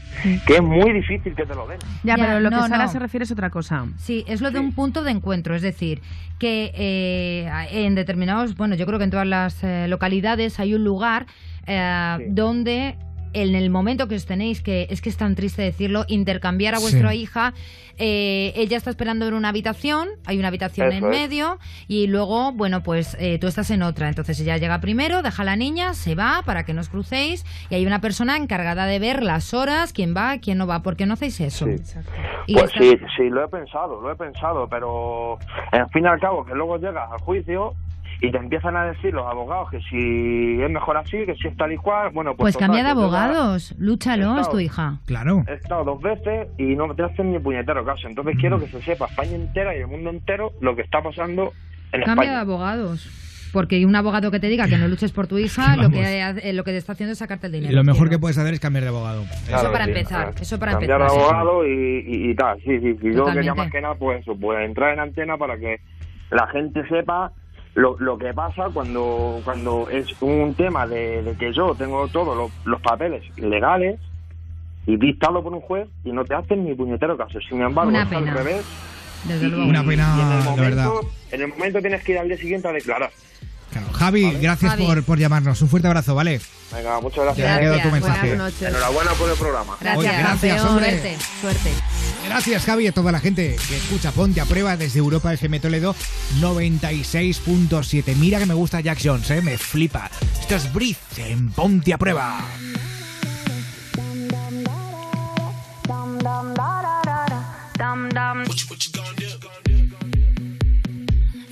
que es muy difícil que te lo den. Ya, Ya, pero lo no, que Sara no. se refiere es otra cosa. Sí, es lo de un punto de encuentro, es decir, que eh, en determinados, bueno, yo creo que en todas las eh, localidades hay un lugar eh, donde en el momento que os tenéis que, es que es tan triste decirlo, intercambiar a vuestra Sí. hija, eh, ella está esperando en una habitación, hay una habitación Eso en es. medio y luego, bueno, pues eh, tú estás en otra, entonces ella llega primero, deja a la niña, se va para que no os crucéis y hay una persona encargada de ver las horas, quién va, quién no va, ¿por qué no hacéis eso? Y Pues esta- sí, sí, lo he pensado, lo he pensado, pero al fin y al cabo que luego llegas al juicio y te empiezan a decir los abogados que si es mejor así, que si es tal y cual, bueno, pues... Pues total, cambia de abogados, lúchalo, es Estado- tu hija. Claro. He estado dos veces y no te hacen ni puñetero caso. Entonces quiero que se sepa España entera y el mundo entero lo que está pasando en Cambia de España. abogados. Porque un abogado que te diga que no luches por tu hija, [LAUGHS] lo que, eh, lo que te está haciendo es sacarte el dinero. Lo mejor que puedes hacer es cambiar de abogado. Claro para sí. empezar, eso para Cambiar empezar. de abogado y, y- y tal. Sí, sí, sí. Yo quería más que nada, pues, eso, pues entrar en antena para que la gente sepa Lo, lo que pasa cuando cuando es un tema de, de que yo tengo todos los, los papeles legales y dictado por un juez y no te hacen ni puñetero caso. Sin embargo, Una es al pena. revés. Desde Y- luego. Una pena, y en el la momento, verdad. En el momento tienes que ir al día siguiente a declarar. Javi, gracias Javi. Por, por llamarnos. Un fuerte abrazo, ¿vale? Venga, muchas gracias. Tu mensaje. Buenas noches. Enhorabuena por el programa. Gracias, Oye, gracias, hombre. Suerte, suerte. Gracias, Javi, a toda la gente que escucha Ponte a Prueba desde Europa FM Toledo 96.7. Mira que me gusta Jack Jones, ¿eh? Me flipa. Esto es Breathe en Ponte a Prueba.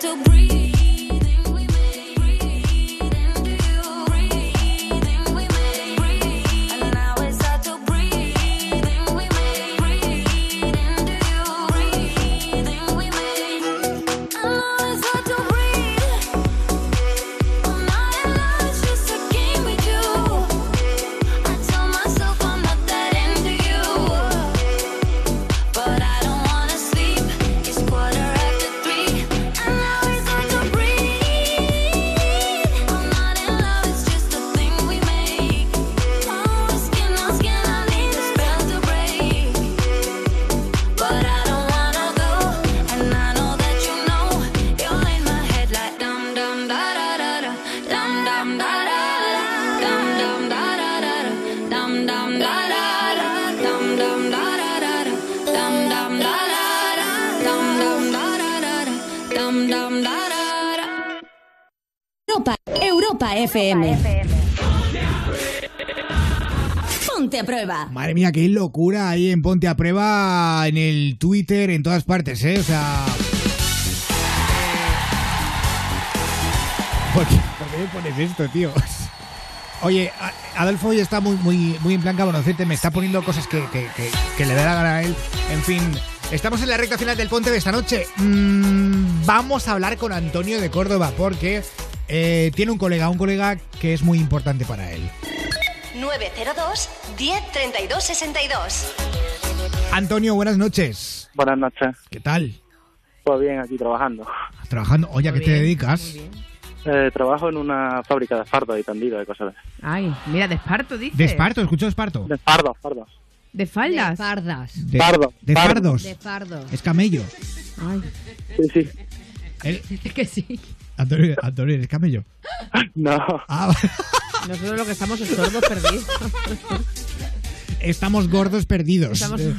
to breathe. FM. Ponte a prueba. Madre mía, qué locura ahí en Ponte a Prueba, en el Twitter, en todas partes, ¿eh? O sea... ¿Por qué, por qué me pones esto, tío? Oye, Adolfo hoy está muy, muy, muy en plan cabronocete, me está poniendo cosas que, que- que- que le da la gana a él. En fin, estamos en la recta final del Ponte de esta noche. Mm, vamos a hablar con Antonio de Córdoba porque eh, tiene un colega, un colega que es muy importante para él. 902 10 32 62. Antonio, buenas noches. Buenas noches. ¿Qué tal? Pues bien, aquí trabajando. Trabajando. Oye, ¿a qué te dedicas? Eh, trabajo en una fábrica de fardos y tendidos y cosas de Ay, mira, de esparto, dice. De esparto, escucho esparto. De fardos, fardos. De faldas. De fardas. De, Fardo, de fardo. fardos. De fardos. Es camello. Ay. Sí, sí. El- [LAUGHS] que sí. Antonio, Antonio, ¿eres camello? [LAUGHS] No. Ah, Nosotros lo que estamos es sordos perdidos. estamos gordos perdidos. Estamos Eh,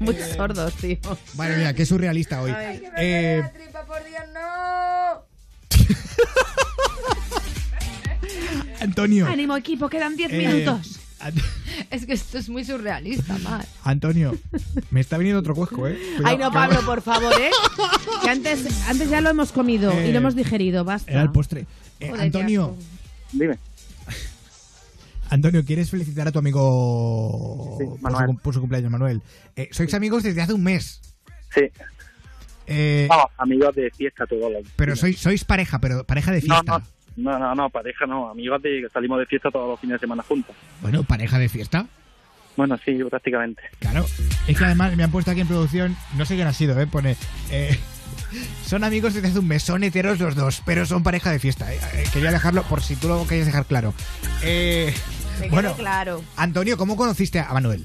muy sordos, tío. Madre mía, qué surrealista hoy. Eh, [LAUGHS] Antonio. Ánimo, equipo, quedan 10 Eh, minutos. [LAUGHS] Es que esto es muy surrealista, Mar. Antonio, me está viniendo otro cuesco, ¿eh? Cuidado, Ay, no, Pablo, por favor, ¿eh? Que antes, antes ya lo hemos comido y Eh, lo hemos digerido, basta. Era el postre. Eh, Joder, Antonio, Dime. Antonio, ¿quieres felicitar a tu amigo por, su, Manuel. por su cumpleaños, Manuel? Eh, sois amigos desde hace un mes. Sí. Eh, Vamos, amigos de fiesta todos los pero sois, sois pareja, pero pareja de fiesta. no, no, no, no, pareja no, amigos de que salimos de fiesta todos los fines de semana juntos. Bueno, pareja de fiesta. Bueno, sí, prácticamente. Claro. Es que además me han puesto aquí en producción, no sé quién ha sido, ¿eh? Pone. eh, son amigos desde hace un mes, son heteros los dos, pero son pareja de fiesta. ¿eh? Eh, quería dejarlo por si tú lo querías dejar claro. Eh, Me bueno, claro. Antonio, ¿cómo conociste a Manuel?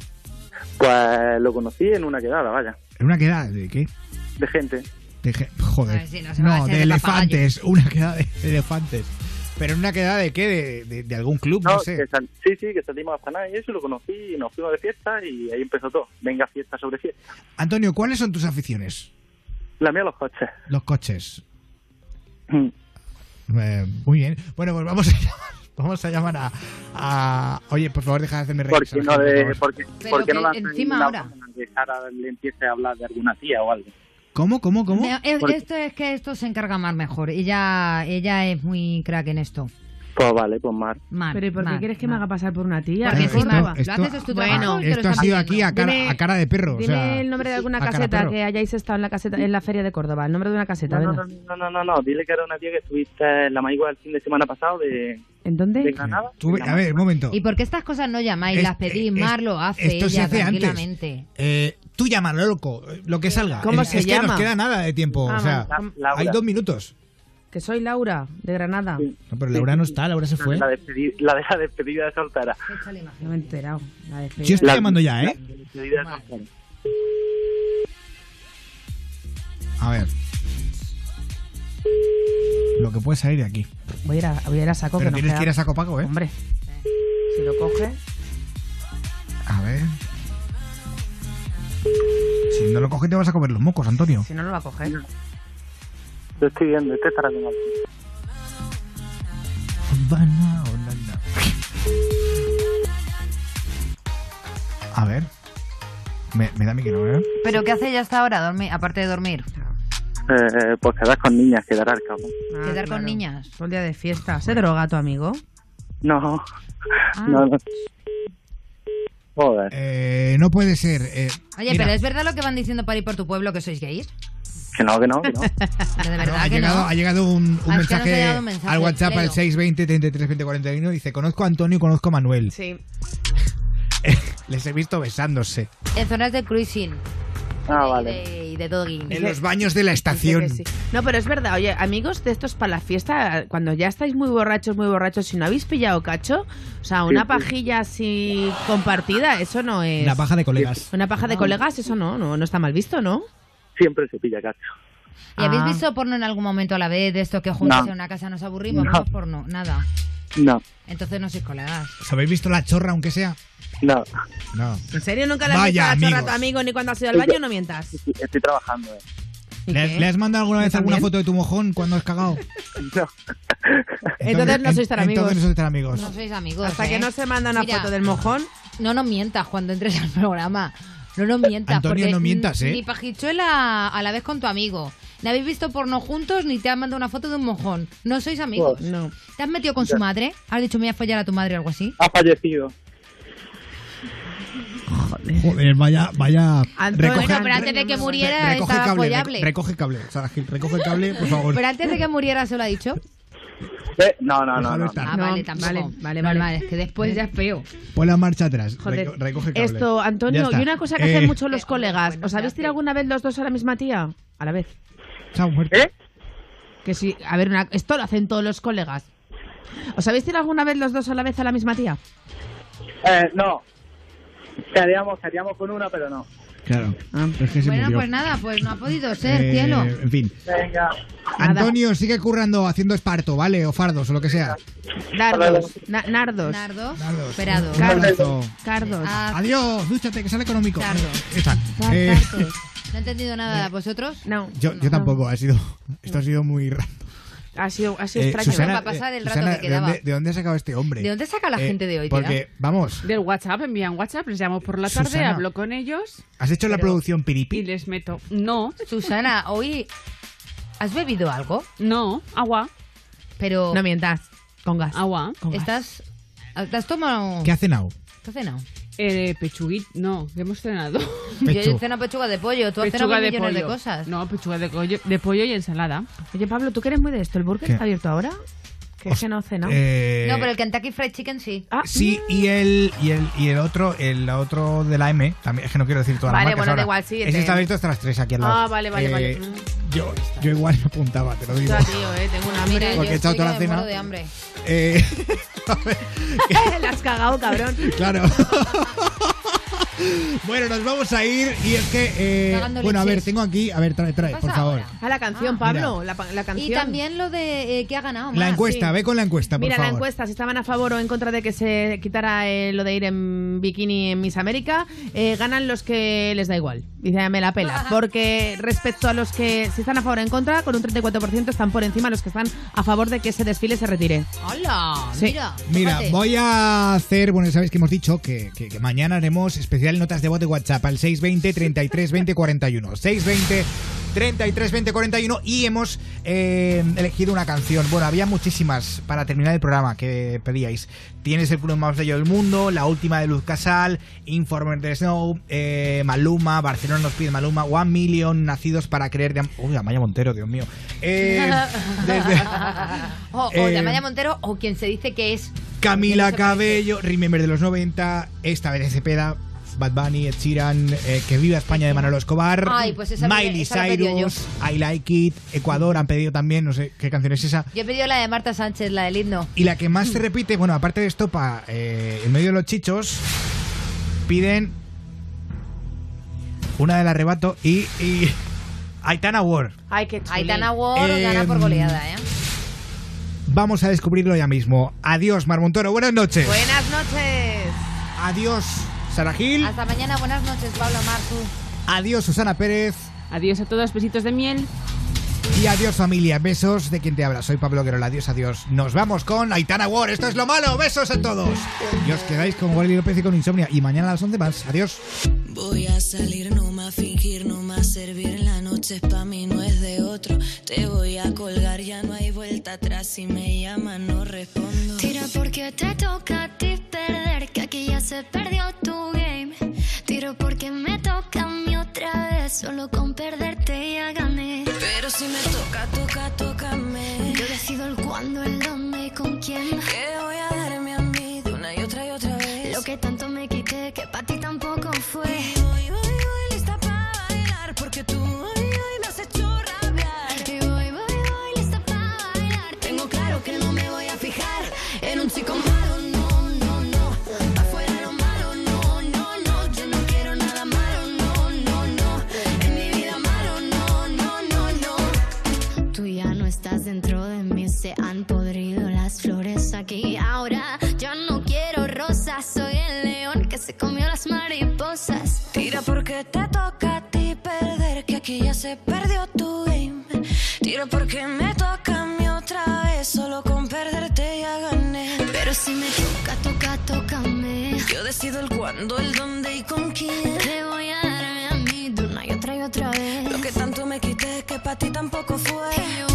Pues lo conocí en una quedada, vaya, ¿En una quedada de qué? de gente. De ge- joder. Ver si no no, de elefantes. Una quedada de elefantes. Pero en una quedada de qué? De, de- de algún club, no, No, sé. que sal- sí, sí, que salimos a cenar y eso, lo conocí y nos fuimos de fiesta y ahí empezó todo. Venga, fiesta sobre fiesta. Antonio, ¿cuáles son tus aficiones? La mía, los coches. Los coches. Mm. Eh, muy bien. Bueno, pues vamos a [LAUGHS] llamar, vamos a, llamar a, a- Oye, por favor, deja de hacerme reír. ¿Por qué no, de, por favor. por qué- Pero por qué no que lanzan encima ahora. Sara le empiece a hablar de alguna tía o algo? ¿Cómo, cómo, cómo? Me- es- esto es que esto se encarga Mar mejor. Ella, ella es muy crack en esto. Pues vale, pues Mar. Mar, Pero ¿y por qué Mar, quieres que me Mar. haga pasar por una tía? Porque ¿Qué encima córdoba? lo haces es tu Bueno, esto ha sido aquí a cara, Dime- a cara de perro. o Dime sea, el nombre de alguna caseta que hayáis estado en la caseta en la feria de Córdoba. El nombre de una caseta, No, no, no, no, no, no, no, dile que era una tía que estuviste en la Maigua el fin de semana pasado de, ¿En dónde? de Granada. Tú, a ver, un momento. ¿Y por qué estas cosas no llamáis? Es- las pedís, es- Mar lo hace esto se ella hace antes. tranquilamente. Eh, tú llámalo, loco, lo que salga. ¿Cómo Eh, se es que llama? nos queda nada de tiempo. Ah, o sea. Laura. hay dos minutos. Que soy Laura, de Granada. No, pero Laura no está, Laura se fue. La, despedi- la de la despedida de soltera. No me he enterado. La despedida. Yo estoy La- llamando ya, ¿eh? La despedida de soltera. A ver. Lo que puede salir de aquí. Voy a ir a, voy a, ir a saco. Pero que tienes queda- que ir a saco pago, ¿eh? Hombre, si lo coge. A ver. Si no lo coges te vas a comer los mocos, Antonio. Si no lo va a coger. Lo estoy viendo, este estará con. A ver. Me, me da a mí que no, ¿eh? ¿Pero qué hace ella hasta ahora, dormir, aparte de dormir? Eh, pues quedar con niñas, quedar al cabo. Ah, ¿Quedar claro. con niñas? Todo el día de fiesta. ¿Se droga tu amigo? No, Ah. no, no. Joder, Eh, no puede ser. eh, Oye, mira, pero ¿es verdad lo que van diciendo para ir por tu pueblo que sois gays? que no, que no, que no. [LAUGHS] Pero de no, verdad ha, que llegado, no. ha llegado un, un Ah, ha mensaje llegado un mensaje, al WhatsApp al léelo. 620 33 20 41. Dice: Conozco a Antonio y conozco a Manuel. Sí. [LAUGHS] Les he visto besándose En zonas de cruising Ah, y vale. de, y de dogging. en los baños de la estación. Sí. No, pero es verdad, oye, amigos de estos para la fiesta, cuando ya estáis muy borrachos, muy borrachos, si no habéis pillado cacho, o sea, una Sí, sí. pajilla así compartida, eso no es. La paja de colegas. Una paja de colegas, eso no, no, no está mal visto, ¿no? Siempre se pilla cacho. ¿Y habéis Ah. visto porno en algún momento a la vez de esto que juntos No. en una casa nos aburrimos? No. Porno, nada. No, Entonces no sois colegas. ¿Os habéis visto la chorra, aunque sea? No. No. ¿En serio nunca le has Vaya, visto la chorra a amigos. tu amigo ni cuando has ido al baño? No mientas. Sí, Estoy trabajando, eh. ¿Y ¿Le, qué? le has mandado alguna vez ¿Yo alguna también? foto de tu mojón cuando has cagado? [LAUGHS] No. Entonces no sois tan amigos. Entonces no sois tan amigos. No sois amigos. Hasta ¿eh? que no se manda una Mira, foto del mojón. No nos mientas cuando entres al programa. No nos mientas. Antonio, porque no mientas, ¿eh? Ni pajichuela a la vez con tu amigo. Ni habéis visto porno juntos ni te han mandado una foto de un mojón. No sois amigos. No. ¿Te has metido con su madre? ¿Has dicho me voy a follar a tu madre o algo así? Ha fallecido. Joder, vaya, vaya. Antonio, Bueno, pero antes de que muriera recoge estaba cable, recoge cable. Sara Gil, recoge el cable, por [LAUGHS] favor. Pero antes de que muriera se lo ha dicho. Eh, No, no, no, no. Ah, No, vale, tampoco. vale, vale, Vale, vale. Es que después ya es feo. Pon la marcha atrás. Joder. reco- recoge cable. Esto, Antonio, y una cosa que Eh, hacen mucho los Eh, colegas. bueno, ¿Os habéis tirado alguna vez los dos a la misma tía? A la vez. se ha muerto. ¿Eh? Que sí, a ver, una- esto lo hacen todos los colegas. ¿Os habéis tirado alguna vez los dos a la vez a la misma tía? Eh, no. Seríamos, seríamos con una, pero no. Claro. Ah. Es que se Bueno, murió. pues nada, pues no ha podido ser, Eh, cielo. En fin. Venga. Antonio, sigue currando, haciendo esparto, ¿vale? O fardos, o lo que sea. Dardos. Na- nardos. Nardos. Nardos. Esperado. Abrazo. Cardos. Ah, Adiós, dúchate, que sale económico. Cardos. ¿Qué tal? Eh, cardos. No he entendido nada. ¿Vosotros? No. yo, yo tampoco, ha sido, esto ha sido muy raro. Ha sido, ha sido Eh, extraño. Susana, Para pasar el rato que quedaba. ¿de dónde, de dónde ha sacado este hombre? ¿De dónde saca la Eh, gente de hoy? Porque, vamos, Del WhatsApp, envían WhatsApp, les llamo por la tarde, Susana. hablo con ellos ¿has hecho la producción y piripi? les meto. No, Susana, [LAUGHS] hoy ¿has bebido algo? no, agua, Pero No mientas. Con gas. agua. Con gas. estás ¿te has tomado ¿Qué ha cenado? ¿Qué has cenado? Eh, pechuguit, no, que hemos cenado. [LAUGHS] Yo Pechu. cenado pechuga de pollo, tú has cenado mil millones pollo. de cosas. No, pechuga de, pollo- de pollo y ensalada. Oye, Pablo, ¿tú que eres muy de esto? ¿El burger ¿Qué? está abierto ahora? Que es que no cena. Eh, No, pero el Kentucky Fried Chicken sí. Ah, Sí, y el, y el, y el otro, el otro de la M, también, es que no quiero decir todas Vale, las marcas bueno, da igual, síguete. Ese está abierto hasta las 3 aquí al lado. Ah, vale, vale, vale. Eh, Mm. Yo, yo igual me apuntaba, te lo digo. Ya, tío, eh, tengo una hambre. Porque he echado toda la cena. muero de hambre. Eh, [LAUGHS] [LAUGHS] La has cagado, cabrón. claro. [LAUGHS] [LAUGHS] bueno, nos vamos a ir y es que... eh, bueno, a ver, tengo aquí... A ver, trae, trae, ¿Qué por favor. ahora? A la canción, Ah, Pablo. La, la canción. Y también lo de eh, que ha ganado. La encuesta, sí. ve con la encuesta, por Mira, favor. la encuesta, si estaban a favor o en contra de que se quitara eh, lo de ir en bikini en Miss América, eh, ganan los que les da igual. Dice, me la pela. [LAUGHS] Porque respecto a los que si están a favor o en contra, con un 34% están por encima los que están a favor de que ese desfile se retire. ¡Hola! Sí. Mira, Mira, voy a hacer, bueno, sabéis que hemos dicho que, que- que mañana haremos especial notas de voz de WhatsApp al 620 33 20 41. 620 33 20 41 y hemos eh, elegido una canción. Bueno, había muchísimas para terminar el programa que pedíais. Tienes el club más bello del mundo, la última de Luz Casal, Informer de Snow, eh, Maluma, Barcelona nos pide Maluma, One Million, Nacidos para creer de... Uy, Amaya Montero, Dios mío. Eh, [LAUGHS] desde- o, o de Amaya Montero, o quien se dice que es. Camila. Cabello, Remember de los 90, esta vez de Cepeda, Bad Bunny, Ed Sheeran, eh, Que viva España de Manolo Escobar, Ay, pues esa Miley esa Cyrus, I Like It, Ecuador han pedido también, no sé qué canción es esa. Yo he pedido la de Marta Sánchez, la del himno. Y la que más se repite, bueno, aparte de esto, pa, eh, en medio de los chichos, piden una del arrebato y, y Aitana War. Ay, qué. Aitana Ward Em, gana por goleada, ¿eh? Vamos a descubrirlo ya mismo. Adiós, Marmontoro, buenas noches. Buenas noches. Adiós, Sara Gil. Hasta mañana, buenas noches, Pablo Marzu. Adiós, Susana Pérez. Adiós a todos, besitos de miel. Y adiós familia, besos de quien te habla. Soy Pablo Guerola, adiós, adiós. Nos vamos con Aitana War, esto es lo malo, besos a todos. Y os quedáis con Wally López y con Insomnia. Y mañana a las 11 más, adiós. Voy a salir, no más fingir, no más servir. La noche es pa' mí, no es de otro. Te voy a colgar, ya no hay vuelta atrás. Si me llaman, no respondo. Tira porque te toca a ti perder, que aquí ya se perdió tu game. Tiro porque me toca a mí otra vez, solo con perderte ya gané. Pero si me toca, toca, tócame. Yo decido el cuándo, el dónde y con quién. Que voy a darme a mí de una y otra y otra vez. Lo que tanto me quité, que para ti tampoco fue. Se han podrido las flores aquí. Ahora yo no quiero rosas, soy el león que se comió las mariposas. Tira porque te toca a ti perder, que aquí ya se perdió tu game. Tira porque me toca a mí otra vez, solo con perderte ya gané. Pero si me toca, toca, tócame. Yo decido el cuándo, el dónde y con quién. Te voy a darme a mí de una y otra y otra vez. Lo que tanto me quité que para ti tampoco fue. Yo